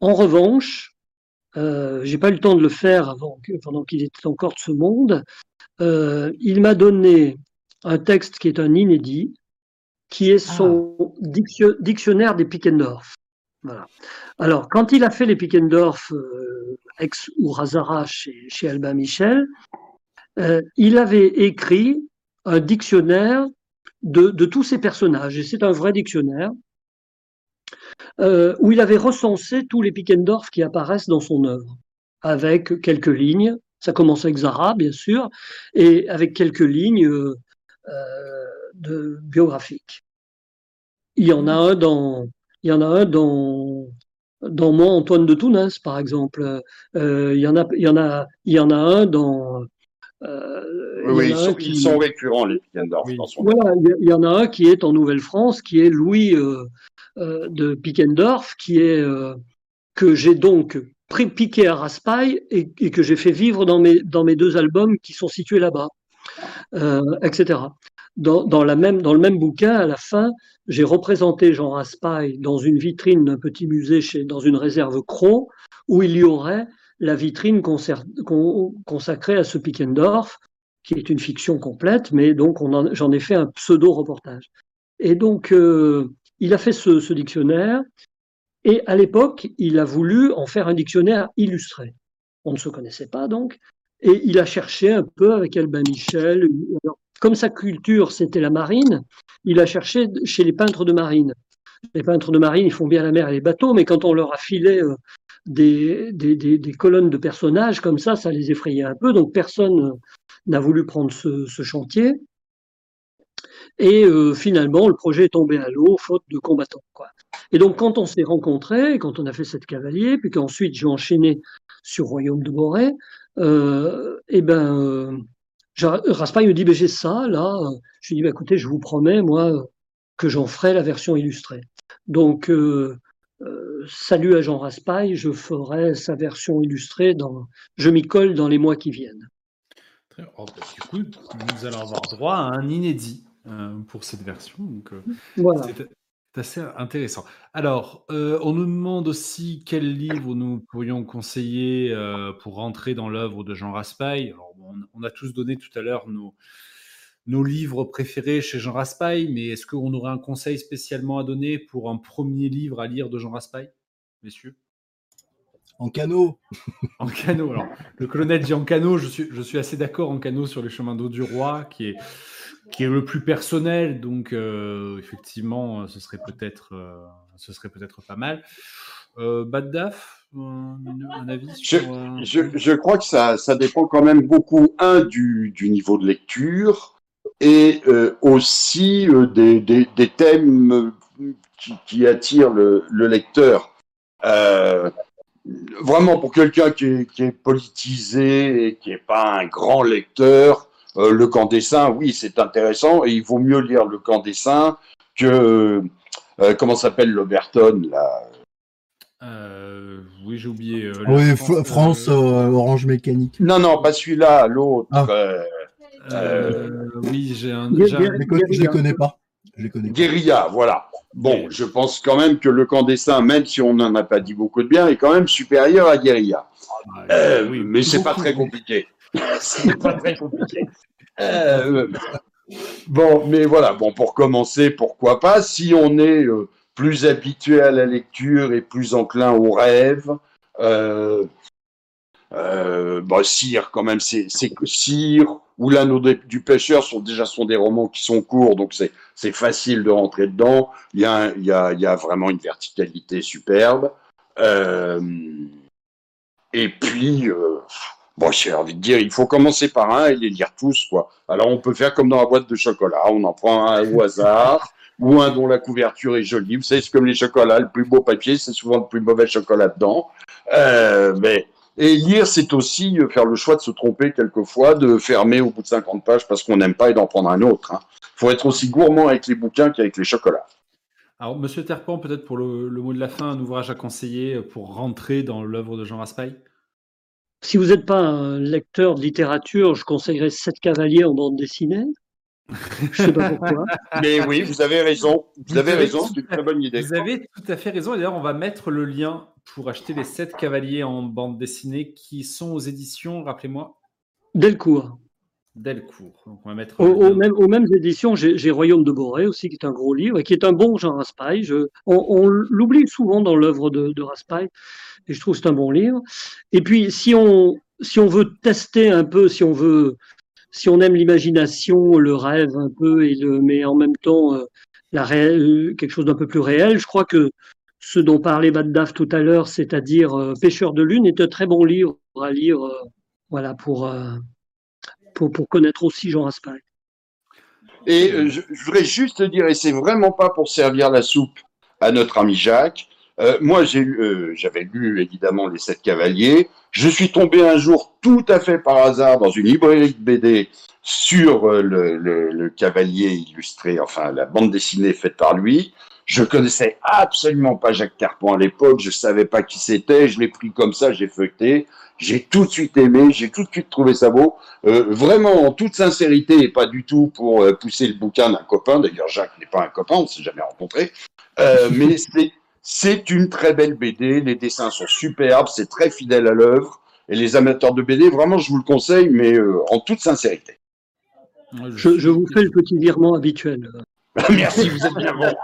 En revanche, euh, j'ai pas eu le temps de le faire avant, pendant qu'il était encore de ce monde. Euh, il m'a donné un texte qui est un inédit, qui est son ah. dictionnaire des Pickendorf. Voilà. Alors, quand il a fait les Pickendorf, euh, ex ou Razara chez, chez Albin Michel, euh, il avait écrit un dictionnaire de, de tous ces personnages. Et c'est un vrai dictionnaire euh, où il avait recensé tous les Pickendorf qui apparaissent dans son œuvre, avec quelques lignes. Ça commence avec Zara, bien sûr, et avec quelques lignes euh, euh, de biographiques. Il y en a un dans, il y en a un dans, dans moi, Antoine de Tounens, par exemple. il y en a, il y en a, il y en a un dans. oui, ils sont, qui... sont, récurrents, les Pickendorf. Voilà, il y en a un qui est en Nouvelle-France, qui est Louis, euh, de Pickendorf, qui est euh, que j'ai donc piqué à Raspail et, que j'ai fait vivre dans mes, dans mes deux albums qui sont situés là-bas, euh, etc. Dans, la même, dans le même bouquin, à la fin, j'ai représenté Jean Raspail dans une vitrine d'un petit musée chez, dans une réserve Cros, où il y aurait la vitrine consacrée à ce Pickendorf, qui est une fiction complète, mais donc j'en ai fait un pseudo-reportage. Et donc, il a fait ce, dictionnaire et à l'époque, il a voulu en faire un dictionnaire illustré. On ne se connaissait pas donc, et il a cherché un peu avec Albin Michel. comme sa culture, c'était la marine, il a cherché chez les peintres de marine. Les peintres de marine, ils font bien la mer et les bateaux, mais quand on leur a filé euh, des, colonnes de personnages comme ça, ça les effrayait un peu. Donc personne n'a voulu prendre ce chantier. Et euh, finalement, le projet est tombé à l'eau, faute de combattants. Et donc, quand on s'est rencontrés, quand on a fait cette cavalier, puis qu'ensuite j'ai enchaîné sur Royaume de Boré, euh, et eh ben, euh, Raspail me dit, j'ai ça, là. Je lui dis, ben, écoutez, je vous promets, moi, que j'en ferai la version illustrée. Donc, euh, salut à Jean Raspail, je ferai sa version illustrée, dans, je m'y colle dans les mois qui viennent. Oh, bah, du coup, nous allons avoir droit à un inédit. Euh, pour cette version. Donc, euh, c'est assez intéressant. Alors, euh, on nous demande aussi quel livre nous pourrions conseiller pour rentrer dans l'œuvre de Jean Raspail. Alors, on, a tous donné tout à l'heure nos, nos livres préférés chez Jean Raspail, mais est-ce qu'on aurait un conseil spécialement à donner pour un premier livre à lire de Jean Raspail, messieurs? En canot. en canot. Alors, le colonel dit en canot. Je suis, je suis assez d'accord en canot sur les chemins d'eau du roi, qui est, qui est le plus personnel. Donc, euh, effectivement, ce serait peut-être, euh, ce serait peut-être pas mal. Euh, Baddaf, un, avis sur, je, je, crois que ça, ça dépend quand même beaucoup, un, du, du niveau de lecture et aussi des, des, des, thèmes qui, qui attirent le, le lecteur. vraiment, pour quelqu'un qui, qui est, politisé et qui n'est pas un grand lecteur, euh, le camp des saints, oui, c'est intéressant, et il vaut mieux lire le camp des saints que, euh, comment s'appelle l'Oberton, là? Euh, oui, j'ai oublié. oui, France, Orange Mécanique. Non, non, pas celui-là, l'autre. Ah. oui, j'ai un. Je ne les connais pas. Je Guérilla, voilà. Bon, je pense quand même que le camp des saints, même si on n'en a pas dit beaucoup de bien, est quand même supérieur à Guérilla. Ah, oui, mais c'est pas très compliqué. c'est pas très compliqué. Euh, bon, mais voilà, bon, pour commencer, pourquoi pas, si on est euh, plus habitué à la lecture et plus enclin au rêve, euh, Euh, bah, Cire, quand même, c'est Cire ou l'anneau du pêcheur sont déjà sont des romans qui sont courts, donc c'est facile de rentrer dedans. Il y a, y a, il y a vraiment une verticalité superbe. Et puis, bon, j'ai envie de dire, il faut commencer par un et les lire tous, quoi. Alors, on peut faire comme dans la boîte de chocolat, on en prend un au hasard, ou un dont la couverture est jolie. Vous savez, c'est comme les chocolats, le plus beau papier, c'est souvent le plus mauvais chocolat dedans. Euh, mais et lire, c'est aussi euh, faire le choix de se tromper quelquefois, de fermer au bout de 50 pages parce qu'on n'aime pas et d'en prendre un autre. Il hein. faut être aussi gourmand avec les bouquins qu'avec les chocolats. Alors, Monsieur Terpan, peut-être pour le, mot de la fin, un ouvrage à conseiller pour rentrer dans l'œuvre de Jean Raspail? Si vous n'êtes pas un lecteur de littérature, je conseillerais Sept cavaliers en bande dessinée. Je sais pas pourquoi. Mais oui, vous avez raison. Vous, avez raison, c'est une très bonne idée. Vous avez tout à fait raison. Et d'ailleurs, on va mettre le lien pour acheter les sept cavaliers en bande dessinée qui sont aux éditions, rappelez-moi. Delcourt. Delcourt. Donc on va mettre au, même, aux mêmes éditions, j'ai Royaume de Boré aussi, qui est un gros livre et qui est un bon Jean Raspail. on, l'oublie souvent dans l'œuvre de, de Raspail et je trouve que c'est un bon livre. Et puis, si on, si on veut tester un peu, si on veut si on aime l'imagination, le rêve un peu, et le, mais en même temps euh, la euh, quelque chose d'un peu plus réel, je crois que ce dont parlait Daf tout à l'heure, c'est-à-dire euh, Pêcheur de lune, est un très bon livre à lire voilà, pour, pour, pour, connaître aussi Jean Raspail. Et je, je, voudrais juste dire, et c'est vraiment pas pour servir la soupe à notre ami Jacques, euh, moi, j'ai euh, j'avais lu évidemment les Sept Cavaliers. Je suis tombé un jour tout à fait par hasard dans une librairie de BD sur euh, le, le, le, cavalier illustré, enfin la bande dessinée faite par lui. Je connaissais absolument pas Jacques Carpent à l'époque, je savais pas qui c'était, je l'ai pris comme ça, j'ai feuilleté, j'ai tout de suite aimé, j'ai tout de suite trouvé ça beau, euh, vraiment en toute sincérité et pas du tout pour pousser le bouquin d'un copain. D'ailleurs, Jacques n'est pas un copain, on s'est jamais rencontré, euh, mais c'est c'est une très belle BD, les dessins sont superbes, c'est très fidèle à l'œuvre. Et les amateurs de BD, vraiment, je vous le conseille, mais euh, en toute sincérité. Je, vous fais le petit virement habituel. Merci, vous êtes bien bon.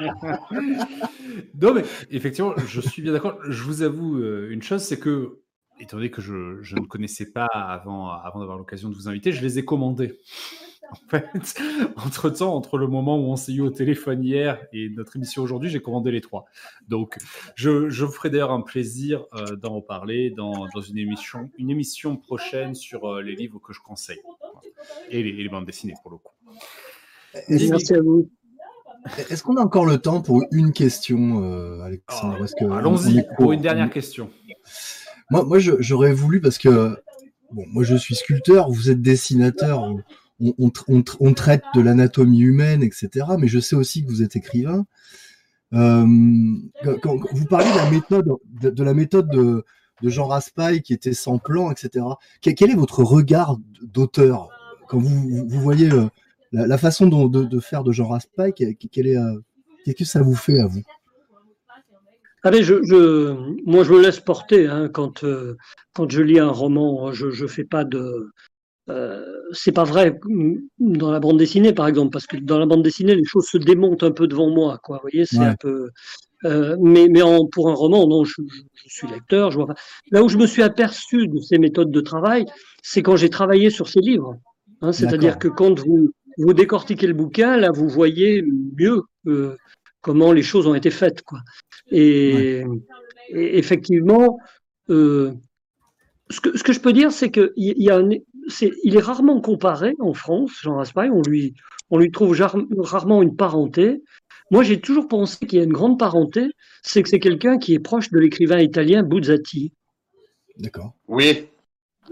non, mais effectivement, je suis bien d'accord. Je vous avoue euh, une chose, c'est que, étant donné que je, ne connaissais pas avant, avant d'avoir l'occasion de vous inviter, je les ai commandés. En fait, entre temps, entre le moment où on s'est eu au téléphone hier et notre émission aujourd'hui, j'ai commandé les trois. Donc, je, je vous ferai d'ailleurs un plaisir euh, d'en reparler dans, une émission, une émission prochaine sur euh, les livres que je conseille et, les, bandes dessinées pour le coup. Merci à vous. Est-ce qu'on a encore le temps pour une question, euh, Alexandre? Ah, Allons-y pour une dernière question. Moi, moi j'aurais voulu parce que bon, moi je suis sculpteur, vous êtes dessinateur on, traite de l'anatomie humaine, etc. Mais je sais aussi que vous êtes écrivain. Euh, quand, vous parlez de la méthode de, la méthode de, Jean Raspail qui était sans plan, etc. Quel, est votre regard d'auteur? Quand vous, voyez euh, la, façon de, faire de Jean Raspail quel est, euh, Qu'est-ce que ça vous fait à vous? Allez, je, moi, je me laisse porter hein, quand, quand je lis un roman. Je ne fais pas de, euh, c'est pas vrai dans la bande dessinée, par exemple, parce que dans la bande dessinée, les choses se démontent un peu devant moi, quoi. Vous voyez, c'est un peu. Euh, mais mais en, pour un roman, non, je, suis lecteur, je vois pas. Là où je me suis aperçu de ces méthodes de travail, c'est quand j'ai travaillé sur ces livres. Hein, C'est-à-dire que quand vous, vous décortiquez le bouquin, là, vous voyez mieux euh, comment les choses ont été faites, quoi. Et, et effectivement, euh, ce que, ce que, je peux dire, c'est qu'il y a un, est, il est rarement comparé en France, Jean Raspail, on lui, on lui trouve rarement une parenté. Moi, j'ai toujours pensé qu'il y a une grande parenté, c'est que c'est quelqu'un qui est proche de l'écrivain italien Buzzati. D'accord. Oui.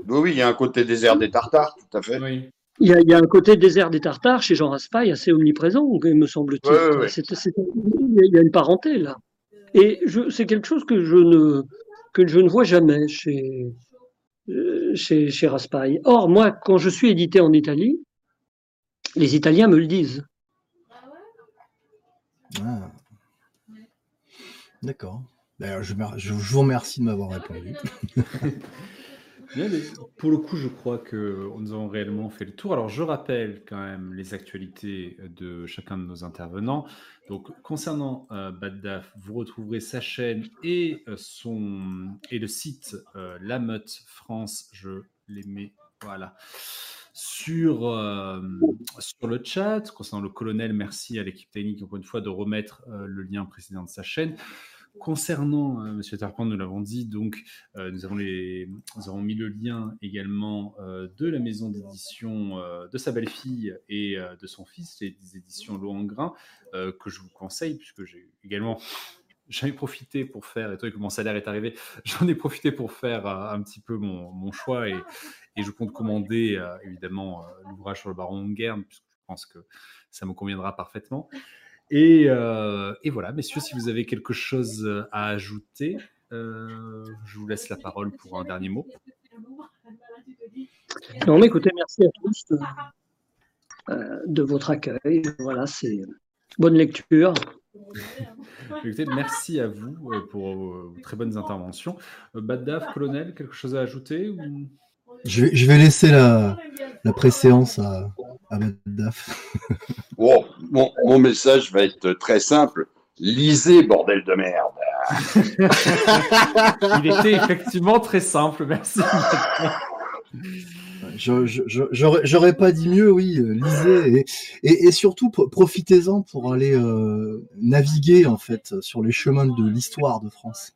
oui, il y a un côté désert des Tartares, tout à fait. Oui. Il, y a, un côté désert des Tartares chez Jean Raspail assez omniprésent, me semble-t-il. il y a une parenté là. Et c'est quelque chose que je ne que je ne vois jamais chez, euh, chez, chez Raspail. Or, moi, quand je suis édité en Italie, les Italiens me le disent. Ah. D'accord. je, vous remercie de m'avoir répondu. pour le coup, je crois que nous avons réellement fait le tour. Alors, je rappelle quand même les actualités de chacun de nos intervenants. Donc, concernant euh, Baddaf, vous retrouverez sa chaîne et, euh, son, et le site euh, La Meute France. Je les mets, voilà, sur, euh, sur le chat. Concernant le colonel, merci à l'équipe technique, encore une fois, de remettre le lien précédent de sa chaîne. Concernant euh, Monsieur Tarpin, nous l'avons dit, donc euh, nous, avons mis le lien également euh, de la maison d'édition de sa belle-fille et de son fils, les éditions L'eau en grain, que je vous conseille, puisque j'ai également j'en ai profité pour faire, et toi que mon salaire est arrivé, j'en ai profité pour faire un petit peu mon, choix et, je compte commander évidemment l'ouvrage sur le baron guerre, puisque je pense que ça me conviendra parfaitement. Euh, et, voilà, messieurs, si vous avez quelque chose euh, à ajouter, euh, je vous laisse la parole pour un dernier mot. Non, mais écoutez, merci à tous de, votre accueil. Voilà, c'est bonne lecture. merci à vous pour vos très bonnes interventions. Baddaf, colonel, quelque chose à ajouter je, vais, laisser la, la préséance à, à Baddaf. Bon, mon, message va être très simple. Lisez, bordel de merde. Il était effectivement très simple, merci. J'aurais pas dit mieux, oui, lisez et, et, surtout profitez-en pour aller euh, naviguer en fait sur les chemins de l'histoire de France.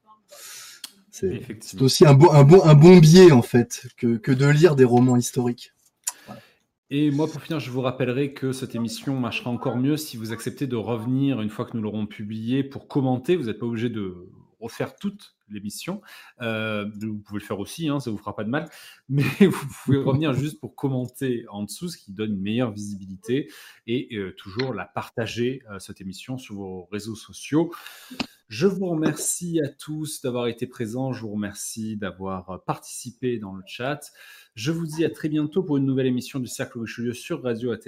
C'est aussi un bon, un, bon, un bon biais en fait que, que de lire des romans historiques. Et moi, pour finir, je vous rappellerai que cette émission marchera encore mieux si vous acceptez de revenir une fois que nous l'aurons publiée pour commenter. Vous n'êtes pas obligé de refaire toute l'émission. Euh, vous pouvez le faire aussi, hein, ça ne vous fera pas de mal. Mais vous pouvez revenir juste pour commenter en dessous, ce qui donne une meilleure visibilité et euh, toujours la partager, euh, cette émission, sur vos réseaux sociaux. Je vous remercie à tous d'avoir été présents. Je vous remercie d'avoir participé dans le chat. Je vous dis à très bientôt pour une nouvelle émission du Cercle Richelieu sur Radio AT.